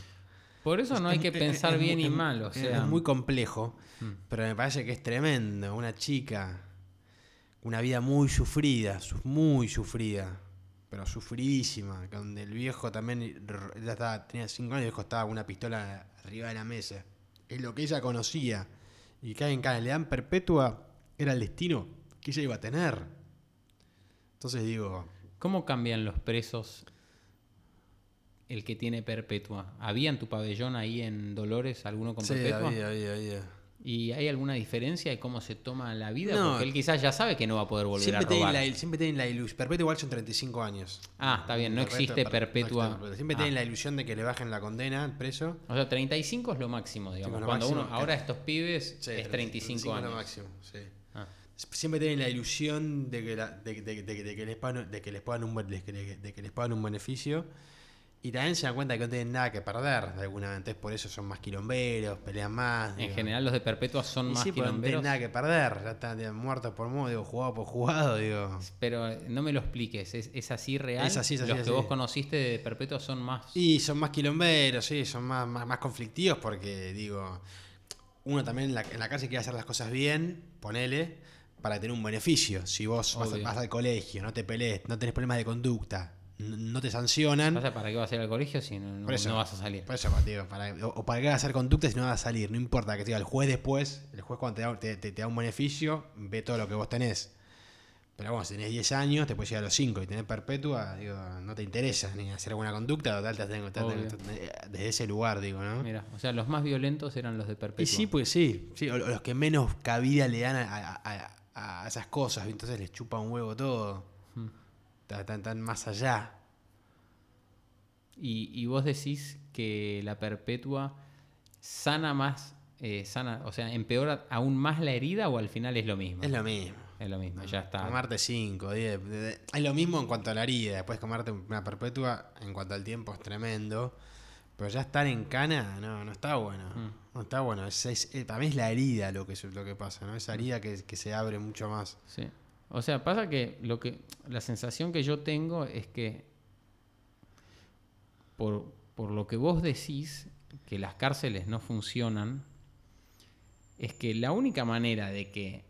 Por eso no hay que pensar bien y mal, o sea. Es muy complejo, Mm. pero me parece que es tremendo. Una chica, una vida muy sufrida, su- muy sufrida, pero sufridísima, donde el viejo también, ella estaba, tenía cinco años y el viejo estaba con una pistola arriba de la mesa. Es lo que ella conocía. Y cae en dan perpetua, era el destino que ella iba a tener. Entonces digo, ¿Cómo cambian los presos el que tiene perpetua? ¿Había en tu pabellón ahí en Dolores alguno con sí, perpetua? había, había, había. ¿Y hay alguna diferencia de cómo se toma la vida? No. Porque él quizás ya sabe que no va a poder volver a tienen, robar. la, siempre tienen la ilusión. Perpetua igual son 35 años. Ah, está bien, no existe no perpetua. existe. Siempre Ah. tienen la ilusión de que le bajen la condena al preso. O sea, 35 es lo máximo, digamos. lo Cuando máximo, uno, ahora estos pibes Sí, es 35 es años. lo máximo, sí. Ah. Siempre tienen la ilusión de que, la- de, de- de- de que les pagan, de que les pagan un, buen- de que, de que les pagan un beneficio. Y también se dan cuenta que no tienen nada que perder de alguna manera. Entonces por eso son más quilomberos, pelean más. En digo. general los de perpetua son Y más sí, porque no tienen quilomberos. nada que perder. Ya están muertos por modo, digo, jugado por jugado, digo. Pero eh, no me lo expliques, ¿es, es así real? Es así, es así, Los es que vos conociste de perpetua son más... Y son más quilomberos, sí, son más, más, más conflictivos porque, digo, uno también en la, en la cárcel quiere hacer las cosas bien, ponele, para tener un beneficio. Si vos vas, vas al colegio, no te pelees, no tenés problemas de conducta, no te sancionan. Pasa, ¿Para qué vas a ir al colegio si no, no- Por eso. no vas a salir? Por eso, digo, para, o, o para qué vas a hacer conducta si no vas a salir. No importa que te diga el juez después, el juez cuando te da, te, te- te da un beneficio, ve todo lo que vos tenés. Pero bueno, si tenés 10 años, te puedes llegar a los 5 y tenés perpetua, digo, no te interesa ni hacer alguna conducta, total, te tengo- desde ese lugar, digo, ¿no? Mira, o sea, los más violentos eran los de perpetua. Y sí, pues sí, sí, o o los que menos cabida le dan a, a- a- a esas cosas, entonces les chupa un huevo todo. Están tan, tan más allá. Y, y vos decís que la perpetua sana más, eh, sana, o sea, empeora aún más la herida o al final es lo mismo. Es lo mismo. Es lo mismo, ya está. Comerte 5, 10. Es lo mismo en cuanto a la herida. Después comerte una perpetua, en cuanto al tiempo, es tremendo. Pero ya estar en cana, no, no está bueno. Mm. No está bueno. Es, es- eh, para mí es la herida lo que, lo que pasa, ¿no? Esa herida que, que se abre mucho más. Sí. O sea, pasa que lo que la sensación que yo tengo es que por, por lo que vos decís que las cárceles no funcionan, es que la única manera de que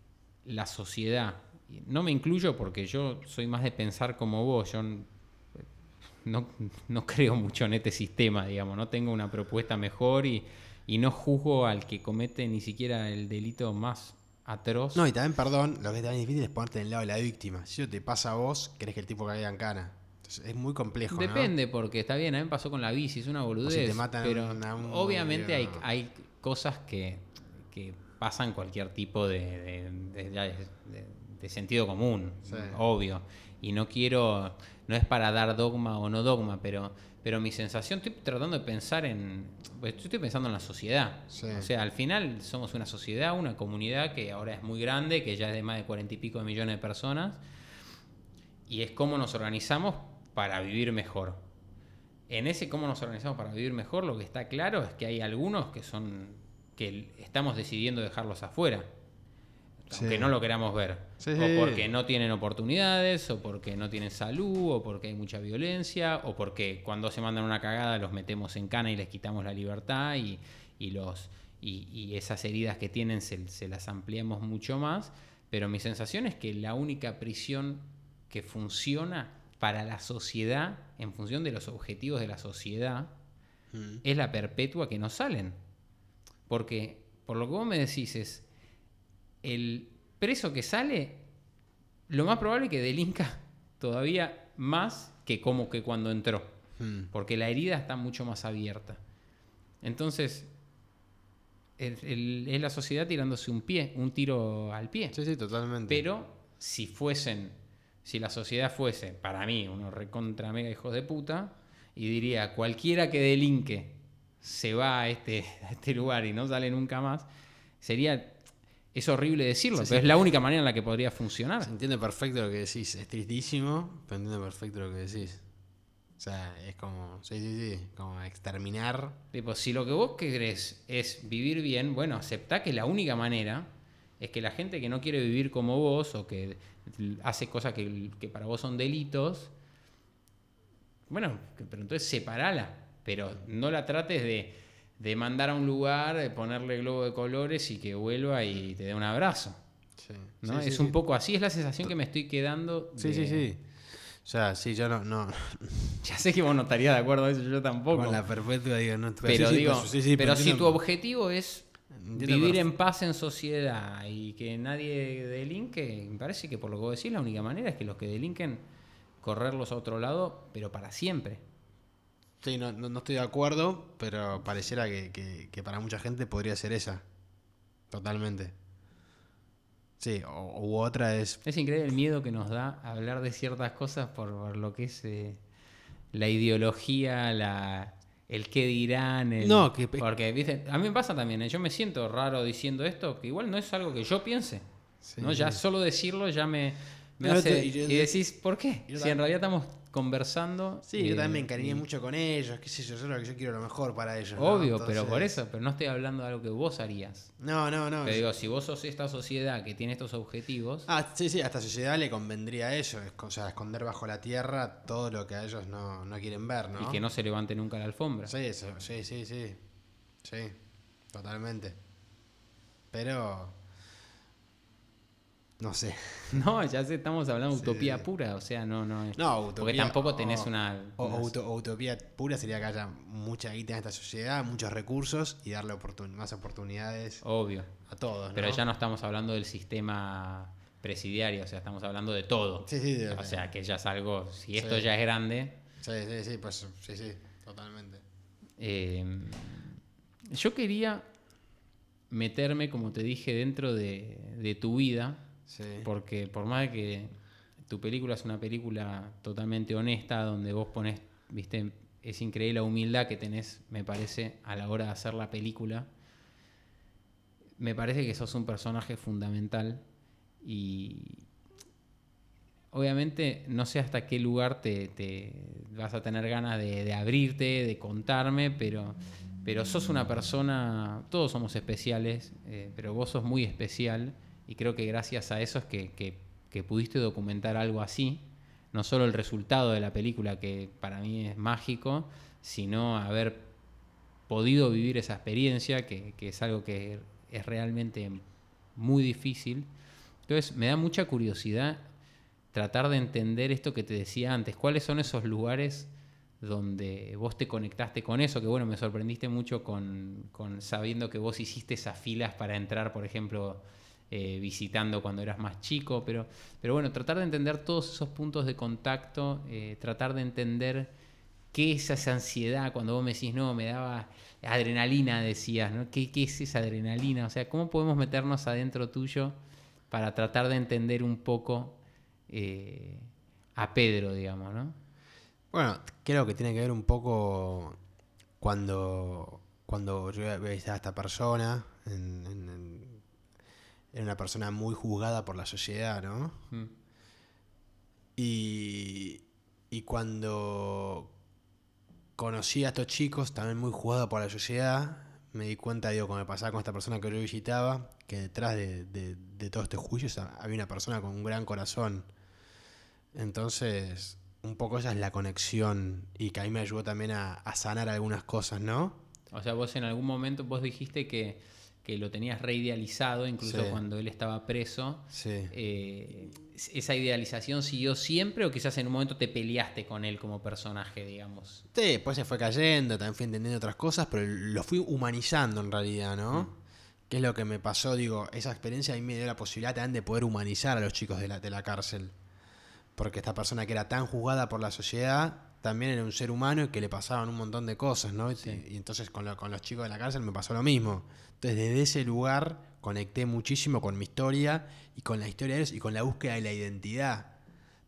la sociedad, no me incluyo porque yo soy más de pensar como vos, yo no, no creo mucho en este sistema, digamos, no tengo una propuesta mejor y, y no juzgo al que comete ni siquiera el delito más atroz. No, y también, perdón, lo que es también difícil es ponerte en el lado de la víctima. Si eso te pasa a vos, querés que el tipo caiga en cana. Entonces, es muy complejo, ¿no? Depende, porque está bien, a mí me pasó con la bici, es una boludez. si te matan pero a un- obviamente hay, hay cosas que, que pasan cualquier tipo de, de- de- ya de- de- de sentido común, Sí. obvio. Y no quiero, no es para dar dogma o no dogma, pero, pero mi sensación, estoy tratando de pensar en, pues, estoy pensando en la sociedad. Sí. O sea, al final somos una sociedad, una comunidad que ahora es muy grande, que ya es de más de cuarenta y pico de millones de personas y es cómo nos organizamos para vivir mejor. En ese cómo nos organizamos para vivir mejor, lo que está claro es que hay algunos que son que estamos decidiendo dejarlos afuera. Sí. Aunque no lo queramos ver. Sí, o porque no tienen oportunidades, o porque no tienen salud, o porque hay mucha violencia, o porque cuando se mandan una cagada los metemos en cana y les quitamos la libertad y, y los, y, y esas heridas que tienen se, se las ampliamos mucho más. Pero mi sensación es que la única prisión que funciona para la sociedad, en función de los objetivos de la sociedad, Mm. es la perpetua que no salen. Porque, por lo que vos me decís, es el preso que sale, lo más probable es que delinca todavía más que como que cuando entró. Mm. Porque la herida está mucho más abierta. Entonces, es la sociedad tirándose un pie, un tiro al pie. Sí, sí, totalmente. Pero si fuesen, si la sociedad fuese, para mí, unos recontra mega hijos de puta, y diría, cualquiera que delinque se va a este, a este lugar y no sale nunca más, sería, es horrible decirlo, Sí, pero sí. es la única manera en la que podría funcionar. Se entiende perfecto lo que decís. Es tristísimo, pero entiendo perfecto lo que decís. O sea, es como, sí, sí, sí, como exterminar. Tipo, si lo que vos querés es vivir bien, bueno, aceptá que la única manera es que la gente que no quiere vivir como vos o que hace cosas que, que para vos son delitos, bueno, pero entonces separala, pero no la trates de, de mandar a un lugar, de ponerle globo de colores y que vuelva y te dé un abrazo. Sí, ¿no? Sí, es sí, un poco así, es la sensación que me estoy quedando. Sí, de- sí, sí. O sea, sí, yo no, no. Ya sé que vos no estarías de acuerdo a eso, yo tampoco. Con la perpetua digo, no. pero digo, pues, sí, pero si entiendo- tu objetivo es vivir en paz en sociedad y que nadie delinque, me parece que por lo que vos decís, la única manera es que los que delinquen, correrlos a otro lado, pero para siempre. Sí, no, no, no estoy de acuerdo, pero pareciera que, que- que para mucha gente podría ser esa. Totalmente. Sí, o, u otra es. Es increíble el miedo que nos da hablar de ciertas cosas por, por lo que es eh, la ideología, la, el qué dirán. el- No, que- Porque, ¿viste? a mí me pasa también, ¿eh? yo me siento raro diciendo esto, que igual no es algo que yo piense. Sí, ¿no? Ya sí. solo decirlo ya me, hace... te- y Y, decís, ¿por qué? Si en realidad estamos conversando... Sí, yo también me encariñé y- mucho con ellos, qué sé yo, yo, lo que yo quiero lo mejor para ellos. ¿no? Obvio, pero por eso, pero no estoy hablando de algo que vos harías. No, no, no. Te digo, si vos sos esta sociedad que tiene estos objetivos, Ah, sí, sí, a esta sociedad le convendría eso, es, o sea, esconder bajo la tierra todo lo que a ellos no, no quieren ver, ¿no? y que no se levante nunca la alfombra. Sí, eso, sí, sí, sí. Sí, totalmente. Pero. No sé. No, ya sé, estamos hablando de Sí, utopía pura, o sea, no, no es. No, utopía. Porque tampoco tenés o- una. O, una- utopía pura sería que haya mucha guita en esta sociedad, muchos recursos y darle oportun- más oportunidades Obvio. a todos. ¿no? Pero ya no estamos hablando del sistema presidiario, o sea, estamos hablando de todo. Sí, sí, de- O sea, que ya es algo. Si esto Sí. ya es grande. Sí, sí, sí, pues sí, sí, totalmente. eh, yo quería meterme, como te dije, dentro de, de tu vida. Sí. Porque por más que tu película es una película totalmente honesta, donde vos pones, viste, es increíble la humildad que tenés, me parece, a la hora de hacer la película. Me parece que sos un personaje fundamental y obviamente no sé hasta qué lugar te, te vas a tener ganas de, de abrirte, de contarme, pero, pero sos una persona, todos somos especiales, eh, pero vos sos muy especial y creo que gracias a eso es que, que- que pudiste documentar algo así, no solo el resultado de la película, que para mí es mágico, sino haber podido vivir esa experiencia, que, que es algo que es realmente muy difícil. Entonces me da mucha curiosidad tratar de entender esto que te decía antes, cuáles son esos lugares donde vos te conectaste con eso, que bueno, me sorprendiste mucho con, con sabiendo que vos hiciste esas filas para entrar, por ejemplo, eh, visitando cuando eras más chico, pero, pero bueno, tratar de entender todos esos puntos de contacto, eh, tratar de entender qué es esa ansiedad cuando vos me decís, no, me daba adrenalina, decías, ¿no? ¿Qué, qué es esa adrenalina? O sea, ¿cómo podemos meternos adentro tuyo para tratar de entender un poco eh, a Pedro, digamos, ¿no? Bueno, creo que tiene que ver un poco cuando, cuando yo veía a esta persona, en- en- era una persona muy juzgada por la sociedad, ¿no? Mm. Y, y cuando conocí a estos chicos, también muy juzgados por la sociedad, me di cuenta, digo, cuando me pasaba con esta persona que yo visitaba, que detrás de, de, de todo este juicio había una persona con un gran corazón. Entonces, un poco esa es la conexión y que ahí me ayudó también a, a sanar algunas cosas, ¿no? O sea, vos en algún momento vos dijiste que, que lo tenías reidealizado, incluso Sí. cuando él estaba preso. Sí. Eh, ¿Esa idealización siguió siempre o quizás en un momento te peleaste con él como personaje, digamos? Sí, después se fue cayendo, también fui entendiendo otras cosas, pero lo fui humanizando en realidad, ¿no? ¿Qué es lo que me pasó? Digo, esa experiencia a mí me dio la posibilidad también de poder humanizar a los chicos de la, de la cárcel. Porque esta persona que era tan juzgada por la sociedad también era un ser humano y que le pasaban un montón de cosas, ¿no? Sí. Y, entonces con, lo- con los chicos de la cárcel me pasó lo mismo. Entonces desde ese lugar conecté muchísimo con mi historia y con la historia de ellos y con la búsqueda de la identidad.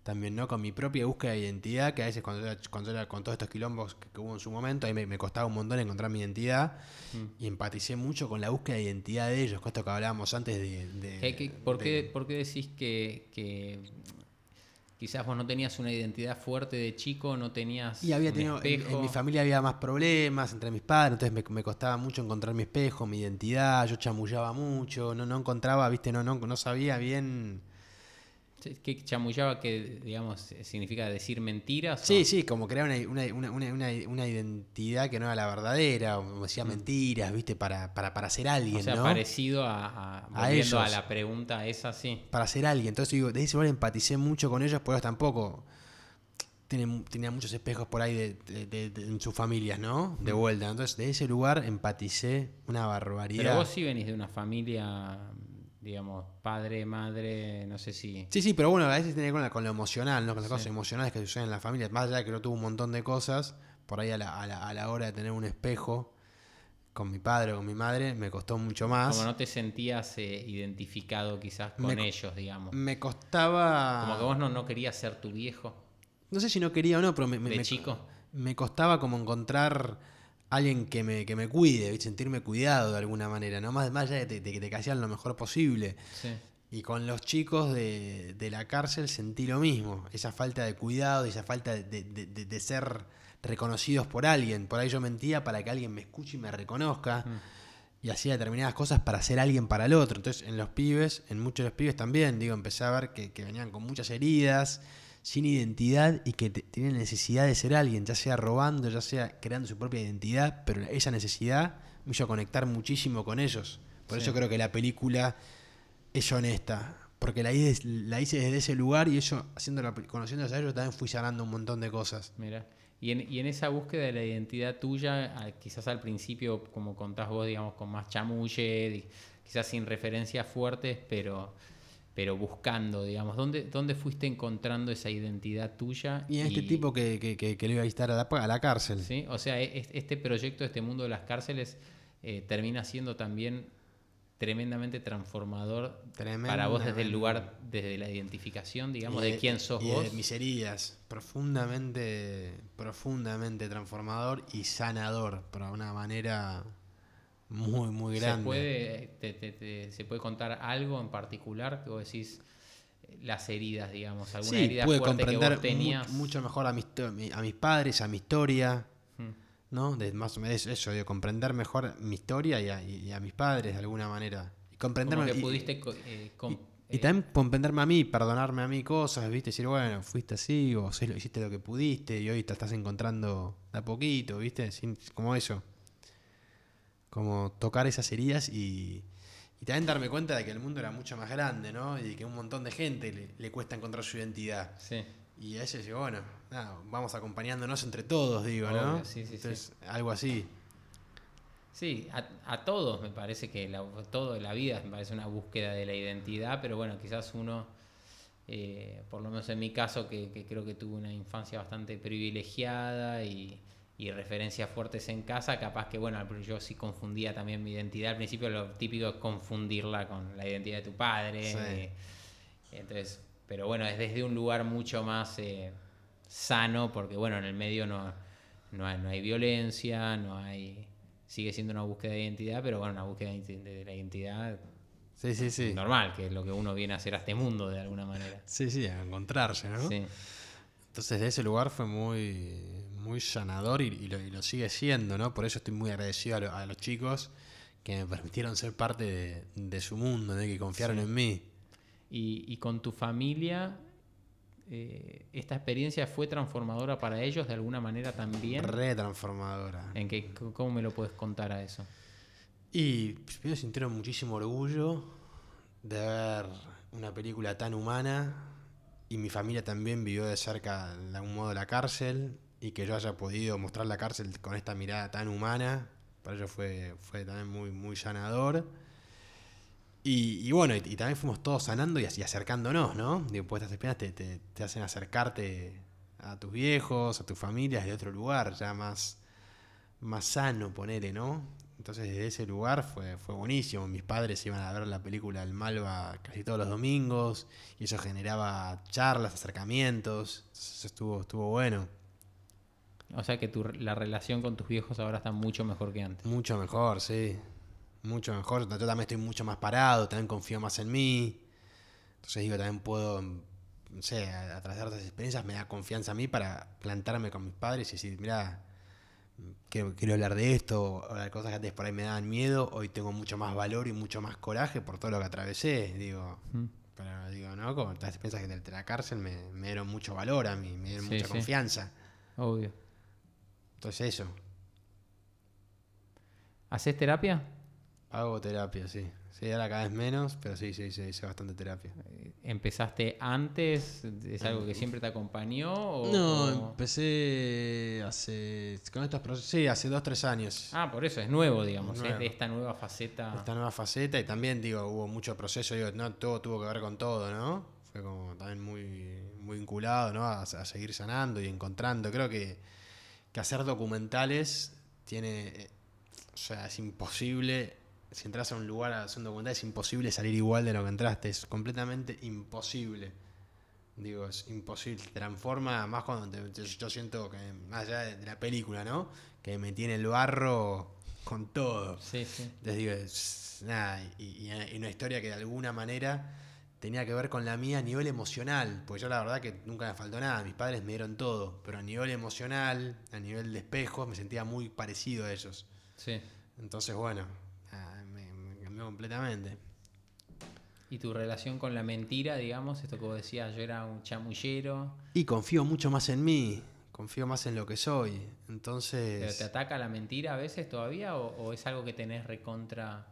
También, ¿no? Con mi propia búsqueda de identidad, que a veces cuando era, cuando era con todos estos quilombos que, que hubo en su momento, ahí me, me costaba un montón encontrar mi identidad Mm. y empaticé mucho con la búsqueda de identidad de ellos, con esto que hablábamos antes de... de- ¿Qué- qué- por, de- qué, por qué decís que, que quizás vos no tenías una identidad fuerte de chico, no tenías Y había un tenido, en, espejo? en mi familia había más problemas entre mis padres, entonces me, me costaba mucho encontrar mi espejo, mi identidad, yo chamullaba mucho, no, no encontraba, viste, no, no, no sabía bien. ¿Qué chamullaba que, digamos, significa decir mentiras? o- Sí, sí, como crear una, una, una, una, identidad que no era la verdadera, o decía mentiras, viste, para, para, para ser alguien, Mm. O sea, ¿no? parecido a, a, A volviendo a ellos. la pregunta esa, sí. Para ser alguien. Entonces digo, de ese lugar empaticé mucho con ellos, pero tampoco tiene, tenía muchos espejos por ahí de, de- de- en sus familias, ¿no? De vuelta. Entonces, de ese lugar empaticé una barbaridad. Pero vos sí venís de una familia, digamos, padre, madre, no sé si... Sí, sí, pero bueno, a veces tiene que ver con, lo emocional, ¿no? Con las Sí. cosas emocionales que suceden en la familia. Más allá de que no tuvo un montón de cosas, por ahí a la, a la- a la hora de tener un espejo con mi padre o con mi madre, me costó mucho más. Como no te sentías eh, identificado quizás con Me ellos, digamos. Me costaba... Como que vos no, no querías ser tu viejo No sé si no quería o no, pero me, me- de me- chico. me costaba como encontrar alguien que me, que me cuide, sentirme cuidado de alguna manera, ¿no? Más, más allá de, de que te hacían lo mejor posible. Sí. Y con los chicos de, de la cárcel sentí lo mismo, esa falta de cuidado, esa falta de, de- ser reconocidos por alguien. Por ahí yo mentía para que alguien me escuche y me reconozca. Y hacía determinadas cosas para ser alguien para el otro. Entonces, en los pibes, en muchos de los pibes también, digo, empecé a ver que, que venían con muchas heridas, sin identidad y que tienen necesidad de ser alguien, ya sea robando, ya sea creando su propia identidad, pero esa necesidad me hizo conectar muchísimo con ellos. Por Sí. eso creo que la película es honesta. Porque la hice, la hice desde ese lugar y eso, haciéndolo, conociéndolos a ellos, también fui sanando un montón de cosas. Mira. Y en, y en esa búsqueda de la identidad tuya, quizás al principio, como contás vos, digamos, con más chamulle, quizás sin referencias fuertes, pero, pero buscando, digamos, ¿dónde, ¿dónde fuiste encontrando esa identidad tuya? Y en este tipo que, que, que, que le iba a visitar a la, a la cárcel. ¿sí? O sea, e- es- este proyecto, este mundo de las cárceles, eh, termina siendo también tremendamente transformador para vos desde el lugar, desde la identificación, digamos, de quién sos y vos. De mis heridas. Profundamente, profundamente transformador y sanador, pero de una manera muy, muy grande. ¿Se puede, te- te- te- ¿Se puede contar algo en particular que vos decís eh, las heridas, digamos? ¿Alguna sí, herida pude fuerte que comprender vos tenías? mu- mucho mejor a mi- a mis padres, a mi historia. ¿no? De más o menos eso, de comprender mejor mi historia y a, y a mis padres de alguna manera. Y Como comprenderme que y- pudiste co- eh, com- y eh, también comprenderme a mí, perdonarme a mí cosas, ¿viste? Decir, bueno, fuiste así, o hiciste lo que pudiste, y hoy te estás encontrando de a poquito, ¿viste? Sin- como eso. Como tocar esas heridas y, y también darme cuenta de que el mundo era mucho más grande, ¿no? Y que un montón de gente le, le cuesta encontrar su identidad. sí. Y a ese digo, bueno, nada, vamos acompañándonos entre todos, digo, ¿no? Obvio, sí, sí, sí. Entonces, algo así. Sí, a, a todos me parece que la, todo en la vida me parece una búsqueda de la identidad, pero bueno, quizás uno, eh, por lo menos en mi caso, que, que creo que tuve una infancia bastante privilegiada y, y referencias fuertes en casa, capaz que bueno, yo sí confundía también mi identidad. Al principio lo típico es confundirla con la identidad de tu padre. Sí. eh, entonces, pero bueno, es desde un lugar mucho más eh, sano, porque bueno, en el medio no, no, hay, no hay violencia, no hay... Sigue siendo una búsqueda de identidad, pero bueno, una búsqueda de la identidad Sí, sí, sí. normal, que es lo que uno viene a hacer a este mundo de alguna manera. Sí, sí, a encontrarse, ¿no? Sí. Entonces de ese lugar fue muy, muy sanador y, y lo, y lo sigue siendo, ¿no? Por eso estoy muy agradecido a, lo- a los chicos que me permitieron ser parte de, de su mundo, de que confiaron Sí. en mí. Y, y con tu familia, eh, ¿esta experiencia fue transformadora para ellos de alguna manera también? Re transformadora. ¿En qué, ¿Cómo me lo puedes contar a eso? Y primero sintieron muchísimo orgullo de ver una película tan humana y mi familia también vivió de cerca de algún modo la cárcel y que yo haya podido mostrar la cárcel con esta mirada tan humana, para ellos fue, fue también muy, muy sanador. Y, y bueno, y, y también fuimos todos sanando y, así acercándonos, ¿no? Digo, pues estas experiencias te, te- te hacen acercarte a tus viejos, a tus familias de otro lugar, ya más, más sano, ponele, ¿no? Entonces desde ese lugar fue, fue buenísimo. Mis padres iban a ver la película El Malva casi todos los domingos y eso generaba charlas, acercamientos. Entonces estuvo, estuvo bueno. O sea que tu, la relación con tus viejos ahora está mucho mejor que antes. Mucho mejor, sí. Mucho mejor. Yo también estoy mucho más parado, también confío más en mí. Entonces digo, también puedo, no sé, a, a través de otras experiencias me da confianza a mí para plantarme con mis padres y decir, mira, quiero, quiero hablar de esto, o de cosas que antes por ahí me daban miedo, hoy tengo mucho más valor y mucho más coraje por todo lo que atravesé, digo. Mm. Pero digo, ¿no? Como estas experiencias que de la cárcel me, me dieron mucho valor a mí, me dieron Sí, mucha sí. confianza. Obvio. Entonces eso, ¿Haces terapia? hago terapia, sí. Sí, ahora cada vez menos, pero sí, sí, sí, hice bastante terapia. Eh, ¿Empezaste antes? ¿Es algo que siempre te acompañó? o- No, empecé hace. Con estos procesos. Sí, hace dos, tres años. Ah, por eso es nuevo, digamos. Nuevo. Es de esta nueva faceta. Esta nueva faceta y también, digo, hubo mucho proceso. Digo, no todo tuvo que ver con todo, ¿no? Fue como también muy, muy vinculado, ¿no? A, a seguir sanando y encontrando. Creo que, que hacer documentales tiene. eh, O sea, es imposible. Si entras a un lugar a hacer un documental, es imposible salir igual de lo que entraste. Es completamente imposible. Digo, es imposible. Transforma más cuando te- te- yo siento que, más allá de, de la película, ¿no? Que me tiene el barro con todo. Sí, sí. Les digo, es- nada, y, y- y una historia que de alguna manera tenía que ver con la mía a nivel emocional, pues yo la verdad que nunca me faltó nada, mis padres me dieron todo, pero a nivel emocional, a nivel de espejos, me sentía muy parecido a ellos. sí. Entonces, bueno, nada, me, me cambió completamente. ¿Y tu relación con la mentira, digamos? Esto que vos decías, yo era un chamullero. Y confío mucho más en mí, confío más en lo que soy. ¿Pero Entonces, te ataca la mentira a veces todavía o, o es algo que tenés recontra...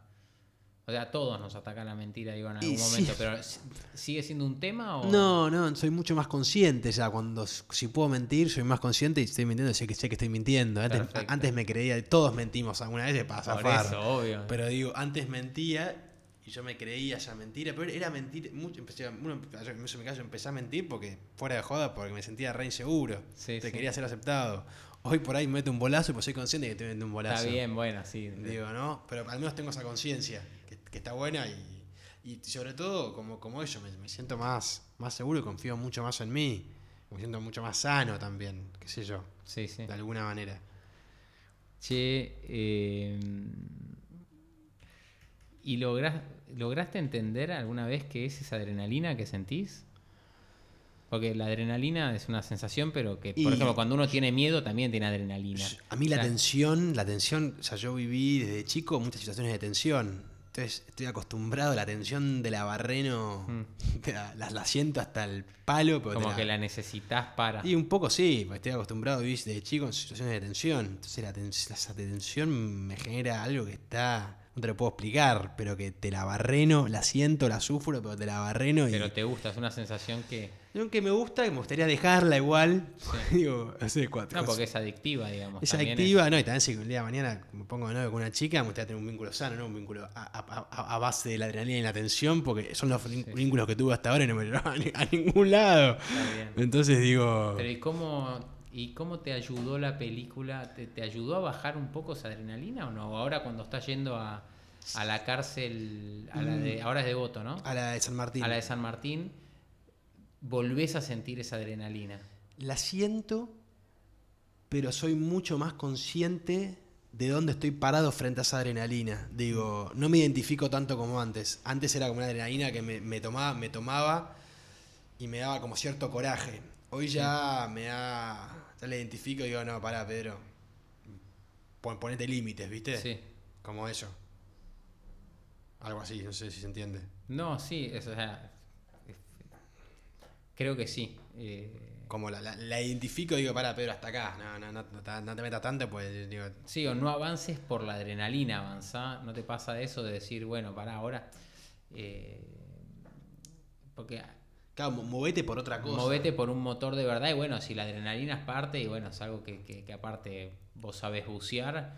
O sea, todos nos ataca la mentira, digo, en Y algún sí. momento, pero ¿s- ¿sigue siendo un tema o...? no, no, soy mucho más consciente ya. Cuando si puedo mentir, soy más consciente y estoy mintiendo, sé que sé que estoy mintiendo. Antes, Perfecto. antes me creía, todos mentimos alguna vez para Por zafar. eso, obvio. Pero digo, antes mentía y yo me creía esa mentira, pero era mentira. Mucho, empecé, uno, yo, en mi caso empecé a mentir porque fuera de joda, porque me sentía re inseguro. Sí, Te sí. quería ser aceptado. Hoy por ahí me meto un bolazo y pues soy consciente de que estoy metiendo un bolazo. Está bien, bueno, sí. Digo, ¿no? Pero al menos tengo esa conciencia, que, está buena y, y sobre todo, como, como ellos, me, me siento más, más seguro y confío mucho más en mí. Me siento mucho más sano también, qué sé yo, Sí, sí. de alguna manera. Che, eh, ¿y logras- lograste entender alguna vez qué es esa adrenalina que sentís? Porque la adrenalina es una sensación, pero que, por Y- ejemplo, cuando uno tiene miedo también tiene adrenalina. A mí la O sea, tensión, la tensión, o sea, yo viví desde chico muchas situaciones de tensión. Entonces estoy acostumbrado a la tensión de la barreno, la, la- la siento hasta el palo. Pero Como la- que la necesitas para. Y un poco sí, porque estoy acostumbrado a vivir desde chico en situaciones de tensión. Entonces la tens- esa tensión me genera algo que está, no te lo puedo explicar, pero que te la barreno, la siento, la sufro, pero te la barreno y... Pero te gusta, es una sensación que. Aunque me gusta, que me gustaría dejarla igual. Sí. Digo, no sé cuánto. No, porque es adictiva, digamos. Es adictiva, no, y también si el día de mañana me pongo de novio con una chica, me gustaría tener un vínculo sano, no un vínculo a, a- a- a base de la adrenalina y la tensión, porque son los sí. vínculos que tuve hasta ahora y no me llevaban a ningún lado. Está bien. Entonces digo, Pero ¿y cómo, ¿y cómo te ayudó la película? ¿Te, te ayudó a bajar un poco esa adrenalina o no? Ahora cuando estás yendo a, a la cárcel, a la de, ahora es de voto, ¿no? Mm. a la de San Martín. A la de San Martín, volvés a sentir esa adrenalina. La siento, pero soy mucho más consciente de dónde estoy parado frente a esa adrenalina. Digo, no me identifico tanto como antes. Antes era como una adrenalina que me, me tomaba, me tomaba y me daba como cierto coraje. Hoy ya me da. Ya le identifico y digo, no, pará, Pedro. Pon- ponete límites, ¿viste? Sí. Como eso. Algo así, no sé si se entiende. No, sí, es- o sea, creo que sí. Eh, Como la, la- la identifico y digo, pará, Pedro, hasta acá. No, no, no, no te- metas tanto, pues digo, Sí, o no avances por la adrenalina, avanza. ¿No te pasa eso de decir, bueno, para ahora? eh, porque Claro, mo- movete por otra cosa. movete por un motor de verdad y bueno, si la adrenalina es parte y bueno, es algo que, que- que aparte vos sabés bucear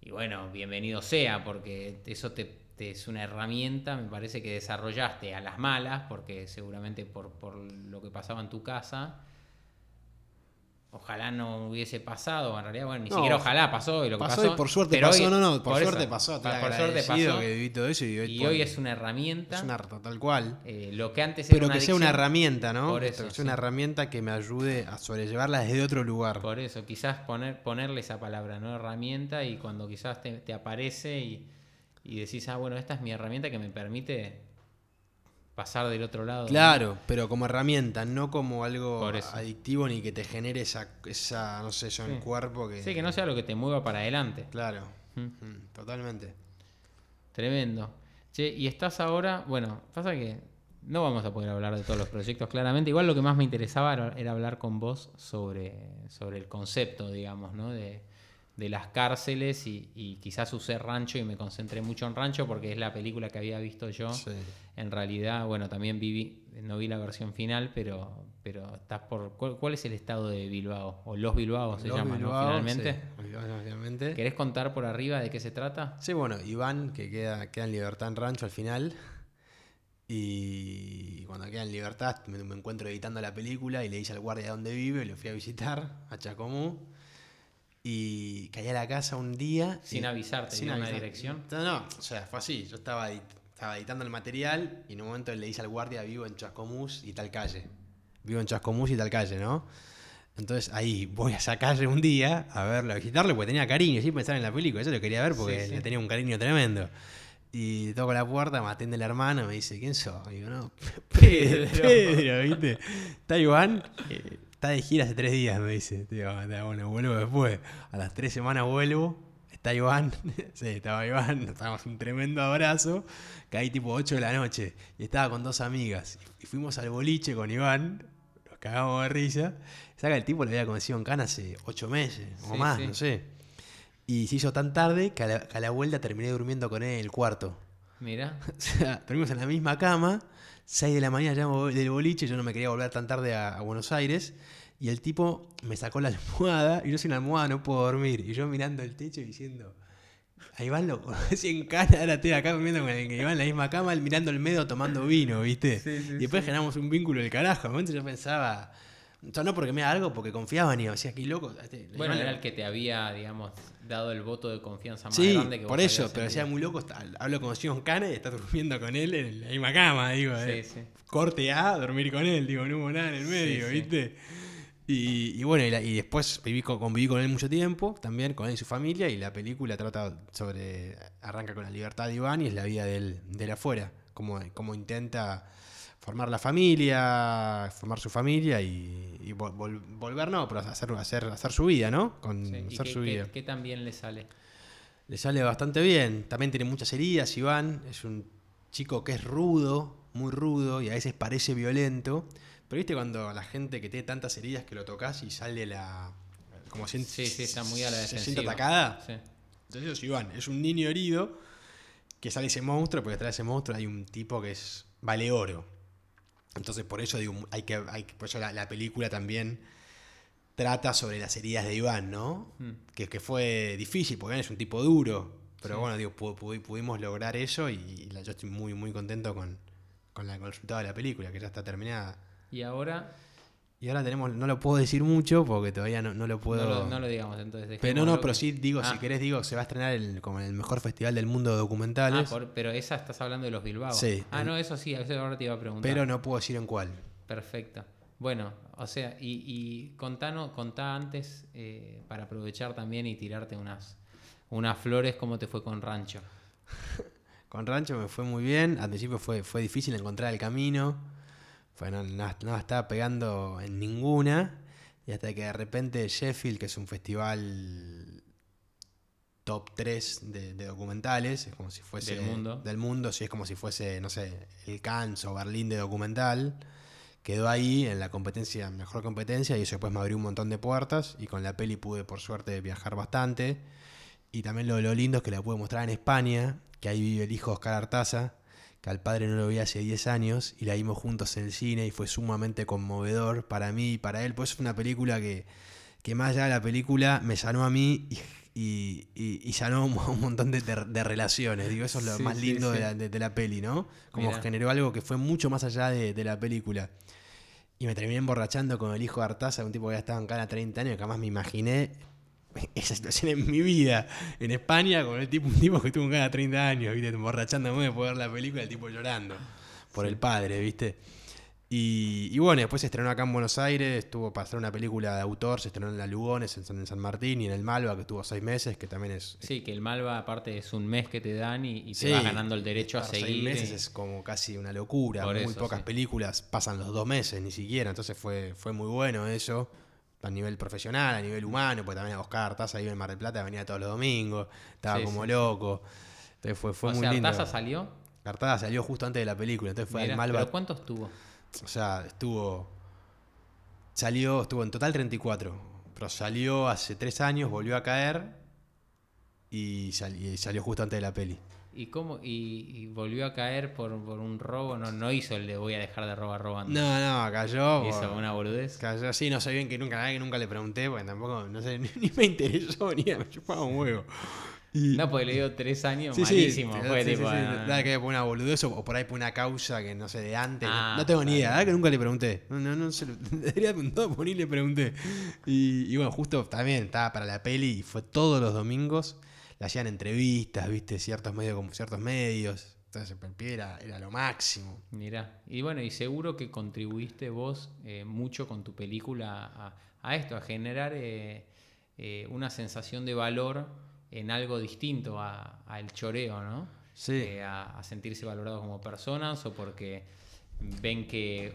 y bueno, bienvenido sea porque eso te, te es una herramienta, me parece que desarrollaste a las malas porque seguramente por, por lo que pasaba en tu casa. Ojalá no hubiese pasado, en realidad, bueno, ni No, siquiera ojalá pasó y lo que pasó, pasó. y por suerte pero pasó, hoy- no, no, por, eso, suerte pasó. estoy por suerte pasó. que viví todo eso y hoy, Y por- hoy es una herramienta. es una tal cual. eh, lo que antes era Pero una que sea una herramienta, ¿no? Por Que eso, sea una sí. herramienta que me ayude a sobrellevarla desde otro lugar. Por eso, quizás poner, ponerle esa palabra, ¿no? Herramienta, y cuando quizás te, te aparece y, y decís, ah, bueno, esta es mi herramienta que me permite pasar del otro lado. ¿no? Claro, pero como herramienta, no como algo adictivo ni que te genere esa, esa no sé, eso en el cuerpo que... Sí, que no sea lo que te mueva para adelante. Claro, Mm, Mm, totalmente. Tremendo. Che, y estás ahora, bueno, pasa que no vamos a poder hablar de todos los proyectos claramente. Igual lo que más me interesaba era, era hablar con vos sobre, sobre el concepto, digamos, ¿no? De, de las cárceles y, y quizás usé Rancho y me concentré mucho en Rancho porque es la película que había visto yo. Sí. En realidad, bueno, también viví, no vi la versión final, pero, pero estás por. ¿cuál, cuál es el estado de Bilbao? O los Bilbao se llaman, ¿no? Finalmente. sí, los Bilbao, finalmente. ¿Querés contar por arriba de qué se trata? Sí, bueno, Iván, que queda, queda en libertad en rancho al final. Y cuando queda en libertad me, me encuentro editando la película y le hice al guardia dónde vive, lo fui a visitar, a Chacomú. Y caí a la casa un día. Sin y- avisarte, sin dio una avisar. dirección. No, no, o sea, fue así. Yo estaba, edit- estaba editando el material y en un momento le hice al guardia vivo en Chascomús y tal calle. Vivo en Chascomús y tal calle, ¿no? Entonces ahí voy a esa calle un día a verlo, a visitarlo, porque tenía cariño, sin pensar en la película. Eso lo quería ver porque Sí, sí. le tenía un cariño tremendo. Y toco la puerta, me atiende el hermano, me dice, ¿quién sos? Y digo, no, Pedro, Pedro, ¿viste? ¿Está Iván? Eh, Está de gira hace tres días, me dice. Digo, "Ah, bueno, vuelvo después. A las tres semanas vuelvo. Está Iván. sí, estaba Iván. Nos damos un tremendo abrazo. Caí tipo 8 de la noche. Y estaba con dos amigas. Y fuimos al boliche con Iván. Nos cagamos de risa. Saca el tipo lo había conocido en Cana hace 8 meses o Sí, más, sí. no sé. Y se hizo tan tarde que a, la, que a la vuelta terminé durmiendo con él en el cuarto. Mira, O sea, dormimos en la misma cama, 6 de la mañana llamo del boliche, yo no me quería volver tan tarde a, a Buenos Aires, y el tipo me sacó la almohada, y yo sin almohada no puedo dormir, y yo mirando el techo y diciendo, a Iván lo conocí en cana, ahora estoy acá durmiendo con el, Iván en la misma cama, él mirando el medio tomando vino, ¿viste? Sí, sí, y después generamos un vínculo del carajo, en un momento yo pensaba... O sea, no porque me haga algo, porque confiaba en Iván. Decía, qué loco. este, bueno, era el que te había, digamos, dado el voto de confianza más Sí, grande que por vos eso, habías pero decía muy loco, está- hablo con Sion Cana y está durmiendo con él en la misma cama, digo, eh. Sí, sí. corte A, dormir con él, digo, no hubo nada en el medio, sí. ¿viste? Y, y bueno, y, la- y después viví con, conviví con él mucho tiempo, también con él y su familia, y la película trata sobre, arranca con la libertad de Iván y es la vida de él, de él afuera, cómo, cómo intenta formar la familia, formar su familia y, y vol- vol- volver, no, pero hacer, hacer, hacer su vida, ¿no? Con, Sí, ¿Y hacer qué, su vida. qué tan bien le sale? Le sale bastante bien. También tiene muchas heridas, Iván. Es un chico que es rudo, muy rudo y a veces parece violento. Pero viste cuando la gente que tiene tantas heridas que lo tocas y sale la. como si Sí, sí, está muy a la se siente atacada. Sí. Entonces es Iván, es un niño herido que sale ese monstruo, porque detrás de ese monstruo hay un tipo que es vale oro. Entonces por eso digo, hay que, hay, por eso la, la película también trata sobre las heridas de Iván, ¿no? Mm. Que, que fue difícil, porque Iván es un tipo duro. Pero Sí. bueno, digo, pu- pu- pudimos lograr eso y la- yo estoy muy, muy contento con, con, la, con el resultado de la película, que ya está terminada. Y ahora, Y ahora tenemos, no lo puedo decir mucho porque todavía no, no lo puedo. no, lo, no lo digamos entonces. pero no, no, pero sí digo, si Ah. querés digo, se va a estrenar el, como el mejor festival del mundo de Ah, documentales. por- pero esa estás hablando de los Bilbao. Sí. Ah, no, eso sí, eso ahora te iba a preguntar. pero no puedo decir en cuál. Perfecto. Bueno, o sea, y, y contanos, contá antes, eh, para aprovechar también y tirarte unas, unas flores, cómo te fue con Rancho. Con Rancho me fue muy bien. Al principio fue, fue difícil encontrar el camino. Fue, no, no- no estaba pegando en ninguna. Y hasta que de repente Sheffield, que es un festival top 3 de, de documentales, es como si fuese. Del mundo. Del mundo, sí, es como si fuese, no sé, el Cannes o Berlín de documental. Quedó ahí en la competencia, mejor competencia, y eso después me abrió un montón de puertas. Y con la peli pude, por suerte, viajar bastante. Y también lo, lo lindo es que la pude mostrar en España, que ahí vive el hijo de Oscar Artaza, que al padre no lo vi hace 10 años, y la vimos juntos en el cine y fue sumamente conmovedor para mí y para él. Pues es una película que, que más allá de la película me sanó a mí y, y- y- y sanó un, montón de, de- de relaciones. Digo, eso es lo Sí, más lindo sí. De, la, de- la peli, ¿no? Como Mirá. generó algo que fue mucho más allá de, de la película. Y me terminé emborrachando con el hijo de Artaza, un tipo que ya estaba en cara 30 años, que jamás me imaginé esa situación en mi vida. En España, con el tipo, un tipo que tuvo en cara 30 años, ¿viste? Emborrachándome de ver la película, el tipo llorando por el padre, ¿viste? Y, y bueno, después se estrenó acá en Buenos Aires, estuvo para hacer una película de autor, se estrenó en la Lugones, en San, en San Martín y en el Malva, que estuvo seis meses, que también es... Sí, que el Malva aparte es un mes que te dan y, y te Sí, vas ganando el derecho a estar seis seguir. meses es como casi una locura. Por muy eso, pocas sí. películas pasan los dos meses, ni siquiera. Entonces fue, fue muy bueno eso. A nivel profesional, a nivel humano, porque también Oscar Artaza vive en Mar del Plata, venía todos los domingos, estaba Sí, como sí. loco. Entonces fue, fue o muy sea, lindo. Artaza salió. Artaza salió justo antes de la película, entonces fue Mirá, al Malva. ¿Pero cuántos tuvo? O sea, estuvo. Salió, estuvo en total 34. Pero salió hace tres años, volvió a caer y, sal- y salió justo antes de la peli. ¿Y cómo? Y, y volvió a caer por, por un robo. No, no hizo el de voy a dejar de robar robando. No, no, cayó. Hizo por- una boludez. Cayó así, no sé bien que nunca, verdad que nunca le pregunté, porque tampoco, no sé, ni, ni me interesó, ni me chupaba un huevo. Y- No, porque le dio tres años, Sí, malísimo. sí, fue sí, tipo, sí. ah, que por una boludez o, por ahí por una causa que no sé de antes. no- Ah, no, tengo ni idea, verdad que nunca le pregunté. No, no, no se lo, debería preguntado, por ni le pregunté. Y, y bueno, justo también estaba para la peli y fue todos los domingos. Le hacían entrevistas, viste, ciertos medios como ciertos medios. Entonces el pie era, era lo máximo. Mirá. Y bueno, y seguro que contribuiste vos eh, mucho con tu película a, a esto, a generar eh, eh, una sensación de valor en algo distinto a- al choreo, ¿no? Sí. A, a sentirse valorados como personas o porque ven que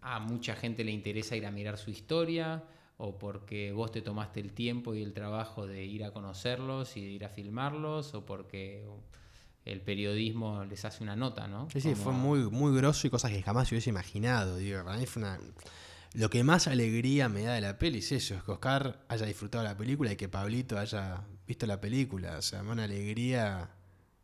a mucha gente le interesa ir a mirar su historia o porque vos te tomaste el tiempo y el trabajo de ir a conocerlos y de ir a filmarlos o porque el periodismo les hace una nota, ¿no? Sí, sí, Como- fue muy, muy grosso y cosas que jamás se hubiese imaginado. Digo, para mí fue una. Lo que más alegría me da de la peli es eso, es que Oscar haya disfrutado la película y que Pablito haya visto la película. O sea, me da una alegría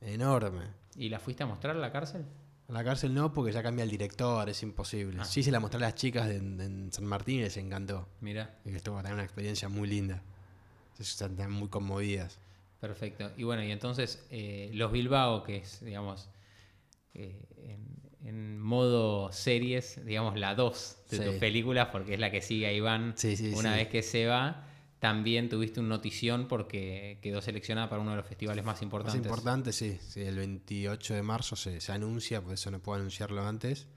enorme. ¿Y la fuiste a mostrar a la cárcel? A la cárcel no, porque ya cambia el director, es imposible. Ah. Sí se la mostré a las chicas de, en- en San Martín y les encantó. Mira, Y que estuvo también una experiencia muy linda. Están están muy conmovidas. perfecto. Y bueno, y entonces eh, Los Bilbao, que es, digamos, eh, en, en modo series, digamos, la 2 de Sí. tus películas, porque es la que sigue a Iván Sí, sí, una vez que se va. También tuviste un notición porque quedó seleccionada para uno de los festivales más Más importantes. importante, sí, sí, el 28 de marzo se, se anuncia, por eso no puedo anunciarlo antes.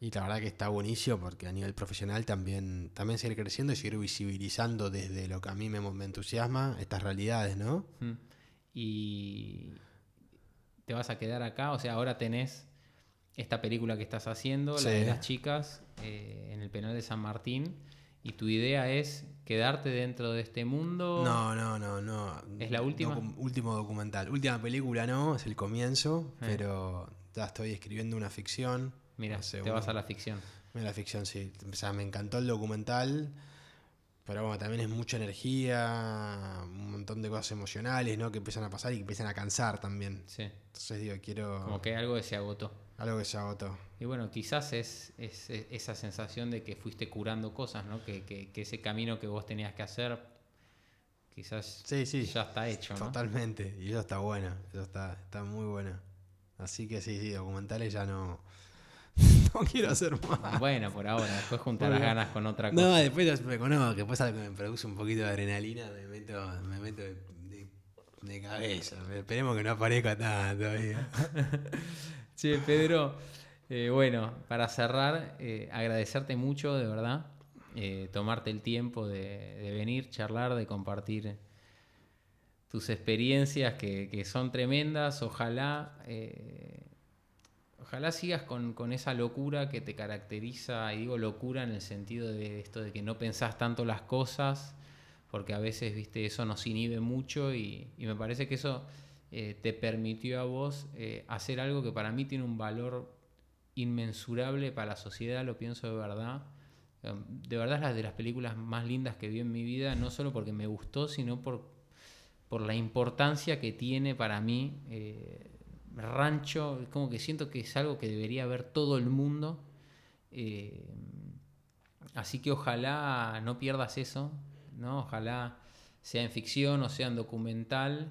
Y la verdad que está buenísimo porque a nivel profesional también, también seguir creciendo y seguir visibilizando desde lo que a mí me, me entusiasma estas realidades, ¿no? Y te vas a quedar acá, o sea, ahora tenés esta película que estás haciendo, la de las chicas, eh, en el penal de San Martín, y tu idea es quedarte dentro de este mundo. No, no, no, no. ¿Es la última? Docu- último documental. Última película no, es el comienzo, Eh. pero ya estoy escribiendo una ficción. Mira, te vas a la ficción. Mira, la ficción, sí. O sea, me encantó el documental, pero bueno, también es mucha energía, un montón de cosas emocionales, ¿no? Que empiezan a pasar y que empiezan a cansar también. Sí. Entonces digo, quiero Como que algo que se agotó. Algo que se agotó. Y bueno, quizás es, es- es esa sensación de que fuiste curando cosas, ¿no? Que, que- que ese camino que vos tenías que hacer, quizás Sí, sí. ya está hecho, ¿no? Totalmente. Y eso está bueno, eso está, está muy bueno. Así que sí, sí, documentales ya no, no quiero hacer más. Bueno, por ahora, después juntar las ganas con otra cosa. No, después me conozco, después algo que me produce un poquito de adrenalina, me meto, me meto de, de- de cabeza. Esperemos que no aparezca tanto todavía. Che, Pedro, eh, bueno, para cerrar, eh, agradecerte mucho, de verdad, eh, tomarte el tiempo de, venir, charlar, de compartir tus experiencias que, son tremendas. Ojalá, ojalá sigas con, esa locura que te caracteriza, y digo locura en el sentido de esto de que no pensás tanto las cosas, porque a veces, viste, eso nos inhibe mucho y me parece que eso eh, te permitió a vos eh, hacer algo que para mí tiene un valor inmensurable para la sociedad, lo pienso de verdad. Eh, De verdad es la de las películas más lindas que vi en mi vida, no solo porque me gustó, sino por, por la importancia que tiene para mí. eh, rancho, como que siento que es algo que debería ver todo el mundo. Así que ojalá no pierdas eso, ¿no? Ojalá sea en ficción o sea en documental,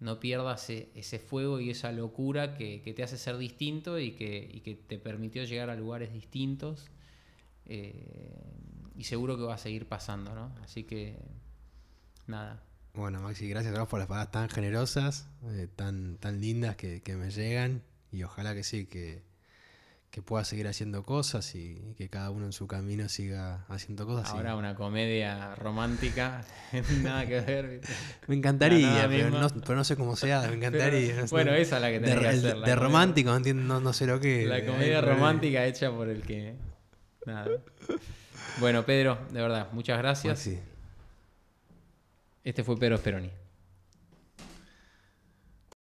no pierdas e- ese fuego y esa locura que, te hace ser distinto y que, te permitió llegar a lugares distintos. Eh, y seguro que va a seguir pasando, ¿no? Así que, nada. Bueno, Maxi, gracias a vos por las palabras tan generosas, eh, tan, tan lindas que me llegan. Y ojalá que sí, que, que pueda seguir haciendo cosas y, y que cada uno en su camino siga haciendo cosas. y- Ahora una comedia romántica, nada que ver. Me encantaría, pero no, pero no sé cómo sea, me encantaría. Pero, bueno, esa es la que de, tenés que hacer. de romántico, no, entiendo, no, no sé lo que. La comedia romántica hecha por el que. Nada. Bueno, Pedro, de verdad, muchas gracias. Maxi, Este fue Pedro Speroni.